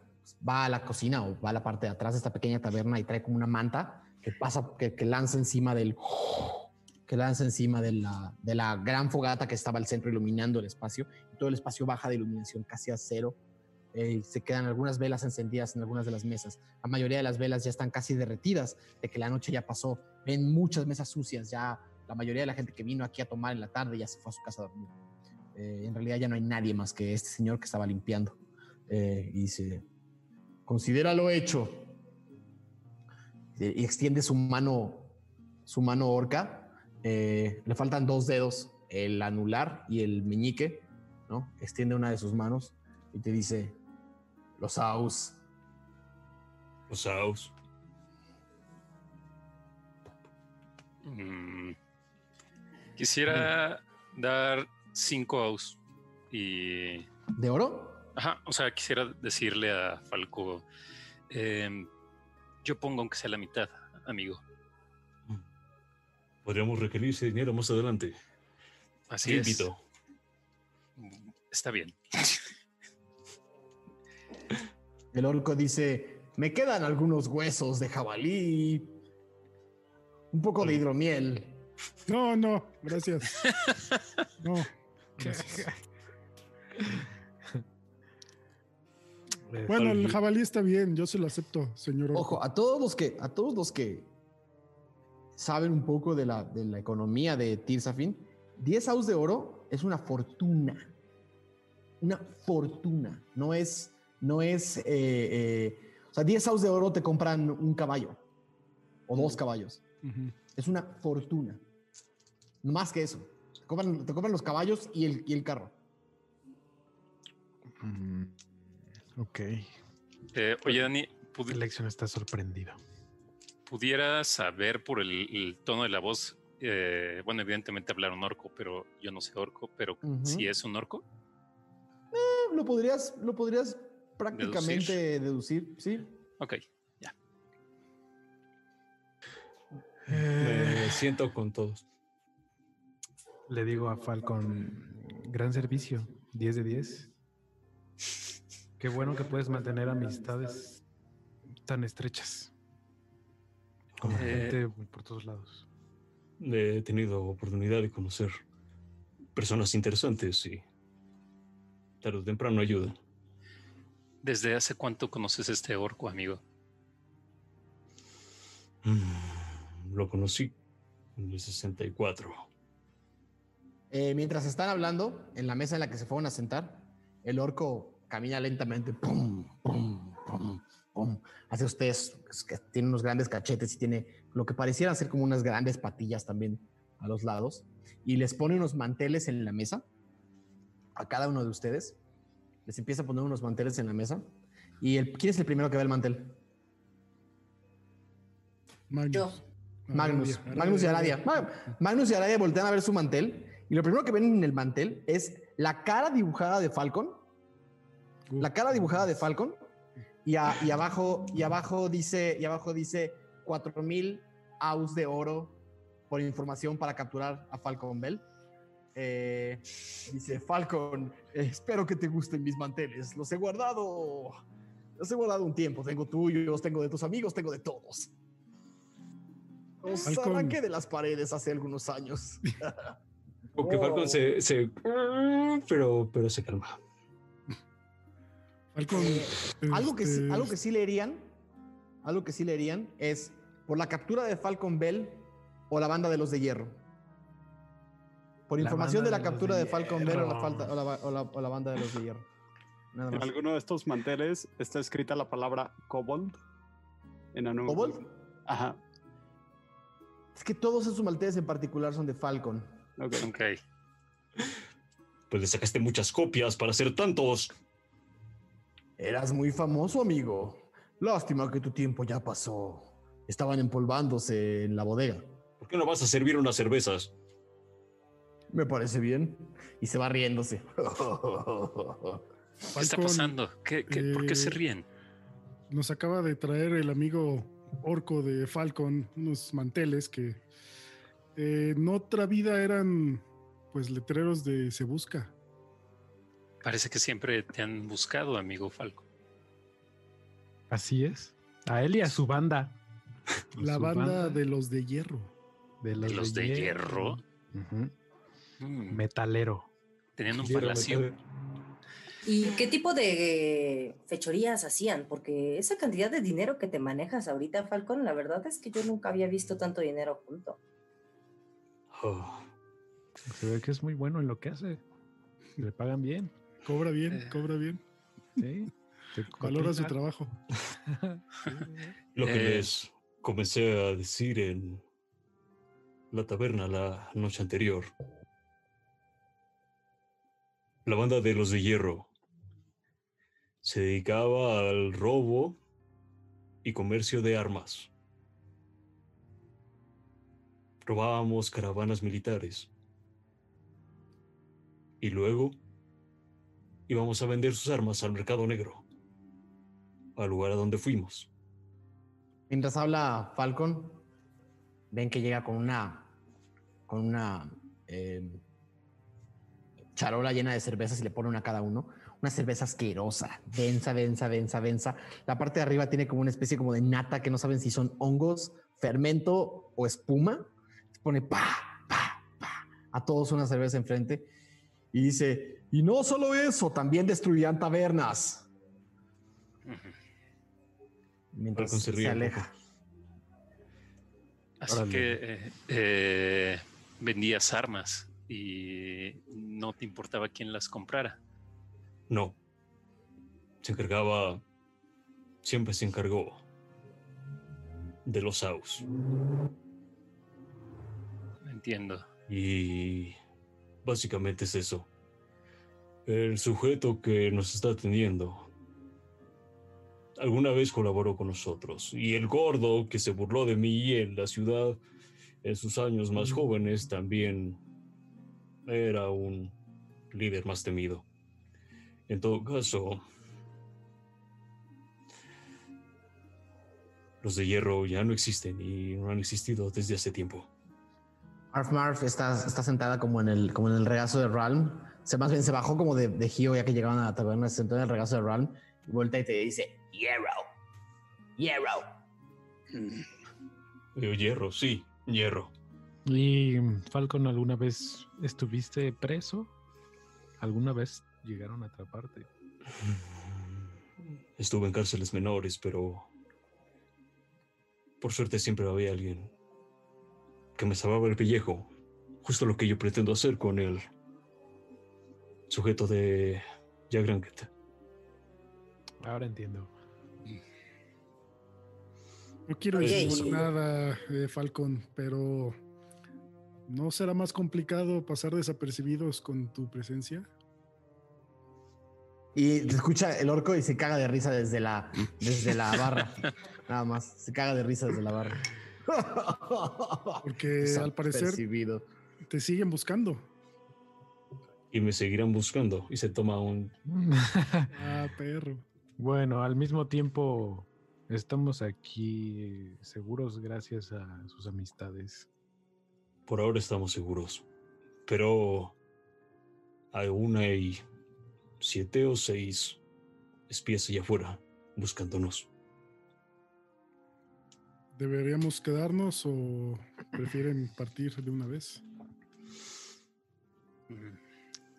va a la cocina o va a la parte de atrás de esta pequeña taberna y trae como una manta que pasa, que, que lanza encima del, que lanza encima de la, de la gran fogata que estaba al centro iluminando el espacio. Y todo el espacio baja de iluminación casi a cero. Eh, se quedan algunas velas encendidas en algunas de las mesas. La mayoría de las velas ya están casi derretidas de que la noche ya pasó. Ven muchas mesas sucias. Ya la mayoría de la gente que vino aquí a tomar en la tarde ya se fue a su casa a dormir. Eh, en realidad ya no hay nadie más que este señor que estaba limpiando. Eh, y dice, considéralo hecho. Eh, Y extiende su mano, su mano orca. Eh, le faltan dos dedos, el anular y el meñique, ¿no? Extiende una de sus manos y te dice, los aus. Los aus. Mm, Quisiera dar cinco aus y ¿De oro? Ajá, o sea, quisiera decirle a Falco, em, yo pongo aunque sea la mitad, amigo. Podríamos requerir ese dinero más adelante. Así Te es. invito. Está bien. El orco dice, me quedan algunos huesos de jabalí, un poco de hidromiel. No, no, gracias. No. gracias. Bueno, el jabalí está bien, yo se lo acepto, señor. orco. Ojo, a todos los que, a todos los que saben un poco de la, de la economía de Tirsafin, 10 aus de oro es una fortuna. Una fortuna. No es, no es, eh, eh, o sea, 10 aus de oro te compran un caballo o dos caballos. Es una fortuna. Más que eso. Te compran, te compran los caballos y el, y el carro. mm, ok. Eh, oye, Dani, Elección está sorprendido. Pudiera saber por el, el tono de la voz, eh, bueno, evidentemente hablar un orco, pero yo no sé orco, pero si es un orco, Eh, Lo podrías, lo podrías prácticamente deducir, sí. ok. Eh, Me siento con todos. le digo a Falcon, gran servicio, 10 de 10. Qué bueno que puedes mantener amistades tan estrechas. Con Eh, gente por todos lados. He tenido oportunidad de conocer personas interesantes y tarde o temprano ayuda. ¿Desde hace cuánto conoces este orco, amigo? Mm, Lo conocí en el 64. Eh, mientras están hablando, en la mesa en la que se fueron a sentar, el orco camina lentamente. Pum, pum, pum, Hace ustedes, es que tiene unos grandes cachetes y tiene lo que parecieran ser como unas grandes patillas también a los lados. Y les pone unos manteles en la mesa a cada uno de ustedes. Les empieza a poner unos manteles en la mesa. ¿Y el, quién es el primero que ve el mantel? Magnus. Yo. Magnus. Magnus y Aradia. Aradia. Ma- Magnus y Aradia voltean a ver su mantel y lo primero que ven en el mantel es la cara dibujada de Falcon, Uf. la cara dibujada de Falcon y, a- y abajo y abajo dice y abajo dice 4000 aus de oro por información para capturar a Falcon Bell. Eh, dice Falcon, espero que te gusten mis manteles. Los he guardado. Los he guardado un tiempo. Tengo tuyos, tengo de tus amigos, tengo de todos. Los Falcon. arranqué de las paredes hace algunos años. Porque Oh. Falcon se, se- Pero, pero se calma. Falcon. algo, que, sí- este, algo que sí leerían, algo que sí leerían es por la captura de Falcon Bell o la banda de los de hierro. Por La información de la de captura de de Falcon Ver o la, hierro. falta, o, la, ba- o la- o la banda de los de hierro. Nada En alguno de estos manteles está escrita la palabra kobold. En ¿Kobold? Ajá. Es que todos esos malteses en particular son de Falcon. ok. Ok. Pues le sacaste muchas copias para hacer tantos. Eras muy famoso, amigo. Lástima que tu tiempo ya pasó. Estaban empolvándose en la bodega. ¿Por qué no vas a servir unas cervezas? Me parece bien. Y se va riéndose. ¿Qué está pasando? ¿Qué, qué- por qué se eh, ríen? Nos acaba de traer el amigo orco de Falcon unos manteles que eh, en otra vida eran pues letreros de se busca. Parece que siempre te han buscado, amigo Falco. Así es. A él y a su banda. La su banda de los de hierro. de los, los de hierro? Mm, Metalero. tenían un palacio. ¿Y qué tipo de fechorías hacían? Porque esa cantidad de dinero que te manejas ahorita, Falcon, la verdad es que yo nunca había visto tanto dinero junto. Oh, Se ve que es muy bueno en lo que hace. Le pagan bien. Cobra bien, Eh. cobra bien. Sí. Te Valora su trabajo. Lo que Eh. les comencé a decir en la taberna la noche anterior. La banda de los de hierro se dedicaba al robo y comercio de armas. Robábamos caravanas militares. Y luego íbamos a vender sus armas al mercado negro, al lugar a donde fuimos. Mientras habla Falcon, ven que llega con una con una eh, charola llena de cervezas y le pone una a cada uno. Una cerveza asquerosa, densa, densa, densa, densa. La parte de arriba tiene como una especie como de nata que no saben si son hongos, fermento o espuma. Se pone pa, pa, pa, a todos una cerveza enfrente y dice, y no solo eso, también destruirán tabernas. Mientras se aleja. Así Órale. que eh, eh, vendías armas y no te importaba quién las comprara. No. Se encargaba. Siempre se encargó. De los Aus. Entiendo. Y. Básicamente es eso. El sujeto que nos está atendiendo. Alguna vez colaboró con nosotros. Y el gordo que se burló de mí en la ciudad en sus años más jóvenes también era un líder más temido. En todo caso, los de hierro ya no existen y no han existido desde hace tiempo. Marf Marf está, está sentada como en el, como en el regazo de Ralm. Se, más bien se bajó como de, de Gio ya que llegaban a la taberna, se sentó en el regazo de Ralm y vuelta y te dice, Hierro, Hierro. Eh, hierro, sí, hierro. ¿Y Falcon alguna vez estuviste preso? ¿Alguna vez llegaron a atraparte? Estuve en cárceles menores, pero por suerte siempre había alguien que me salvaba el pellejo. Justo lo que yo pretendo hacer con el sujeto de Jack Ranket. Ahora entiendo. No quiero decir nada, eh, Falcon, pero ¿no será más complicado pasar desapercibidos con tu presencia? Y te escucha el orco y se caga de risa desde la, desde la barra. Nada más, se caga de risa desde la barra. Porque al parecer te siguen buscando. Y me seguirán buscando. Y se toma un... Ah, perro. bueno, al mismo tiempo estamos aquí seguros gracias a sus amistades. Por ahora estamos seguros. Pero aún hay siete o seis espías allá afuera buscándonos. ¿Deberíamos quedarnos o prefieren partir de una vez?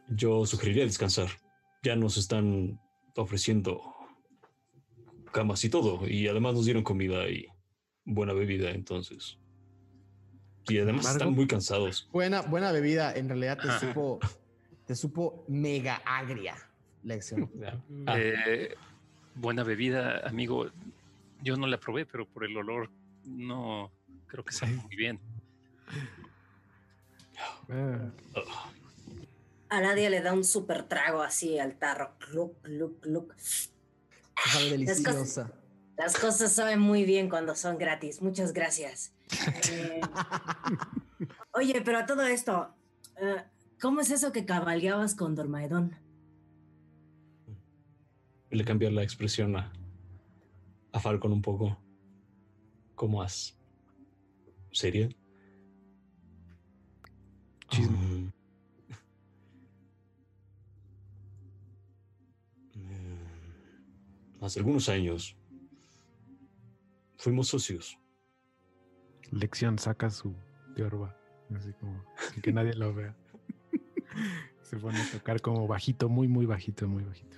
Yo sugeriría descansar. Ya nos están ofreciendo camas y todo. Y además nos dieron comida y buena bebida. Entonces, Y además están muy cansados. Buena, buena bebida, en realidad te supo, te supo mega agria, Lección. Ah, Eh, buena bebida, amigo. Yo no la probé, pero por el olor no creo que sabe muy bien. Ah, A nadie le da un super trago así al tarro. Cluc, cluc, cluc. Sabe deliciosa. Las cosas saben muy bien cuando son gratis. Muchas gracias. Eh, oye, pero a todo esto, eh, ¿cómo es eso que cabalgabas con Dormaedón? le cambiar la expresión a, a Falcon un poco. ¿Cómo has? ¿Seria? Chisme. Mm. Mm. Hace algunos años fuimos socios. Lección saca su piorba, así como sin que nadie lo vea. Se pone a tocar como bajito, muy, muy bajito, muy bajito.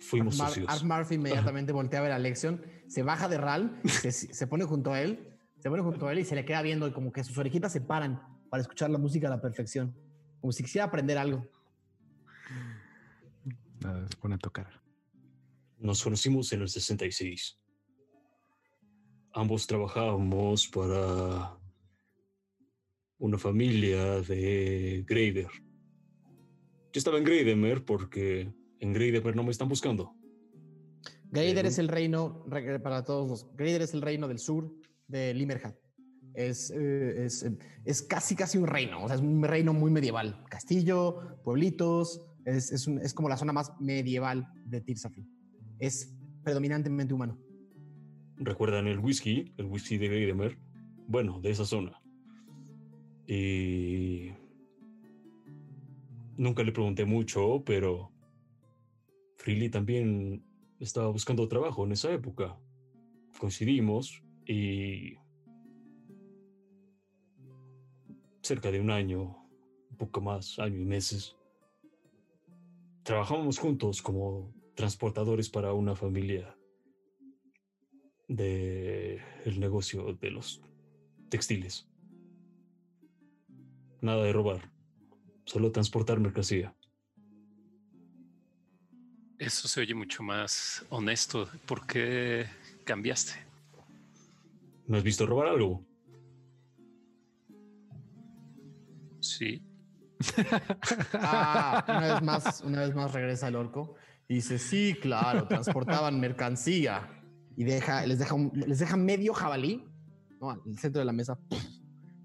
Fuimos socios. Art Murphy inmediatamente voltea a ver a Lexion, se baja de Ral, se, se pone junto a él, se pone junto a él y se le queda viendo y como que sus orejitas se paran para escuchar la música a la perfección, como si quisiera aprender algo. Nada, se pone a tocar. Nos conocimos en el 66. Ambos trabajábamos para una familia de Grader. Yo estaba en Grademer porque en Grademer no me están buscando. Greider Ujú. es el reino, re- para todos los, Greider es el reino del sur de Limerhat. Es, eh, es, eh, es casi, casi un reino, o sea, es un reino muy medieval. Castillo, pueblitos, es, es, un- es como la zona más medieval de Tirsafin. Es predominantemente humano. ¿Recuerdan el whisky? El whisky de Grademer. Bueno, de esa zona. Y... Nunca le pregunté mucho, pero... Freely también estaba buscando trabajo en esa época. Coincidimos y... Cerca de un año, un poco más, año y meses. Trabajamos juntos como transportadores para una familia de el negocio de los textiles. Nada de robar, solo transportar mercancía. Eso se oye mucho más honesto. ¿Por qué cambiaste? ¿No has visto robar algo? Sí. Ah, una vez más, una vez más regresa el orco y dice, sí, claro, transportaban mercancía y deja, les deja, un- les deja medio jabalí, ¿no? Al centro de la mesa,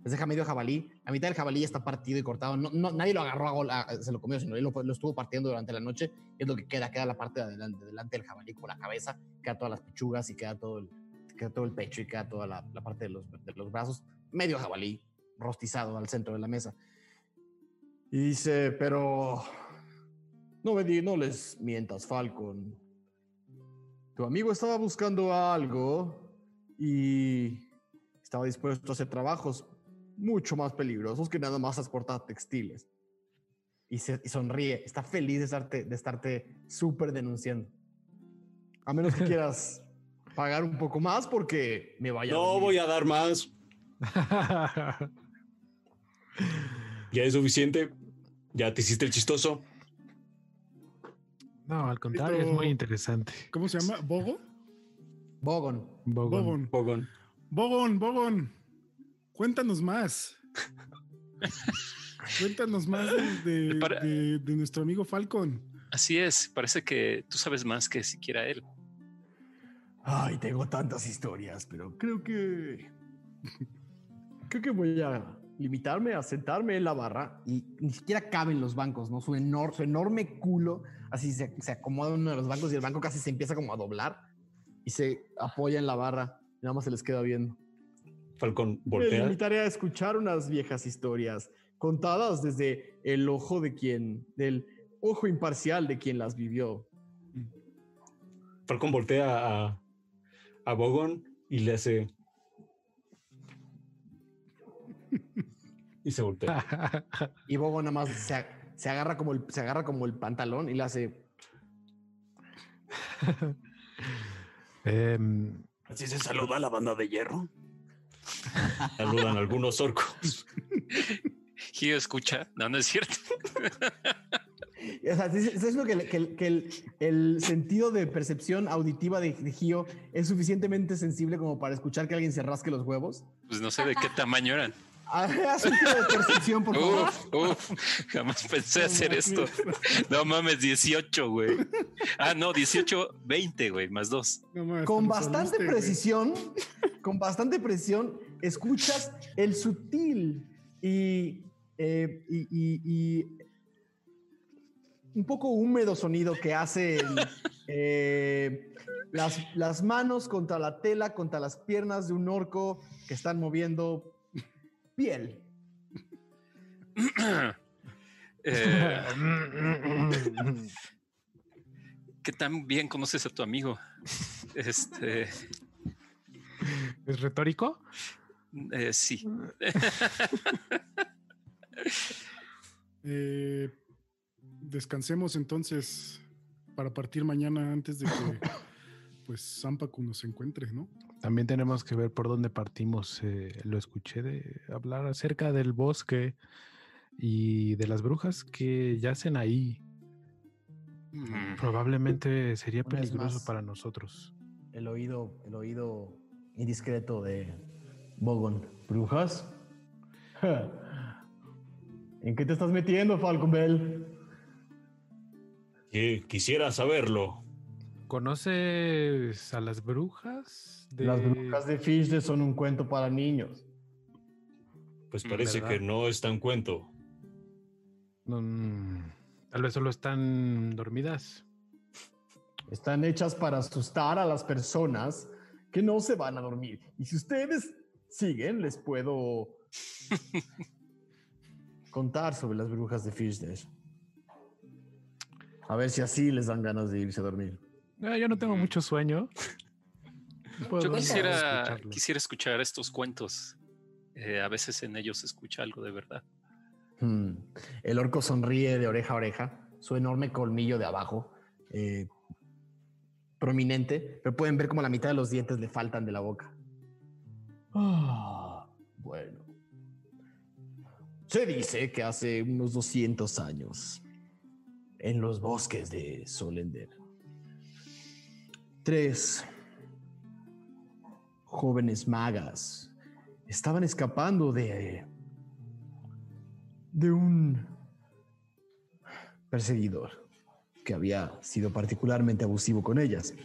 les deja medio jabalí, la mitad del jabalí está partido y cortado, no, no- nadie lo agarró, a gol- a- se lo comió, sino él lo, lo estuvo partiendo durante la noche, es lo que queda, queda la parte de adelante, delante del jabalí, como la cabeza, queda todas las pechugas y queda todo el, queda todo el pecho y queda toda la, la parte de los, de los brazos, medio jabalí, rostizado al centro de la mesa. Y dice, pero no me di, no les mientas, Falcon. Tu amigo estaba buscando algo y estaba dispuesto a hacer trabajos mucho más peligrosos que nada más transportar textiles. Y, se, y sonríe, está feliz de estarte, de estarte súper denunciando. A menos que quieras pagar un poco más porque me vaya. No voy a dar más. Ya es suficiente. Ya te hiciste el chistoso. no, al contrario, es Esto- muy interesante. ¿Cómo se llama? ¿Bogo? Bogon. Bogon. Bogon. Pogon. Bogon, Bogon. Cuéntanos más. Cuéntanos más de, de- Para- de- de nuestro amigo Falcon. Así es. Parece que tú sabes más que siquiera él. Ay, tengo tantas historias, pero creo que. Creo que voy a limitarme a sentarme en la barra y ni siquiera caben los bancos, ¿no? Su, enor- su enorme culo, así se, se acomoda en uno de los bancos y el banco casi se empieza como a doblar y se apoya en la barra. y Nada más se les queda viendo. Falcon Me voltea. limitaré a escuchar unas viejas historias contadas desde el ojo de quien, del ojo imparcial de quien las vivió. Falcon voltea a, a Bogon y le hace. Y se voltea. Y Bogo nada más se, se agarra como el, se agarra como el pantalón y le hace. Em, Así se saluda a la banda de hierro. Saludan algunos orcos. Gio escucha. No, no es cierto. O sea, es, lo que, que- que el, el sentido de percepción auditiva de, de Gio es suficientemente sensible como para escuchar que alguien se rasque los huevos. Pues no sé de qué tamaño eran. Haz un tiro de percepción, por favor. Uf, uf, jamás pensé hacer esto. No mames, 18, güey. Ah, no, 18, 20, güey, más dos. No mames, Con bastante saliste, güey. precisión, con bastante precisión, escuchas el sutil y, eh, y- y- y un poco húmedo sonido que hacen eh, las, las manos contra la tela, contra las piernas de un orco que están moviendo piel. Eh, ¿Qué tan bien conoces a tu amigo? Este, ¿Es retórico? eh, sí. Eh, descansemos entonces para partir mañana antes de que pues Zampacu nos encuentre, ¿no? También tenemos que ver por dónde partimos. eh, lo escuché de hablar acerca del bosque y de las brujas que yacen ahí. Mm, Probablemente sería Una peligroso más. para nosotros. El oído, el oído indiscreto de Bogon. ¿Brujas? Ja. ¿En qué te estás metiendo, Falcon Bell? Que quisiera saberlo. ¿Conoces a las brujas? de- Las brujas de Fishde son un cuento para niños. Pues Mm, parece ¿verdad? que no es tan cuento. Mm, tal vez solo están dormidas. Están hechas para asustar a las personas que no se van a dormir. Y si ustedes siguen, les puedo contar sobre las brujas de Fishdash. A ver si así les dan ganas de irse a dormir. Ah, yo no tengo Mm. mucho sueño. Puedo Yo quisiera, quisiera escuchar estos cuentos. Eh, a veces en ellos se escucha algo de verdad. Hmm. El orco sonríe de oreja a oreja, su enorme colmillo de abajo, eh, prominente, pero pueden ver como la mitad de los dientes le faltan de la boca. Ah, bueno. Se dice que hace unos 200 años, en los bosques de Solender, tres jóvenes magas estaban escapando de de un perseguidor que había sido particularmente abusivo con ellas.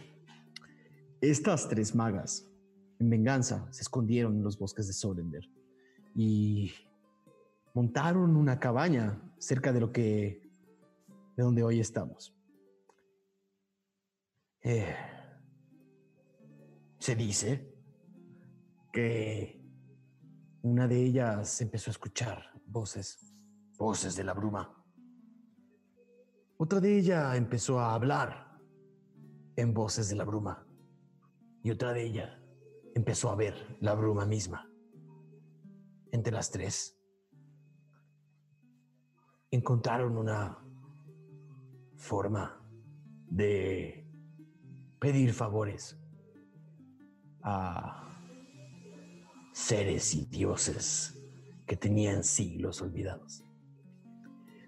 Estas tres magas, en venganza, se escondieron en los bosques de Solender y montaron una cabaña cerca de lo que de donde hoy estamos. Eh, se dice que una de ellas empezó a escuchar voces, voces de la bruma. Otra de ellas empezó a hablar en voces de la bruma. Y otra de ellas empezó a ver la bruma misma. Entre las tres encontraron una forma de pedir favores a seres y dioses que tenían siglos olvidados.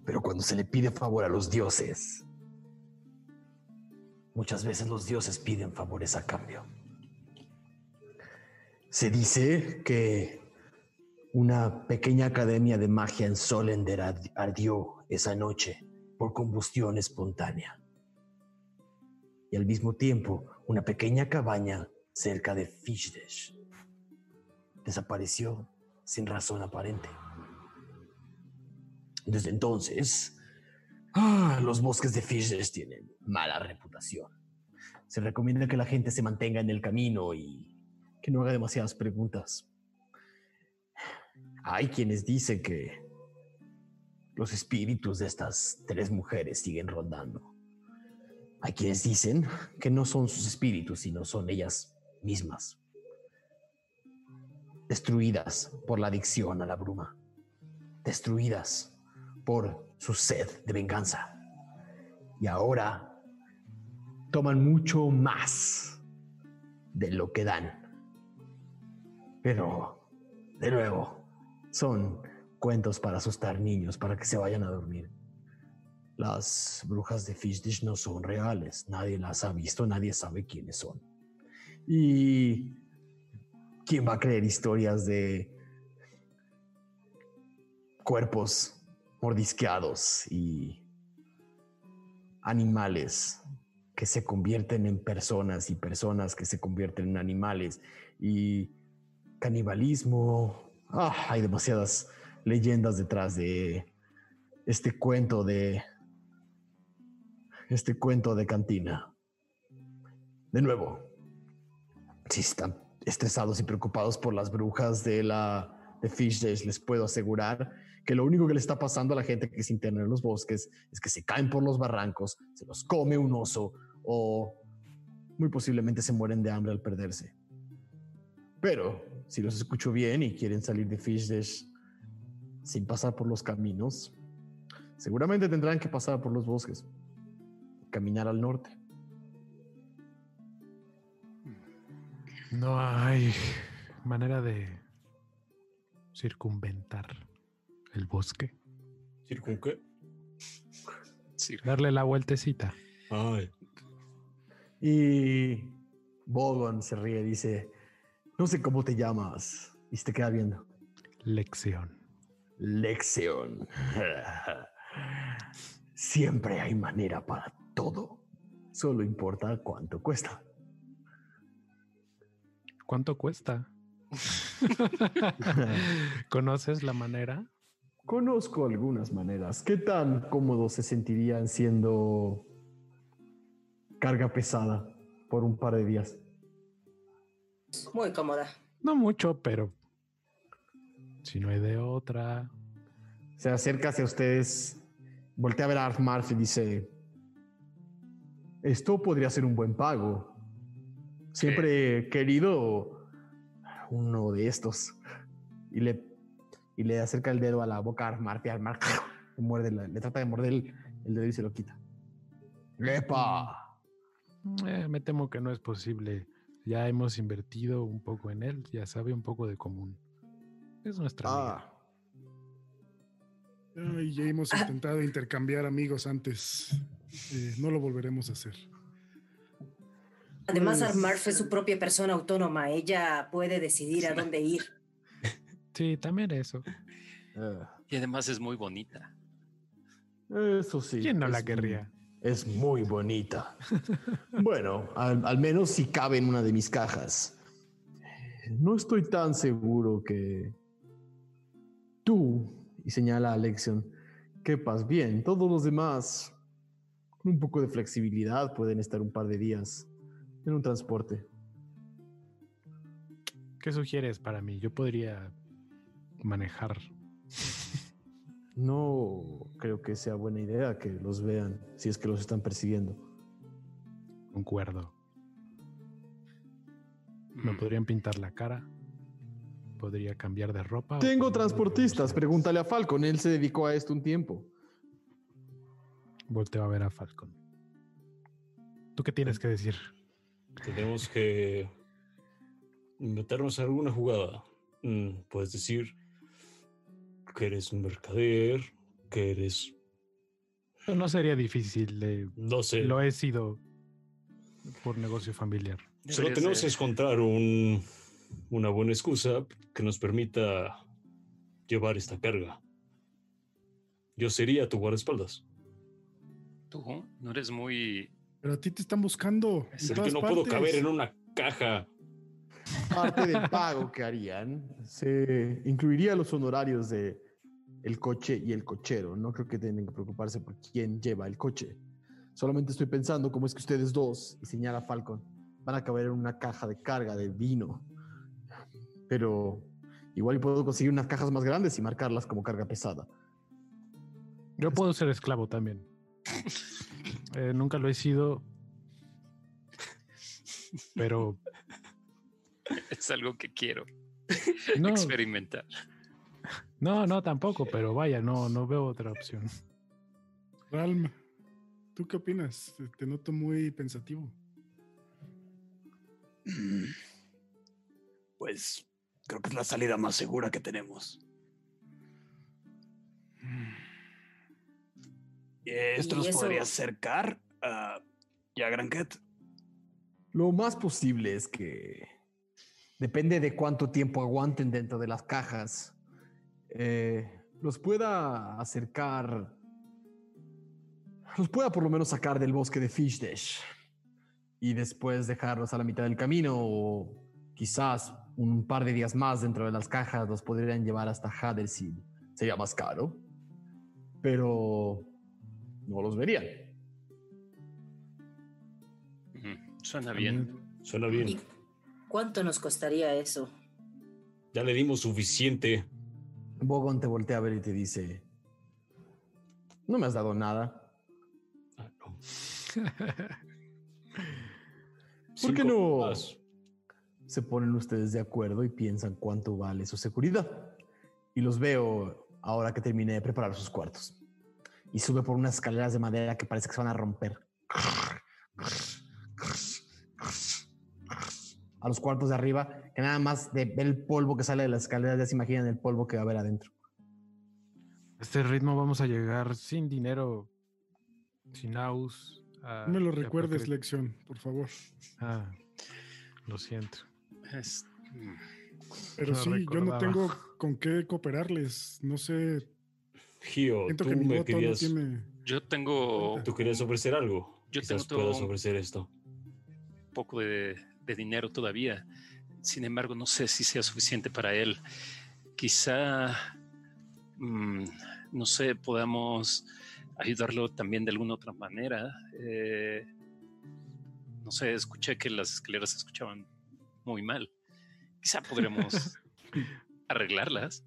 Pero cuando se le pide favor a los dioses, muchas veces los dioses piden favores a cambio. Se dice que una pequeña academia de magia en Solender ard- ardió esa noche por combustión espontánea. Y al mismo tiempo, una pequeña cabaña cerca de Fishdesh desapareció sin razón aparente. Desde entonces, ah, los bosques de Fishers tienen mala reputación. Se recomienda que la gente se mantenga en el camino y que no haga demasiadas preguntas. Hay quienes dicen que los espíritus de estas tres mujeres siguen rondando. Hay quienes dicen que no son sus espíritus, sino son ellas mismas destruidas por la adicción a la bruma, destruidas por su sed de venganza. Y ahora toman mucho más de lo que dan. Pero De nuevo, son cuentos para asustar niños, para que se vayan a dormir. Las brujas de Fish Dish no son reales, nadie las ha visto, nadie sabe quiénes son. Y ¿quién va a creer historias de cuerpos mordisqueados y animales que se convierten en personas y personas que se convierten en animales y canibalismo. Ah, hay demasiadas leyendas detrás de este cuento de este cuento de cantina. De nuevo, si están estresados y preocupados por las brujas de la de Fish Days, les puedo asegurar que lo único que le está pasando a la gente que se interna en los bosques es que se caen por los barrancos, se los come un oso o muy posiblemente se mueren de hambre al perderse. Pero si los escucho bien y quieren salir de Fish Days sin pasar por los caminos, seguramente tendrán que pasar por los bosques, caminar al norte. No hay manera de circunventar el bosque. ¿Circun qué? Darle la vueltecita. Ay, Y Bogon se ríe y dice, no sé cómo te llamas. Y se te queda viendo. Lección. Lección. Siempre hay manera para todo. Solo importa cuánto cuesta. ¿Cuánto cuesta? ¿Conoces la manera? Conozco algunas maneras. ¿Qué tan cómodos se sentirían siendo carga pesada por un par de días? Muy cómoda. No mucho, pero si no hay de otra. Se acerca hacia ustedes, voltea a ver a Armarf y dice, esto podría ser un buen pago. Siempre he querido uno de estos. Y le, y le acerca el dedo a la boca a Armarf y Armarf le, muerde la- le trata de morder el, el dedo y se lo quita. ¡Lepa! Eh, me temo que no es posible. Ya hemos invertido un poco en él, ya sabe un poco de común. Es nuestra amiga. Ah, Ay, ya hemos intentado intercambiar amigos antes. Eh, no lo volveremos a hacer. Además, Pues- Armarf es su propia persona autónoma. Ella puede decidir a dónde ir. Sí, también eso. ah, Y además es muy bonita. eso sí. ¿Quién no la querría? Es muy bonita. bueno, al, al menos si cabe en una de mis cajas. No estoy tan seguro que tú, y señala a Lexion, quepas bien. Todos los demás, con un poco de flexibilidad, pueden estar un par de días en un transporte. ¿Qué sugieres para mí? Yo podría manejar. No creo que sea buena idea que los vean si es que los están persiguiendo. Concuerdo. Me Mm. podrían pintar la cara. Podría cambiar de ropa. Tengo transportistas, pregúntale a Falcon, él se dedicó a esto un tiempo. Volteo a ver a Falcon. ¿Tú qué tienes que decir? Tenemos que meternos en alguna jugada. Mm, puedes decir que eres un mercader, que eres, No, no sería difícil. eh, no sé, Lo he sido por negocio familiar. Solo tenemos que encontrar un, una buena excusa que nos permita llevar esta carga. Yo sería tu guardaespaldas. Tú no eres muy... Pero a ti te están buscando. Es Porque todas no puedo caber en una caja. Parte del pago que harían se incluiría los honorarios de el coche y el cochero. No creo que tengan que preocuparse por quién lleva el coche. Solamente estoy pensando cómo es que ustedes dos, y señala Falcon, van a caber en una caja de carga de vino. Pero igual puedo conseguir unas cajas más grandes y marcarlas como carga pesada. Yo puedo ser esclavo también. Eh, nunca lo he sido. Pero Es algo que quiero no, experimentar. no, no tampoco, pero vaya, no, no veo otra opción. Ralm, ¿tú qué opinas? Te- Te noto muy pensativo. Pues Creo que es la salida más segura que tenemos. ¿Esto Y nos eso- podría acercar a ya Granquet? Lo más posible es que depende de cuánto tiempo aguanten dentro de las cajas. eh, los pueda acercar. Los pueda por lo menos sacar del bosque de Fishdash. Y después dejarlos a la mitad del camino. O quizás un par de días más dentro de las cajas los podrían llevar hasta Hadersid. Sería más caro. Pero no los verían. Suena bien. Suena ¿Y bien. cuánto nos costaría eso? Ya le dimos suficiente. Bogon te voltea a ver y te dice: No me has dado nada. Ah, no. ¿Por qué no? más. Se ponen ustedes de acuerdo y piensan cuánto vale su seguridad. Y los veo ahora que terminé de preparar sus cuartos. Y sube por unas escaleras de madera que parece que se van a romper. A los cuartos de arriba, que nada más de ver el polvo que sale de las escaleras, ya se imaginan el polvo que va a haber adentro. A este ritmo vamos a llegar sin dinero, sin aus. No me lo recuerdes, lección, por favor. Ah, lo siento. Es- mm, Pero No sí, yo no tengo con qué cooperarles. No sé, Gio, siento tú que mi me voto no querías, tiene... Yo tengo tú querías ofrecer algo. Yo Quizás tengo puedas todo- ofrecer esto. un poco de, de dinero todavía. Sin embargo, no sé si sea suficiente para él. Quizá, mm, no sé, podamos ayudarlo también de alguna otra manera. Eh, no sé, escuché que las escaleras se escuchaban muy mal. Quizá podremos arreglarlas.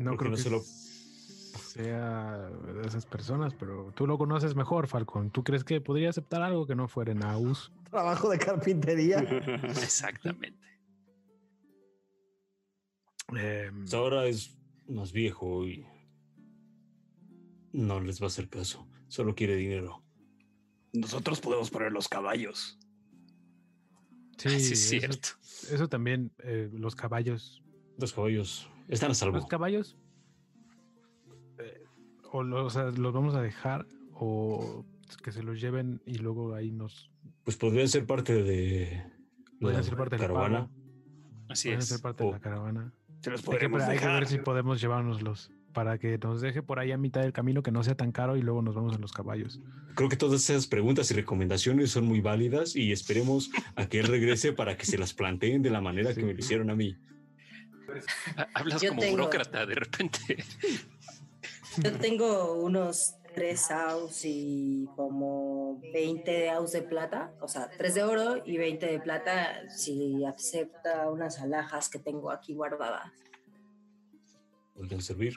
No ¿Por qué creo no que se lo- sea de esas personas, pero tú lo conoces mejor, Falcon. ¿Tú crees que podría aceptar algo que no fuera en aus? Trabajo de carpintería. Exactamente. Pues ahora es más viejo y no les va a hacer caso. Solo quiere dinero. Nosotros podemos poner los caballos. sí, Sí, es eso, cierto. eso también, eh, los caballos. Los caballos están a salvo. Los caballos, eh, o, lo- o sea, los vamos a dejar o que se los lleven y luego ahí nos Pues podrían ser parte de Podrían la ser parte del caravana. pago. Así pueden es. ser parte de la caravana. Se los Hay que, podremos hay que dejar. ver si podemos llevárnoslos para que nos deje por ahí a mitad del camino que no sea tan caro y luego nos vamos en los caballos. Creo que todas esas preguntas y recomendaciones son muy válidas y esperemos a que él regrese para que se las planteen de la manera que me lo hicieron a mí. Ha- Hablas Yo como tengo- burócrata de repente. Yo tengo unos tres aus y como 20 de aus de plata, o sea, 3 de oro y 20 de plata si acepta unas alhajas que tengo aquí guardadas. Podrían servir.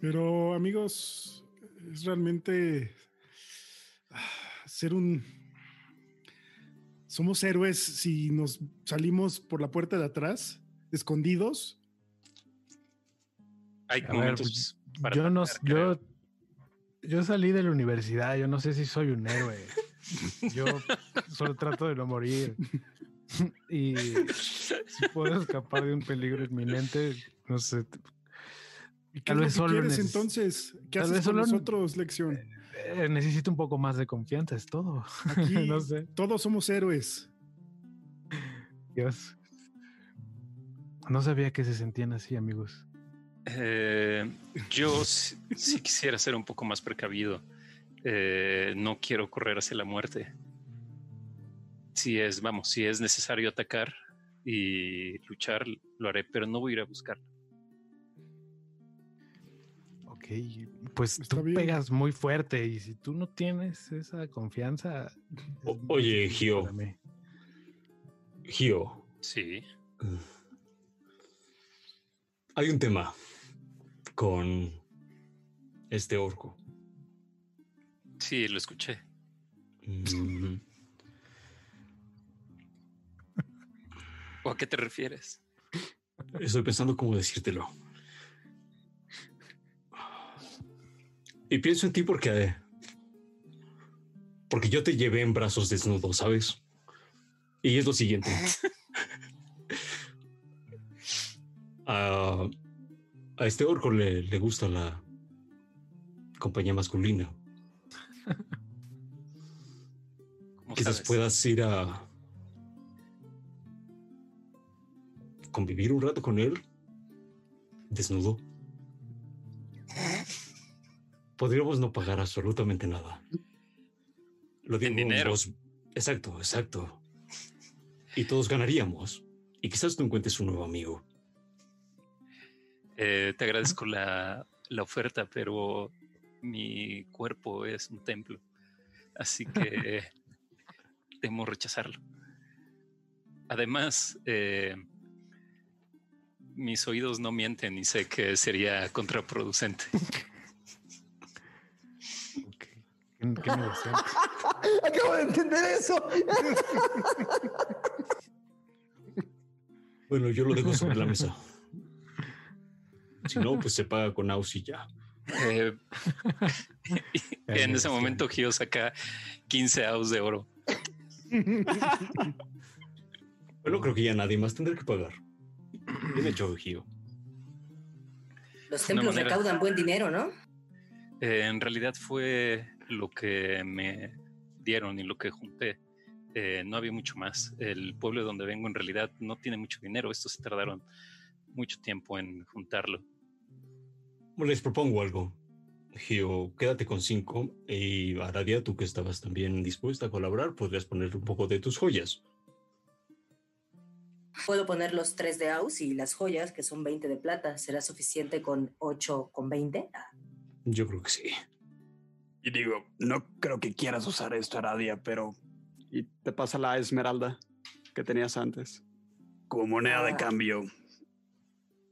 Pero amigos, es realmente ah, ser un... Somos héroes si nos salimos por la puerta de atrás, escondidos. Hay ver, momentos para yo no, yo, yo salí de la universidad, yo no sé si soy un héroe. Yo solo trato de no morir. Y si puedo escapar de un peligro inminente, no sé. ¿Y qué Tal es lo vez que solo quieres entonces? ¿Qué tal haces vez con solo- nosotros, lección? Eh, necesito un poco más de confianza, es todo. Aquí no sé. todos somos héroes. Dios. No sabía que se sentían así, amigos. Eh, yo sí, sí quisiera ser un poco más precavido. Eh, no quiero correr hacia la muerte. Si es, vamos, si es necesario atacar y luchar, lo haré, pero no voy a ir a buscar. Pues Está tú bien. pegas muy fuerte y si tú no tienes esa confianza. O- es oye, Gio. Gio, Sí, hay un tema con este orco. sí, lo escuché. Mm, ¿O a qué te refieres? Estoy pensando cómo decírtelo. Y pienso en ti porque. Porque yo te llevé en brazos desnudos, ¿sabes? Y es lo siguiente. a, a este orco le, le gusta la compañía masculina. ¿Cómo Quizás sabes? puedas ir a convivir un rato con él desnudo. Podríamos no pagar absolutamente nada. Lo digo En dinero. Exacto, exacto. Y todos ganaríamos. Y quizás tú encuentres un nuevo amigo. Eh, te agradezco la, la oferta, pero mi cuerpo es un templo. Así que temo rechazarlo. Además, eh, mis oídos no mienten y sé que sería contraproducente. Qué, qué. Acabo de entender eso. Bueno, yo lo dejo sobre la mesa. Si no, pues se paga con aus y ya. Eh, en ese momento Gio saca 15 aus de oro. Bueno, creo que ya nadie más tendrá que pagar. Bien hecho, Gio. Los templos manera. recaudan buen dinero, ¿no? Eh, en realidad fue lo que me dieron y lo que junté. Eh, no había mucho más. El pueblo de donde vengo en realidad no tiene mucho dinero. Estos se tardaron mucho tiempo en juntarlo. Les propongo algo. Gio, quédate con cinco y Aradia, tú que estabas también dispuesta a colaborar, podrías poner un poco de tus joyas. Puedo poner los 3 de Aus y las joyas, que son 20 de plata. ¿Será suficiente con 8 con 20? Ah, Yo creo que sí. Y digo, no creo que quieras usar esto, Aradia, pero Y te pasa la esmeralda que tenías antes. como moneda de Ah. cambio,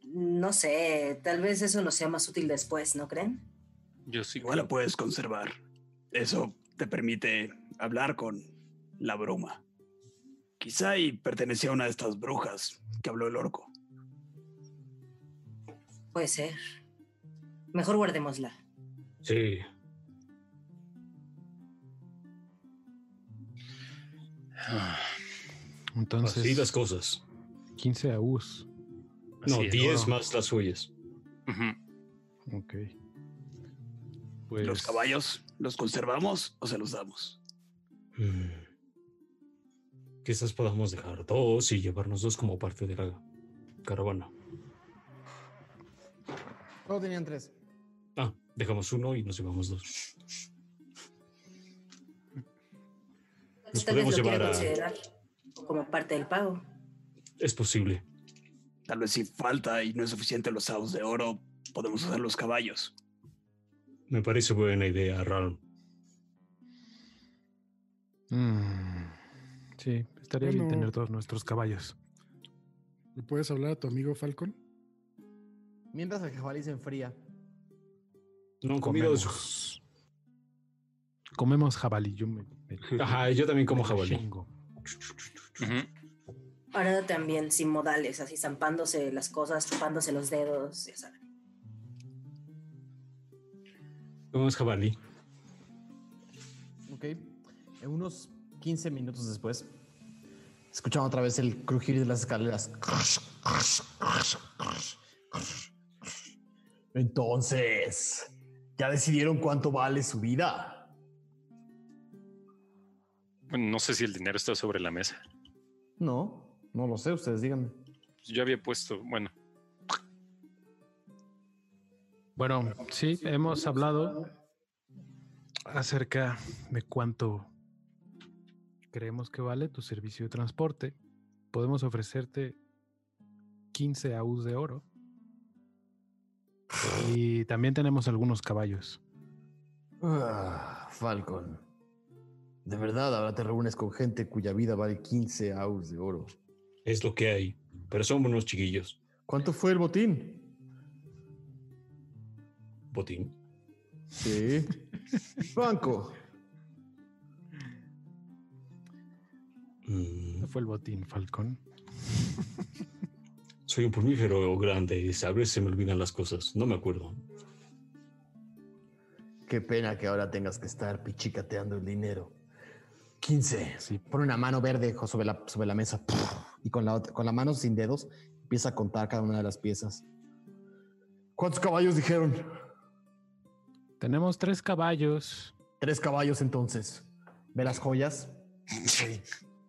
No sé, tal vez eso nos sea más útil después, ¿no creen? Yo sí igual la puedes conservar. Eso te permite hablar con la bruma. Quizá y pertenecía a una de estas brujas que habló el orco. Puede ser. Mejor guardémosla. Sí. Entonces, Así las cosas. 15 AUs. No, así es. 10 oro. más las joyas. Ujú. Ok. Pues, ¿Los caballos los conservamos o se los damos? Quizás podamos dejar dos y llevarnos dos como parte de la caravana. Todos tenían tres. Ah, dejamos uno y nos llevamos dos. Nos tal vez podemos lo llevar a- considerar como parte del pago. Es posible. Tal vez si falta y no es suficiente los saos de oro, podemos usar los caballos. Me parece buena idea, Ral. mm, sí, estaría bien tener todos nuestros caballos. ¿Le puedes hablar a tu amigo Falcon? Mientras el jabalí se enfría. No han comido de su- Comemos, jabalí. Yo me, me- Ajá, yo también como jabalí. chingo. Ahora también sin modales, así zampándose las cosas, chupándose los dedos, ya saben. Comemos jabalí. Ok. En unos 15 minutos después, escuchan otra vez el crujir de las escaleras. Entonces, ¿ya decidieron cuánto vale su vida? Bueno, no sé si el dinero está sobre la mesa. No, no lo sé, ustedes díganme. Yo había puesto, bueno, Bueno, sí, hemos hablado acerca de cuánto creemos que vale tu servicio de transporte. Podemos ofrecerte 15 AUs de oro. Y también tenemos algunos caballos. Ah, Falcon. De verdad, ahora te reúnes con gente cuya vida vale 15 aus de oro. Es lo que hay. Pero somos unos chiquillos. ¿Cuánto fue el botín? Botín. Sí. Banco. Mm, ¿Qué fue el botín, Falcón? soy un plumífero grande y a veces se me olvidan las cosas. No me acuerdo. Qué pena que ahora tengas que estar pichicateando el dinero. 15. Sí. Pone una mano verde sobre la, sobre la mesa y con la, con la mano sin dedos empieza a contar cada una de las piezas. ¿Cuántos caballos dijeron? Tenemos tres caballos. Tres caballos entonces. Ve las joyas. Sí.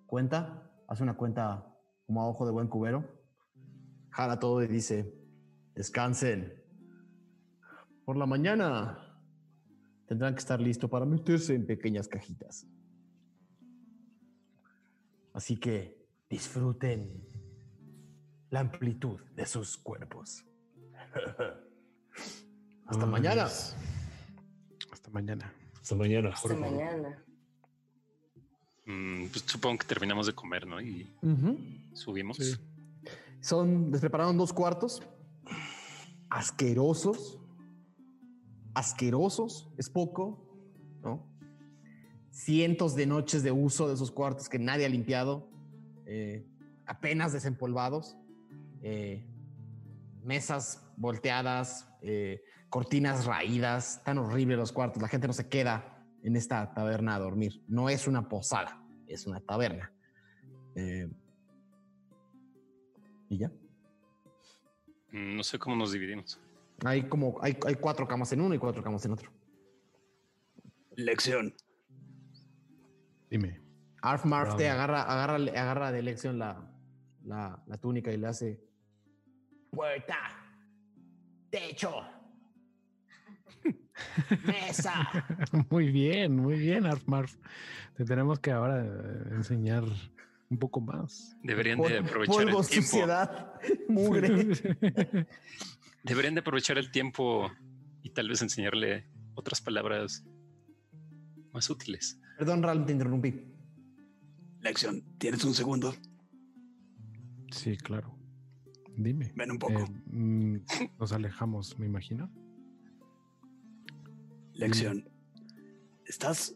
Cuenta. Hace una cuenta como a ojo de buen cubero. Jala todo y dice, descansen. Por la mañana tendrán que estar listos para meterse en pequeñas cajitas. Así que disfruten la amplitud de sus cuerpos. Hasta Ay, mañana. Hasta mañana. Hasta mañana, Hasta Jorge. mañana. Mm, pues supongo que terminamos de comer, ¿no? Y subimos. Sí. Son, les prepararon dos cuartos. Asquerosos. Asquerosos. Es poco, ¿no? Cientos de noches de uso de esos cuartos que nadie ha limpiado. eh, apenas desempolvados. eh, mesas volteadas. eh, cortinas raídas. Tan horribles los cuartos. La gente no se queda en esta taberna a dormir. No es una posada, es una taberna. Eh, y ya. Mm, No sé cómo nos dividimos. Hay como, hay, hay cuatro camas en uno y cuatro camas en otro. Lección. Dime. Arf Marf te agarra, agarra, agarra de elección la, la, la túnica y le hace puerta, techo, mesa. muy bien, muy bien, Arf Marf. Te tenemos que ahora eh, enseñar un poco más. Deberían Pol- de aprovechar polvo, el tiempo. suciedad, mugre. Deberían de aprovechar el tiempo y tal vez enseñarle otras palabras más útiles. Perdón, Ral, te interrumpí. Lección. ¿Tienes un segundo? sí, claro. Dime. Ven un poco. Eh, mm, nos alejamos, me imagino. Lección. ¿Estás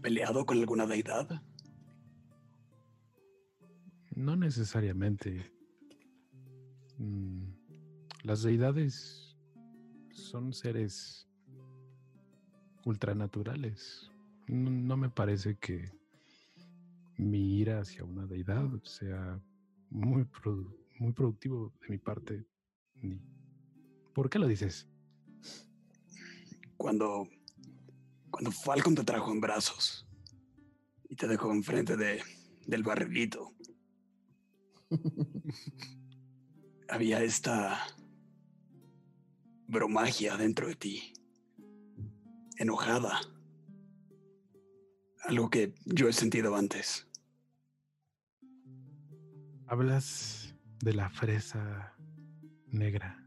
peleado con alguna deidad? No necesariamente. Mm, Las deidades son seres ultranaturales. No, no me parece que mi ira hacia una deidad sea muy, produ- muy productivo de mi parte. Ni... ¿Por qué lo dices? Cuando, cuando Falcon te trajo en brazos y te dejó enfrente de, del barrilito, había esta bromagia dentro de ti, enojada. Algo que yo he sentido antes. Hablas de la fresa negra.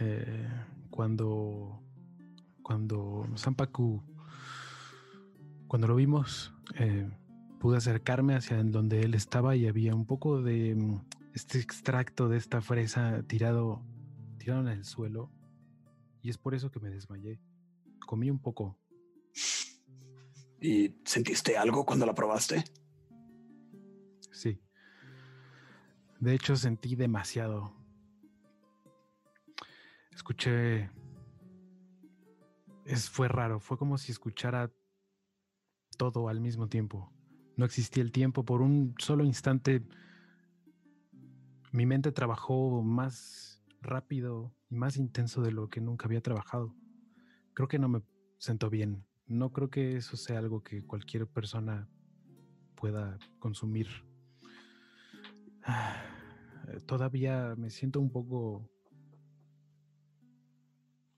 Eh, cuando cuando Sampaku, cuando lo vimos, eh, pude acercarme hacia donde él estaba y había un poco de mm, este extracto de esta fresa tirado, tirado en el suelo. Y es por eso que me desmayé. Comí un poco. ¿Y sentiste algo cuando la probaste? Sí. De hecho, sentí demasiado. Escuché. Es, fue raro. Fue como si escuchara todo al mismo tiempo. No existía el tiempo. Por un solo instante, mi mente trabajó más rápido y más intenso de lo que nunca había trabajado. Creo que no me sentó bien. No creo que eso sea algo que cualquier persona pueda consumir. Todavía me siento un poco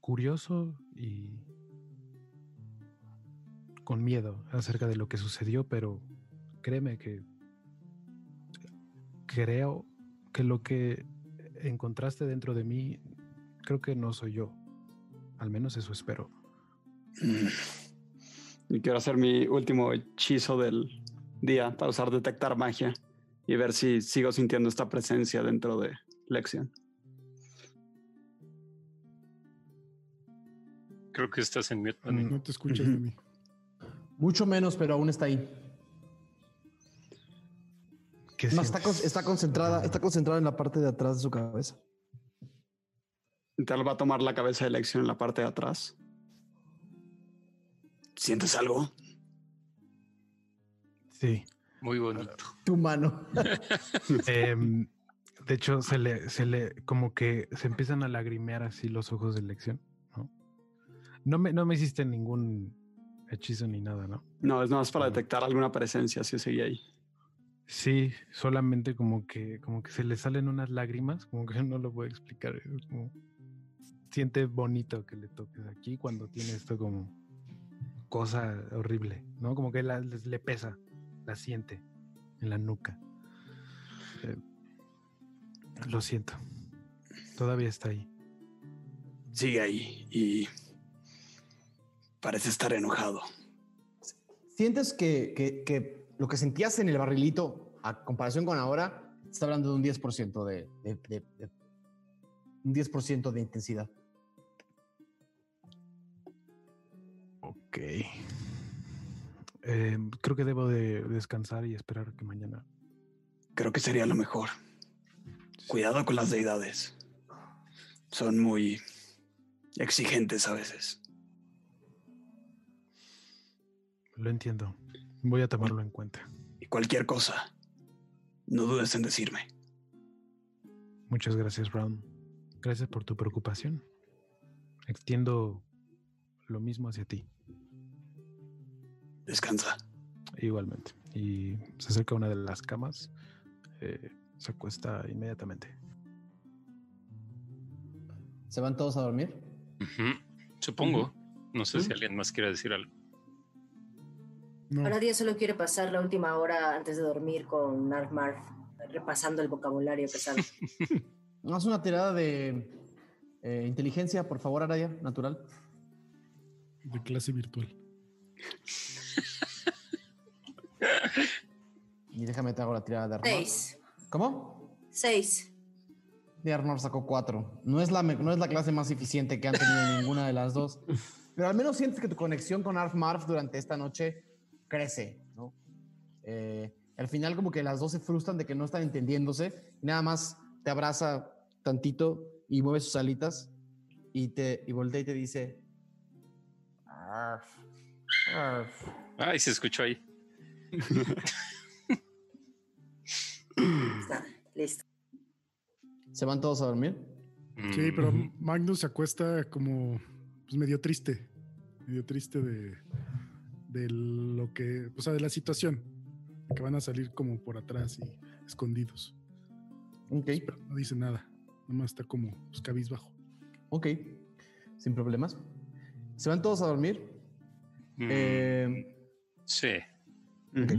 curioso y con miedo acerca de lo que sucedió, pero créeme que creo que lo que encontraste dentro de mí, creo que no soy yo. Al menos eso espero. Y quiero hacer mi último hechizo del día para usar detectar magia y ver si sigo sintiendo esta presencia dentro de Lexion. Creo que estás en mute. Dani. No te escuchas Ujú. de mí. Mucho menos, pero aún está ahí. ¿Qué No, está, con- sientes? está concentrada, está concentrada en la parte de atrás de su cabeza. Entonces va a tomar la cabeza de Lexion en la parte de atrás. ¿Sientes algo? Sí. Muy bonito. Tu mano. Em, de hecho, se le, se le, como que se empiezan a lagrimear así los ojos de elección, ¿no? No me, no me hiciste ningún hechizo ni nada, ¿no? No, es nada más para detectar alguna presencia si seguía ahí. Sí, solamente como que, como que se le salen unas lágrimas, como que no lo puedo explicar. como- siente bonito que le toques aquí cuando tiene esto como cosa horrible, ¿no? Como que la- le pesa, la siente en la nuca. Eh, lo siento. Todavía está ahí. Sigue ahí y parece estar enojado. ¿Sientes que, que- que lo que sentías en el barrilito, a comparación con ahora, está hablando de un 10% de, de- de- de- un 10% de intensidad? Ok. Eh, creo que debo de descansar y esperar que mañana. Creo que sería lo mejor. Cuidado con las deidades. Son muy exigentes a veces. Lo entiendo. Voy a tomarlo en cuenta. Y cualquier cosa, no dudes en decirme. Muchas gracias, Brown. Gracias por tu preocupación. Extiendo lo mismo hacia ti, Descansa. igualmente. Y se acerca a una de las camas, eh, se acuesta inmediatamente. ¿Se van todos a dormir? Supongo. No sé si alguien más quiere decir algo. No, Ahora día solo quiere pasar la última hora antes de dormir con Narf Marf, repasando el vocabulario pesado. Haz una tirada de eh, inteligencia, por favor, Araya, natural. de clase virtual. Y déjame te hago la tirada de Arnor. Seis. ¿Cómo? Seis. De Arnor sacó cuatro. No es, la, no es la clase más eficiente que han tenido ninguna de las dos. Pero al menos sientes que tu conexión con Arf Marf durante esta noche crece, ¿no? Eh, al final como que las dos se frustran de que no están entendiéndose y nada más te abraza tantito y mueve sus alitas y te y voltea y te dice Arf. Ay, se escuchó ahí. Está, listo. ¿Se van todos a dormir? Sí, pero Magnus se acuesta como pues, medio triste, medio triste de, de lo que, o sea, de la situación, que van a salir como por atrás y escondidos. Ok, Pero no dice nada, nomás está como pues, cabizbajo. ok, sin problemas. ¿Se van todos a dormir? Mm, Eh, sí. Ok.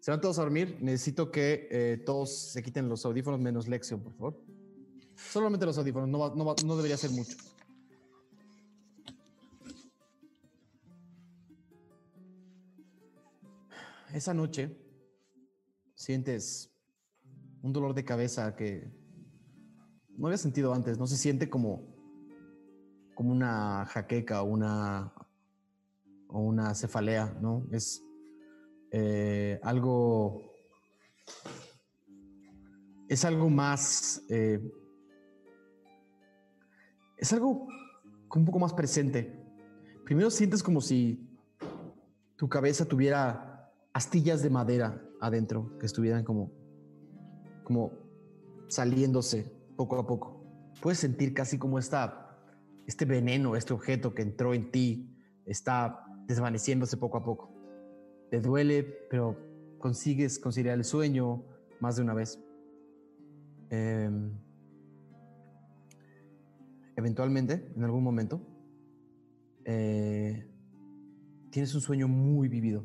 Se van todos a dormir. Necesito que eh, todos se quiten los audífonos menos Lexion, por favor. Solamente los audífonos, no, va- no, va- no debería ser mucho. Esa noche sientes un dolor de cabeza que no había sentido antes. No se siente como, como una jaqueca o una, o una cefalea, ¿no? Es eh, algo. Es algo más. eh, es algo un poco más presente. Primero sientes como si tu cabeza tuviera astillas de madera adentro que estuvieran como. como saliéndose poco a poco. Puedes sentir casi como esta, este veneno, este objeto que entró en ti, está desvaneciéndose poco a poco te duele, pero consigues conciliar el sueño más de una vez. Em, eventualmente, en algún momento, eh, tienes un sueño muy vivido,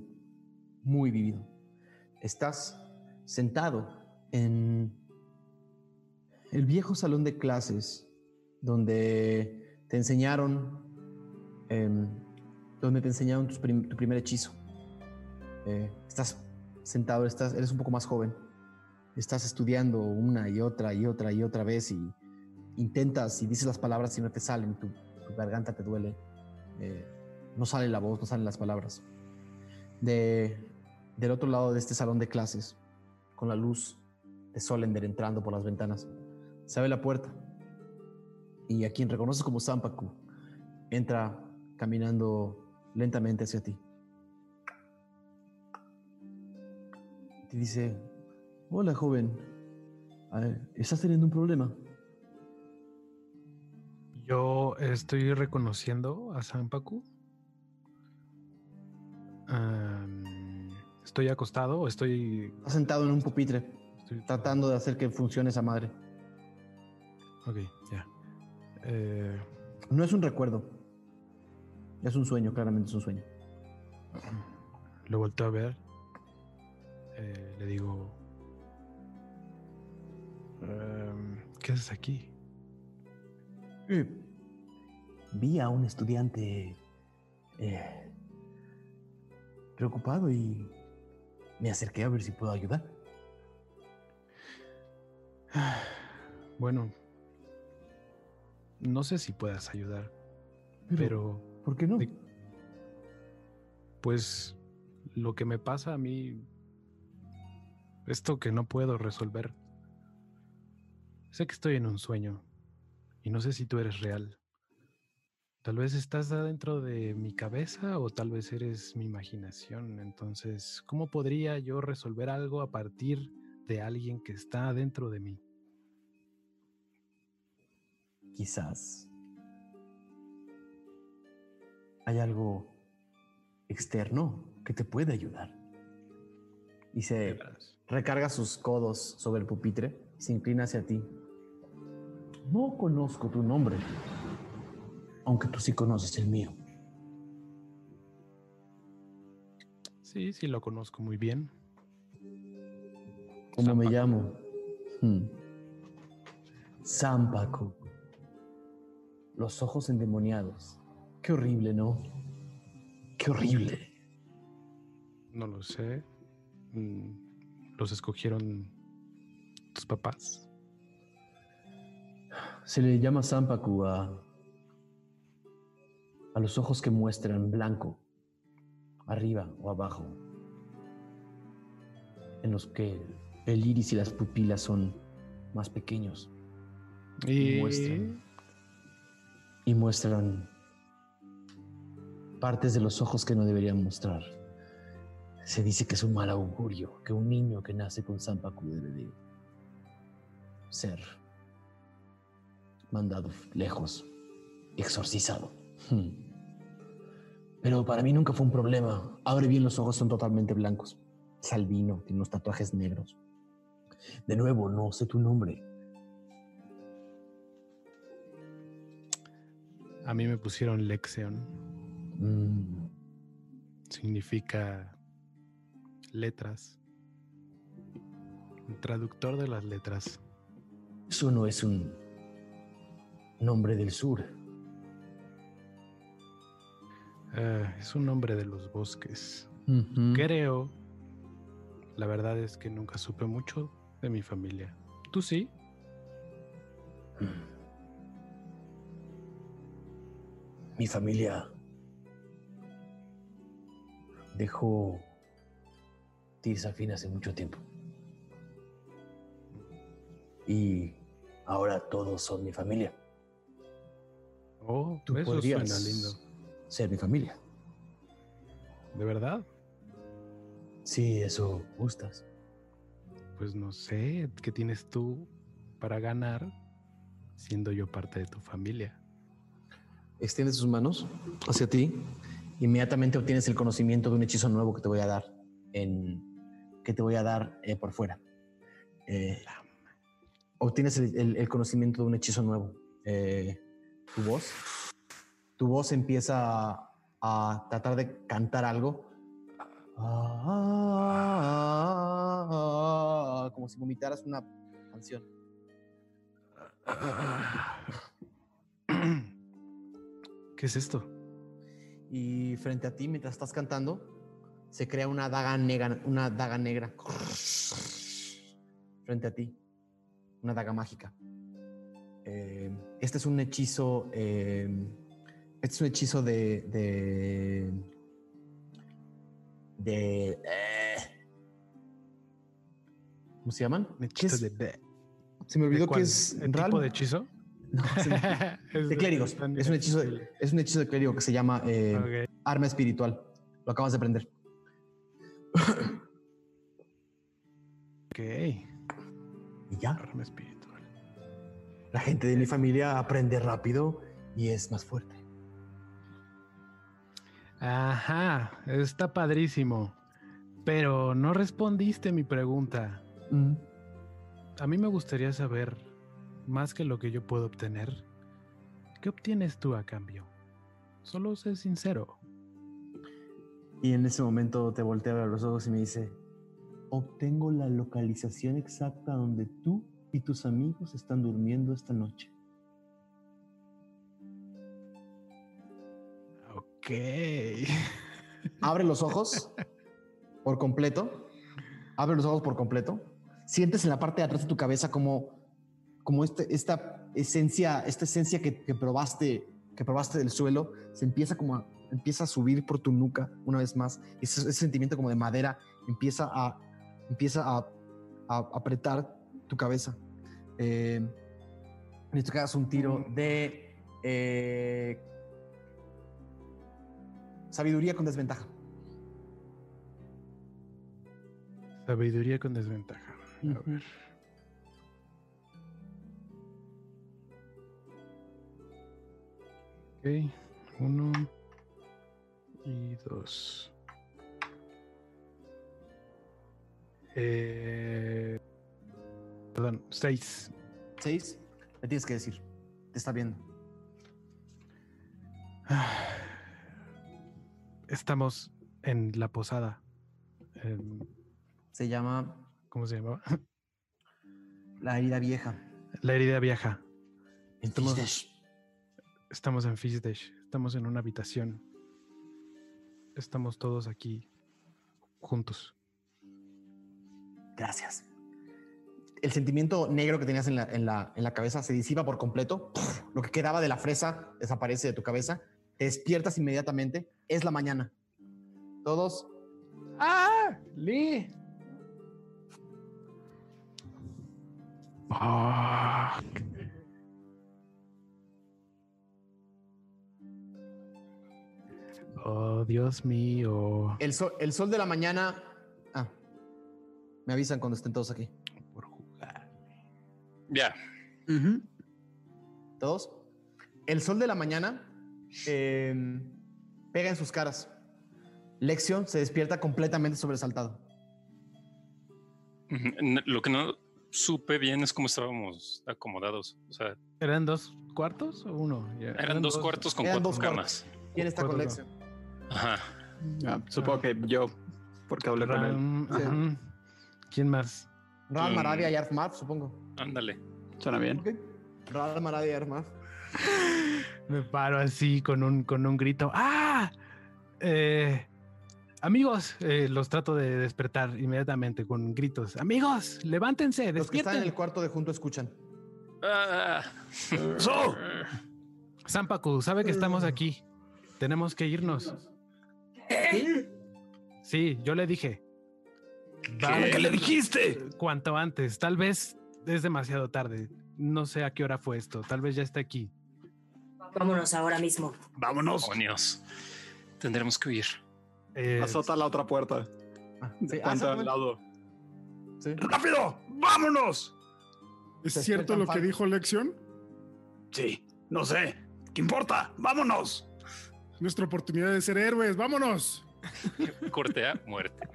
muy vivido. Estás sentado en el viejo salón de clases donde te enseñaron, em, donde te enseñaron tus prim- tu primer hechizo. Eh, estás sentado, estás, eres un poco más joven, estás estudiando una y otra y otra y otra vez y intentas y dices las palabras y no te salen, tu, tu garganta te duele, eh, no sale la voz, no salen las palabras. De, del otro lado de este salón de clases, con la luz de Solender entrando por las ventanas, se abre la puerta y a quien reconoces como Sampaku entra caminando lentamente hacia ti. Te dice, hola joven, A ver, ¿estás teniendo un problema? Yo estoy reconociendo a Sanpaku. Am, ¿Estoy acostado o estoy, Está sentado en un pupitre, estoy- tratando de hacer que funcione esa madre. Ok, ya. Eh, No es un recuerdo. Es un sueño, claramente es un sueño. lo volteo a ver. Eh, le digo... em, ¿Qué haces aquí? Eh, vi a un estudiante eh, preocupado y me acerqué a ver si puedo ayudar. Bueno, no sé si puedas ayudar, pero ¿Por qué no? pues lo que me pasa a mí, esto que no puedo resolver, sé que estoy en un sueño y no sé si tú eres real. Tal vez estás adentro de mi cabeza o tal vez eres mi imaginación. Entonces, ¿cómo podría yo resolver algo a partir de alguien que está dentro de mí? Quizás hay algo externo que te puede ayudar. Y se recarga sus codos sobre el pupitre y se inclina hacia ti. No conozco tu nombre, aunque tú sí conoces el mío. Sí, sí lo conozco muy bien. ¿Cómo me llamo? Hmm. Zampaco. Los ojos endemoniados. Qué horrible, ¿no? Qué horrible. No lo sé. Mm, ¿Los escogieron tus papás? Se le llama Zampacu a, a los ojos que muestran blanco, arriba o abajo, en los que el iris y las pupilas son más pequeños Y muestran. y muestran partes de los ojos que no deberían mostrar. Se dice que es un mal augurio, que un niño que nace con Zampacu debe de ser mandado lejos, exorcizado. Hmm. Pero para mí nunca fue un problema. Abre bien los ojos, son totalmente blancos. Es albino, tiene unos tatuajes negros. De nuevo, no sé tu nombre. a mí me pusieron Lexion. Mm, Significa letras. El traductor de las letras. Eso no es un nombre del sur. Ah, es un nombre de los bosques. Creo. La verdad es que nunca supe mucho de mi familia. ¿Tú sí? Mi familia dejó Tirsafin hace mucho tiempo. Y ahora todos son mi familia. Oh, Tú eso podrías suena lindo. ser mi familia. ¿De verdad? Si eso gustas. Pues no sé, ¿qué tienes tú para ganar siendo yo parte de tu familia? Extiende sus manos hacia ti. Inmediatamente obtienes el conocimiento de un hechizo nuevo que te voy a dar en que te voy a dar eh, por fuera. Eh, obtienes el, conocimiento de un hechizo nuevo. Eh, tu voz, tu voz empieza a, a tratar de cantar algo, Ah, como si vomitaras una canción. ¿Qué es esto? Y frente a ti, mientras estás cantando, se crea una daga negra, una daga negra. Frente a ti. Una daga mágica. Eh, este es un hechizo. eh, este es un hechizo de. de. de. eh, ¿Cómo se llaman? Un ¿Qué hechizo de... Se me olvidó ¿De que es. ¿El tipo de hechizo? No, Es de clérigos. Es un hechizo de, es un hechizo de clérigo que se llama eh, arma espiritual. Lo acabas de aprender. Ok. Y ya. Arma espiritual. La gente de mi familia aprende rápido y es más fuerte. Ajá, está padrísimo. Pero no respondiste mi pregunta. Mm. A mí me gustaría saber, más que lo que yo puedo obtener, ¿qué obtienes tú a cambio? Solo sé sincero. Y en ese momento te voltea a ver los ojos y me dice, obtengo la localización exacta donde tú y tus amigos están durmiendo esta noche. Ok. Abre los ojos por completo. Abre los ojos por completo. Sientes en la parte de atrás de tu cabeza como, como este, esta esencia, esta esencia que, que probaste, que probaste del suelo, se empieza como a, empieza a subir por tu nuca una vez más. Ese, ese sentimiento como de madera empieza a, empieza a, a apretar tu cabeza. Eh, necesito que hagas un tiro de eh, sabiduría con desventaja. Sabiduría con desventaja. A ver. Uno y dos. Eh, perdón, seis. Seis, le tienes que decir. Te está viendo. Estamos en la posada. Se llama ¿Cómo se llamaba? La herida vieja. La herida vieja. Estamos, Estamos en Fisdesh. Estamos en una habitación. Estamos todos aquí juntos. Gracias. El sentimiento negro que tenías en la, en la- en la cabeza se disipa por completo. Lo que quedaba de la fresa desaparece de tu cabeza. Te despiertas inmediatamente. Es la mañana. Todos. ¡Ah! ¡Lee! Ah. Oh, Dios mío. El sol, el sol de la mañana. Ah. Me avisan cuando estén todos aquí. Por jugar. Ya. Todos. El sol de la mañana eh, pega en sus caras. Lexion se despierta completamente sobresaltado. Lo que no supe bien es cómo estábamos acomodados. O sea, ¿Eran dos cuartos o uno? Ya, eran dos cuartos con eran cuatro dos camas. ¿Quién está con Lexion? Ajá. Ah, supongo que yo, porque hablé con él. Ram- Sí. ujú. ¿Quién más? Ral Mm. Maradia y Arfmarf, supongo. Ándale. Suena bien. Ok. Ral Maradia y Arfmarf. Me paro así con un, con un grito. ¡Ah! Eh, amigos, eh, los trato de despertar inmediatamente con gritos. Amigos, levántense, Los que están en despierten. el cuarto de junto escuchan. Ah. ¡So! Zampacu, sabe que estamos aquí. Tenemos que irnos. Sí, yo le dije. ¿Qué, le dijiste? Cuanto antes. Tal vez es demasiado tarde. No sé a qué hora fue esto. Tal vez ya está aquí. Vámonos ahora mismo. Vámonos. Demonios. Tendremos que huir. Eh, Azota la otra puerta. Ah, De sí, ah, exactamente. lado. Sí. ¡Rápido! ¡Vámonos! ¿Es cierto lo que dijo Lexion? Sí, no sé. ¿Qué importa? ¡Vámonos! Nuestra oportunidad de ser héroes. ¡Vámonos! Corte a muerte.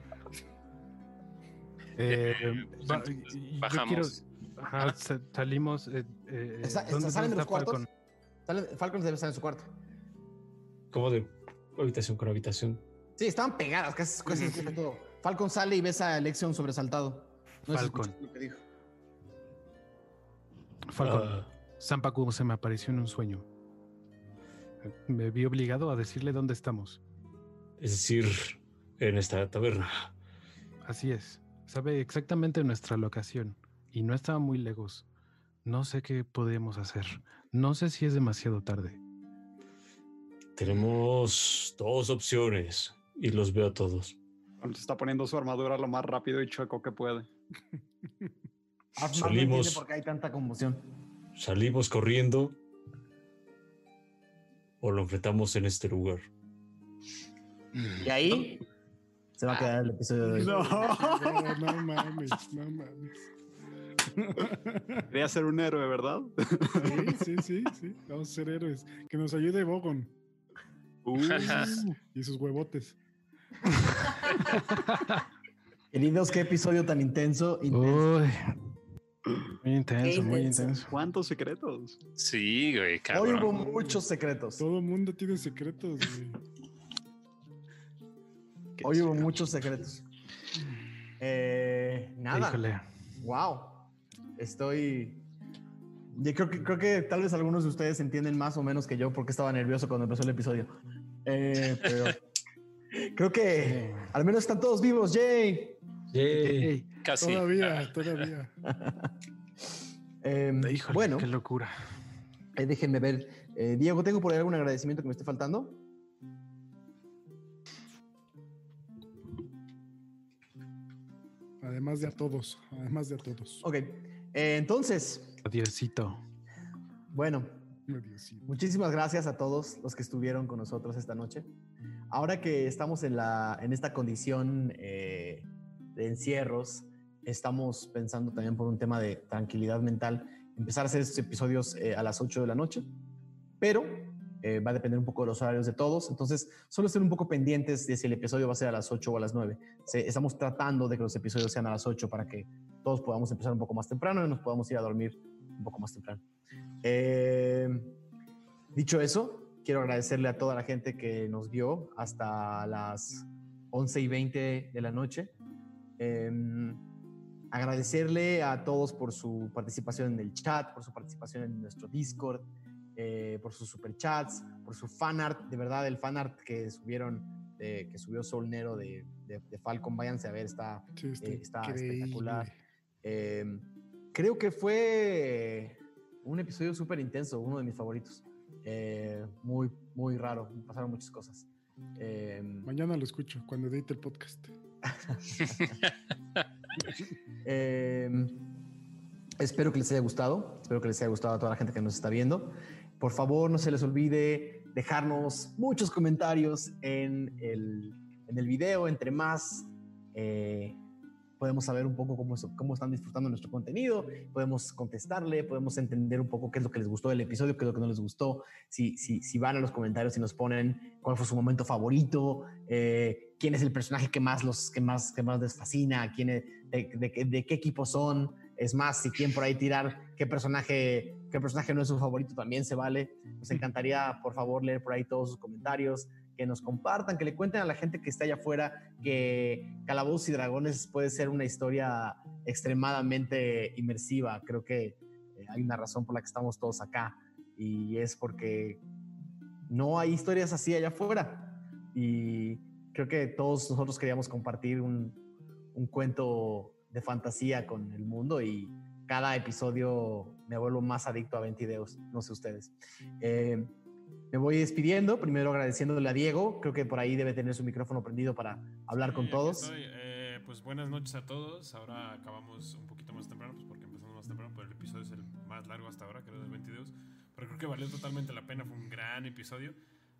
eh, entonces, bajamos. quiero- ajá, salimos. eh, eh, Está- está- ¿dónde- ¿Salen de los cuartos? Falcon? Debe estar en su cuarto. Como de habitación con habitación. Sí, estaban pegadas, casi, casi escucha todo. Falcon sale y ves a Lexion sobresaltado. No Falcon. lo que dijo. Falcon. Ah, Zampacu se me apareció en un sueño. Me vi obligado a decirle dónde estamos. es decir, en esta taberna. Así es. Sabe exactamente nuestra locación y no estaba muy lejos. No sé qué podemos hacer. No sé si es demasiado tarde. Tenemos dos opciones y los veo a todos. Se está poniendo su armadura lo más rápido y chueco que puede. Salimos. entiende por qué hay tanta conmoción. Salimos corriendo o lo enfrentamos en este lugar. Y ahí se va a quedar el episodio de hoy. No, no mames, no mames. Quería ser un héroe, ¿verdad? Sí, sí, sí, sí. Vamos a ser héroes. Que nos ayude Bogon Uh, y sus huevotes. Queridos, qué episodio tan intenso. intenso. Uy. Muy intenso, muy intenso. ¿Cuántos secretos? Sí, güey, Hoy cabrón. hubo muchos secretos. Todo el mundo tiene secretos, güey. Hoy hubo muchos secretos. Eh, nada. Híjole. Wow. Estoy. Yo creo que, creo que tal vez algunos de ustedes entienden más o menos que yo porque estaba nervioso cuando empezó el episodio. Eh, pero creo que al menos están todos vivos. ¡Yay! Yay. Casi. Todavía, todavía. Eh, Híjole, bueno, qué locura. eh, déjenme ver. Eh, Diego, ¿tengo por ahí algún agradecimiento que me esté faltando? Además de a todos, además de a todos. Ok. Eh, entonces, Adiosito. bueno, Ay, Diosito. Muchísimas gracias a todos los que estuvieron con nosotros esta noche. Ahora que estamos en, la, en esta condición eh, de encierros, estamos pensando también por un tema de tranquilidad mental, empezar a hacer estos episodios eh, a las 8 de la noche, pero eh, va a depender un poco de los horarios de todos, entonces solo estén un poco pendientes de si el episodio va a ser a las 8 o a las 9. Se- estamos tratando de que los episodios sean a las 8 para que todos podamos empezar un poco más temprano y nos podamos ir a dormir un poco más temprano. Eh, dicho eso, quiero agradecerle a toda la gente que nos vio hasta las 11 y 20 de la noche. Eh, agradecerle a todos por su participación en el chat, por su participación en nuestro Discord, eh, por sus superchats, por su fanart. De verdad, el fanart que subieron, eh, que subió Sol Nero de, de, de Falcon, váyanse a ver, está Sí, está, eh, está espectacular. Eh, creo que fue un episodio súper intenso, uno de mis favoritos. Eh, muy, muy raro, me pasaron muchas cosas. Eh, Mañana lo escucho cuando edite el podcast. eh, espero que les haya gustado, espero que les haya gustado a toda la gente que nos está viendo. Por favor, no se les olvide dejarnos muchos comentarios en el, en el video, entre más eh, podemos saber un poco cómo, cómo están disfrutando nuestro contenido, podemos contestarle, podemos entender un poco qué es lo que les gustó del episodio, qué es lo que no les gustó, si, si, si van a los comentarios y nos ponen cuál fue su momento favorito, eh, quién es el personaje que más, los, que más, que más les fascina, quién es- de, de- de qué equipo son, es más, si quieren por ahí tirar qué personaje, qué personaje no es su favorito, también se vale. Nos encantaría, por favor, leer por ahí todos sus comentarios, que nos compartan, que le cuenten a la gente que está allá afuera que Calabozos y Dragones puede ser una historia extremadamente inmersiva. Creo que eh, hay una razón por la que estamos todos acá y es porque no hay historias así allá afuera. Y creo que todos nosotros queríamos compartir un, un cuento de fantasía con el mundo y cada episodio me vuelvo más adicto a Ventideos, no sé ustedes. Eh, me voy despidiendo, primero agradeciéndole a Diego, creo que por ahí debe tener su micrófono prendido para hablar Sí, con todos. Eh, pues buenas noches a todos. Ahora acabamos un poquito más temprano, pues porque empezamos más temprano, pero el episodio es el más largo hasta ahora, creo, de 22. Pero creo que valió totalmente la pena, fue un gran episodio.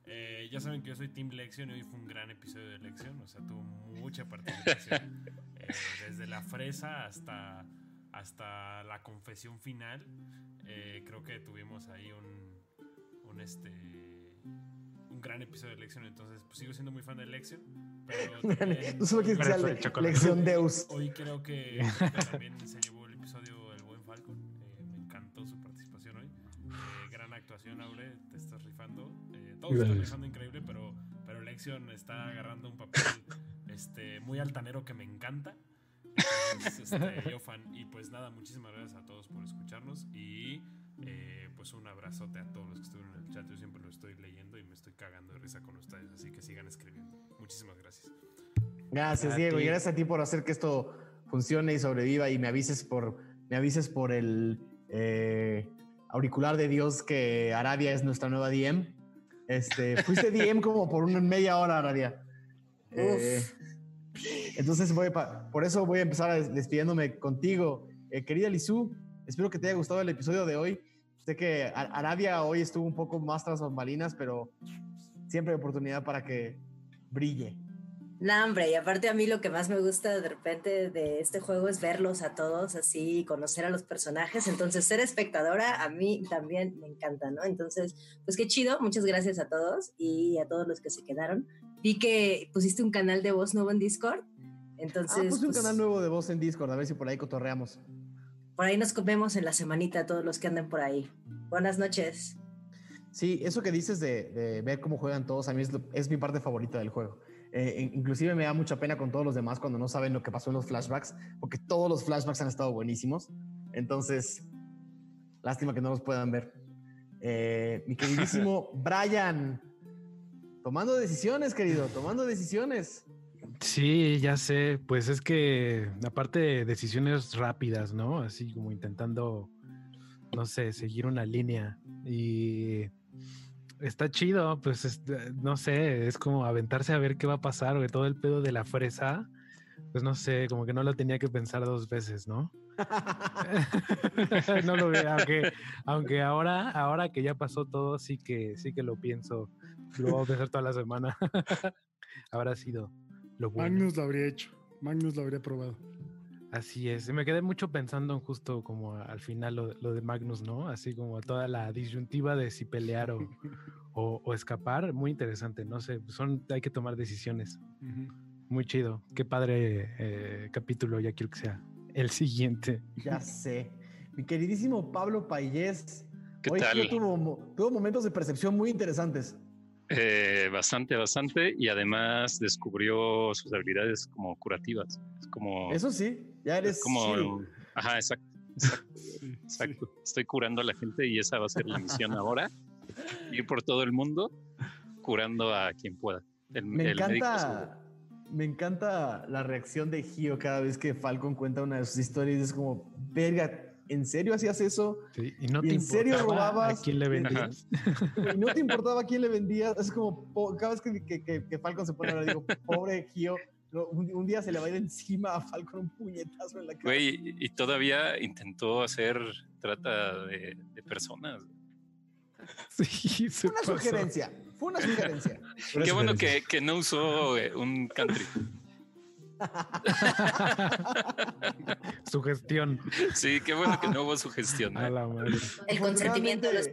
Eh, ya saben que yo soy Team Lexion y hoy fue un gran episodio de Lexion, o sea, tuvo mucha participación. Eh, desde la fresa hasta, hasta la confesión final. Eh, creo que tuvimos ahí un, un este un gran episodio de Lexion, entonces pues sigo siendo muy fan de Lexion. Pero también- no solo quieres que sea Pero le- el chocolate. lección Deus. Hoy creo que, creo que también se llevó actuación, Aure. Te estás rifando. Eh, todos están rifando increíble, pero, pero Lexion está agarrando un papel este, muy altanero que me encanta. Entonces, este, yo fan. Y pues nada, muchísimas gracias a todos por escucharnos. Y eh, pues un abrazote a todos los que estuvieron en el chat. Yo siempre lo estoy leyendo y me estoy cagando de risa con ustedes. Así que sigan escribiendo. Muchísimas gracias. Gracias, A Diego, y ti. gracias a ti por hacer que esto funcione y sobreviva y me avises por, me avises por el eh, auricular de Dios que Aradia es nuestra nueva DM. Este, fuiste DM como por una media hora, Aradia. Eh, entonces voy pa- por eso voy a empezar despidiéndome contigo. Eh, querida Lizu, espero que te haya gustado el episodio de hoy. Sé que Ar- Aradia hoy estuvo un poco más tras bambalinas, pero siempre hay oportunidad para que brille. No, hombre, y aparte a mí lo que más me gusta de repente de este juego es verlos a todos así, conocer a los personajes. Entonces, ser espectadora a mí también me encanta, ¿no? Entonces, pues qué chido. Muchas gracias a todos y a todos los que se quedaron. Vi que pusiste un canal de voz nuevo en Discord. Entonces, ah, puse un pues, canal nuevo de voz en Discord, a ver si por ahí cotorreamos. por ahí nos vemos en la semanita todos los que anden por ahí. Buenas noches. Sí, eso que dices de, de ver cómo juegan todos, a mí es, lo- es mi parte favorita del juego. Eh, in- inclusive me da mucha pena con todos los demás cuando no saben lo que pasó en los flashbacks, porque todos los flashbacks han estado buenísimos. Entonces, lástima que no los puedan ver. Eh, mi queridísimo Brian, tomando decisiones, querido, tomando decisiones. Sí, ya sé. Pues es que aparte de decisiones rápidas, ¿no? Así como intentando, no sé, seguir una línea. Y está chido, pues es- no sé, es como aventarse a ver qué va a pasar, o todo el pedo de la fresa. Pues no sé, como que no lo tenía que pensar dos veces, ¿no? no lo veo, aunque, aunque ahora, ahora que ya pasó todo, sí que, sí que lo pienso. Lo voy a pensar toda la semana. Habrá sido lo bueno. Magnus lo habría hecho. Magnus lo habría probado. Así es. Me quedé mucho pensando en justo como al final lo, lo de Magnus, ¿no? Así como toda la disyuntiva de si pelear o, o- o escapar. Muy interesante, no sé. Son, hay que tomar decisiones. Muy chido. Qué padre eh, capítulo. Ya quiero que sea el siguiente. Ya sé. Mi queridísimo Pablo Payés. ¿Qué hoy tal? tuvo, tuvo momentos de percepción muy interesantes. Eh, bastante, bastante. Y además descubrió sus habilidades como curativas. Es como. Eso sí, ya eres es como. Ajá, exacto. Exacto. Sí, exacto. Estoy curando a la gente y esa va a ser la misión ahora. Ir por todo el mundo curando a quien pueda. El, Me el encanta, me encanta la reacción de Gio cada vez que Falcon cuenta una de sus historias. Es como, verga, ¿en serio hacías eso? Sí, Y no ¿Y te en serio robabas? a quién le vendías. Y no te importaba a quién le vendías. Es como, cada vez que, que- que- que Falcon se pone a digo, pobre Gio. Un, un día se le va a ir encima a Falcon un puñetazo en la cara. Güey, y todavía intentó hacer trata de, de personas. Sí, se Fue una pasó. sugerencia. Fue una sugerencia. Qué bueno que, que no usó eh, un country. Su gestión. Sí, qué bueno que no hubo su gestión. A ¿eh? la madre. El consentimiento de los...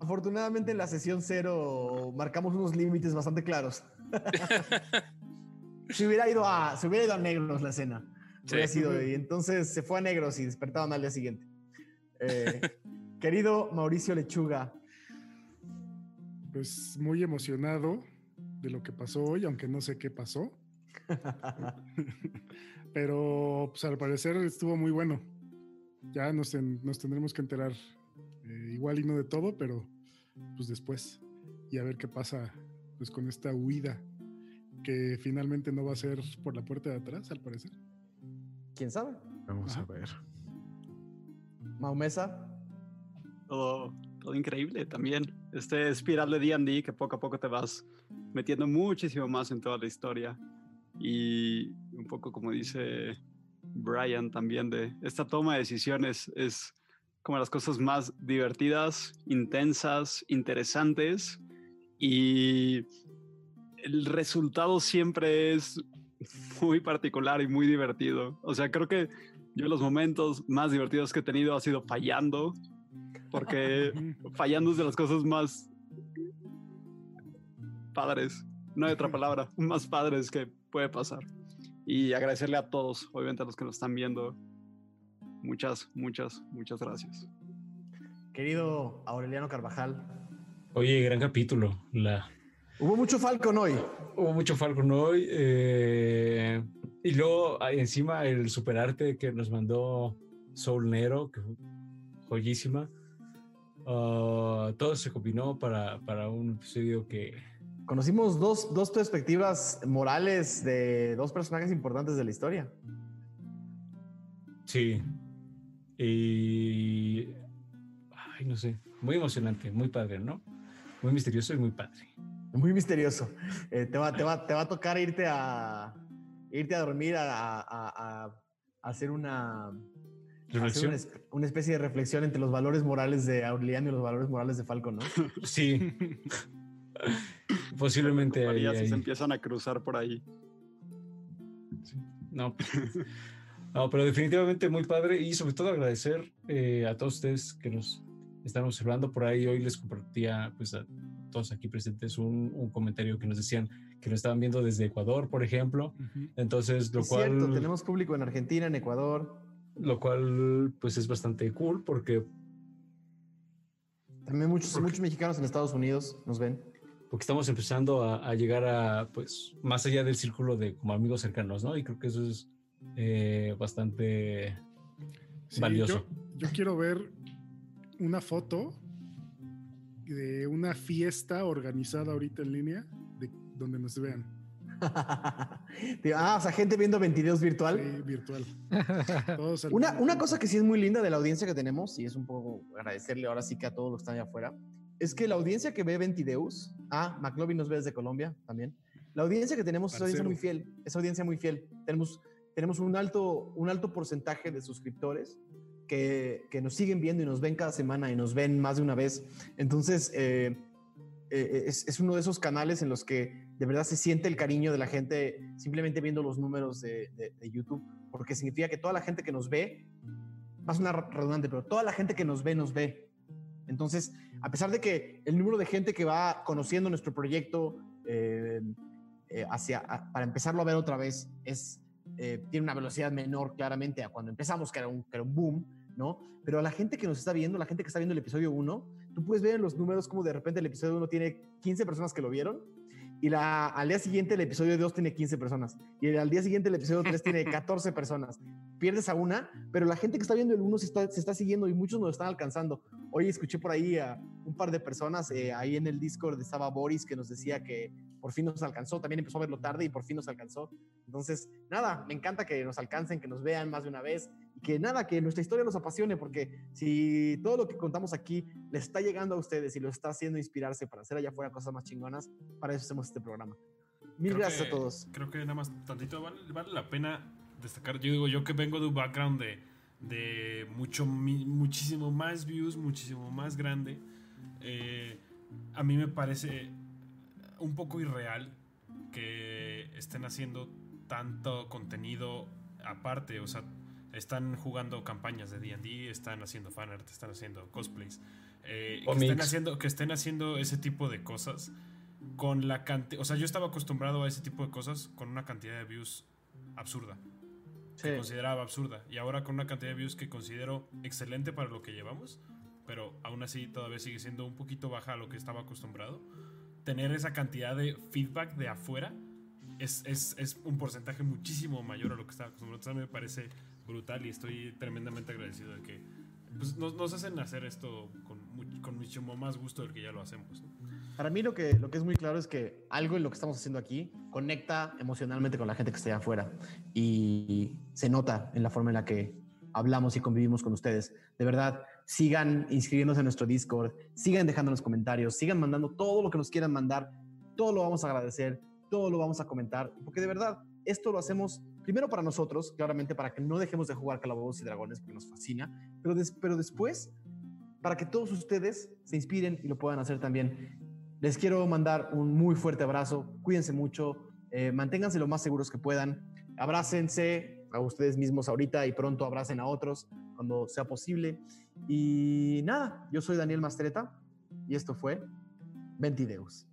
Afortunadamente- en la sesión cero marcamos unos límites bastante claros. se hubiera ido a, se hubiera ido a negros la escena. Sí. Hubiera sido, y entonces se fue a negros y despertaban al día siguiente. Eh, querido Mauricio Lechuga, Pues muy emocionado de lo que pasó hoy, aunque no sé qué pasó. Pero pues al parecer estuvo muy bueno. Ya nos, nos tendremos que enterar eh, igual y no de todo, pero pues después. Y a ver qué pasa pues con esta huida que finalmente no va a ser por la puerta de atrás, al parecer. ¿quién sabe? Vamos a ver. Maumesa, todo, todo increíble también. Este espiral de D&D que poco a poco te vas metiendo muchísimo más en toda la historia. Y un poco como dice Brian también de esta toma de decisiones es como las cosas más divertidas, intensas, interesantes y el resultado siempre es muy particular y muy divertido. O sea, creo que yo los momentos más divertidos que he tenido ha sido fallando, porque fallando es de las cosas más padres, no hay otra palabra, más padres que puede pasar. Y agradecerle a todos, obviamente a los que nos están viendo. Muchas, muchas, muchas gracias. querido Aureliano Carvajal. Oye, gran capítulo. La, Hubo mucho Falcon hoy. hubo mucho Falcon hoy. eh, y luego encima el superarte que nos mandó Soul Nero, que fue joyísima. Ah, todo se combinó para, para un episodio que Conocimos dos, dos perspectivas morales de dos personajes importantes de la historia. sí. Y. Ay, no sé. Muy emocionante, muy padre, ¿no? Muy misterioso y muy padre. Muy misterioso. Eh, te, va, te, va, te va a tocar irte a irte a dormir a, a- hacer una, hacer Reflexión. una, esp- una especie de reflexión entre los valores morales de Aureliano y los valores morales de Falcon, ¿no? Sí. Posiblemente ahí, si ahí. se empiezan a cruzar por ahí. No, no, pero definitivamente muy padre y sobre todo agradecer eh, a todos ustedes que nos están observando por ahí. Hoy les compartía pues a todos aquí presentes un, un comentario que nos decían que nos estaban viendo desde Ecuador, por ejemplo. Entonces, lo Es cual... cierto, tenemos público en Argentina, en Ecuador. Lo cual pues es bastante cool porque También muchos, muchos mexicanos en Estados Unidos nos ven. Porque estamos empezando a, a llegar a, pues, más allá del círculo de como amigos cercanos, ¿no? Y creo que eso es eh, bastante Sí, valioso. Yo, yo quiero ver una foto de una fiesta organizada ahorita en línea de donde nos vean. Ah, o sea, gente viendo 22 virtual. Sí, virtual. Todos Una, una cosa que sí es muy linda de la audiencia que tenemos, y es un poco agradecerle ahora sí que a todos los que están allá afuera, es que la audiencia que ve Ventideus, ah, McLovin nos ve desde Colombia también, la audiencia que tenemos es audiencia Parcero. muy fiel, es audiencia muy fiel. Tenemos, tenemos un, alto, un alto porcentaje de suscriptores que, que nos siguen viendo y nos ven cada semana y nos ven más de una vez. Entonces, eh, eh, es, es uno de esos canales en los que de verdad se siente el cariño de la gente simplemente viendo los números de, de- de YouTube, porque significa que toda la gente que nos ve, va a sonar redundante, pero toda la gente que nos ve, nos ve. Entonces, a pesar de que el número de gente que va conociendo nuestro proyecto eh, eh, hacia, para empezarlo a ver otra vez, es, eh, tiene una velocidad menor claramente a cuando empezamos, que era, un, que era un boom, ¿no? Pero a la gente que nos está viendo, la gente que está viendo el episodio 1, tú puedes ver en los números como de repente el episodio 1 tiene 15 personas que lo vieron y la, al día siguiente el episodio 2 tiene 15 personas y al día siguiente el episodio 3 tiene 14 personas. Pierdes a una, pero la gente que está viendo el 1 se está, se está siguiendo y muchos nos están alcanzando. Hoy escuché por ahí a un par de personas, eh, ahí en el Discord estaba Boris que nos decía que por fin nos alcanzó, también empezó a verlo tarde y por fin nos alcanzó. Entonces, nada, me encanta que nos alcancen, que nos vean más de una vez que nada, que nuestra historia los apasione, porque si todo lo que contamos aquí les está llegando a ustedes y los está haciendo inspirarse para hacer allá afuera cosas más chingonas, para eso hacemos este programa. Mil Creo gracias que- a todos. Creo que nada más tantito vale, vale la pena destacar. Yo digo, yo que vengo de un background de, de mucho, muchísimo más views, muchísimo más grande, eh, a mí me parece un poco irreal que estén haciendo tanto contenido aparte, o sea, están jugando campañas de D&D, están haciendo fanart, están haciendo cosplays, eh, que, estén haciendo, que estén haciendo ese tipo de cosas con la cantidad, o sea, yo estaba acostumbrado a ese tipo de cosas con una cantidad de views absurda, que Sí. consideraba absurda, y ahora con una cantidad de views que considero excelente para lo que llevamos, pero aún así todavía sigue siendo un poquito baja a lo que estaba acostumbrado. Tener esa cantidad de feedback de afuera es, es, es un porcentaje muchísimo mayor a lo que estaba acostumbrado. Entonces a mí me parece brutal y estoy tremendamente agradecido de que pues, nos, nos hacen hacer esto con, con muchísimo más gusto del que ya lo hacemos. Para mí lo que, lo que es muy claro es que algo en lo que estamos haciendo aquí conecta emocionalmente con la gente que está allá afuera y se nota en la forma en la que hablamos y convivimos con ustedes. De verdad, sigan inscribiéndose en nuestro Discord, sigan dejando los comentarios, sigan mandando todo lo que nos quieran mandar, todo lo vamos a agradecer, todo lo vamos a comentar, porque de verdad, esto lo hacemos primero para nosotros, claramente para que no dejemos de jugar Calabozos y Dragones, porque nos fascina, pero, pero después para que todos ustedes se inspiren y lo puedan hacer también. Les quiero mandar un muy fuerte abrazo. Cuídense mucho. eh, manténganse lo más seguros que puedan. Abrácense a ustedes mismos ahorita y pronto abracen a otros cuando sea posible. Y nada, yo soy Daniel Mastreta y esto fue Ventideus.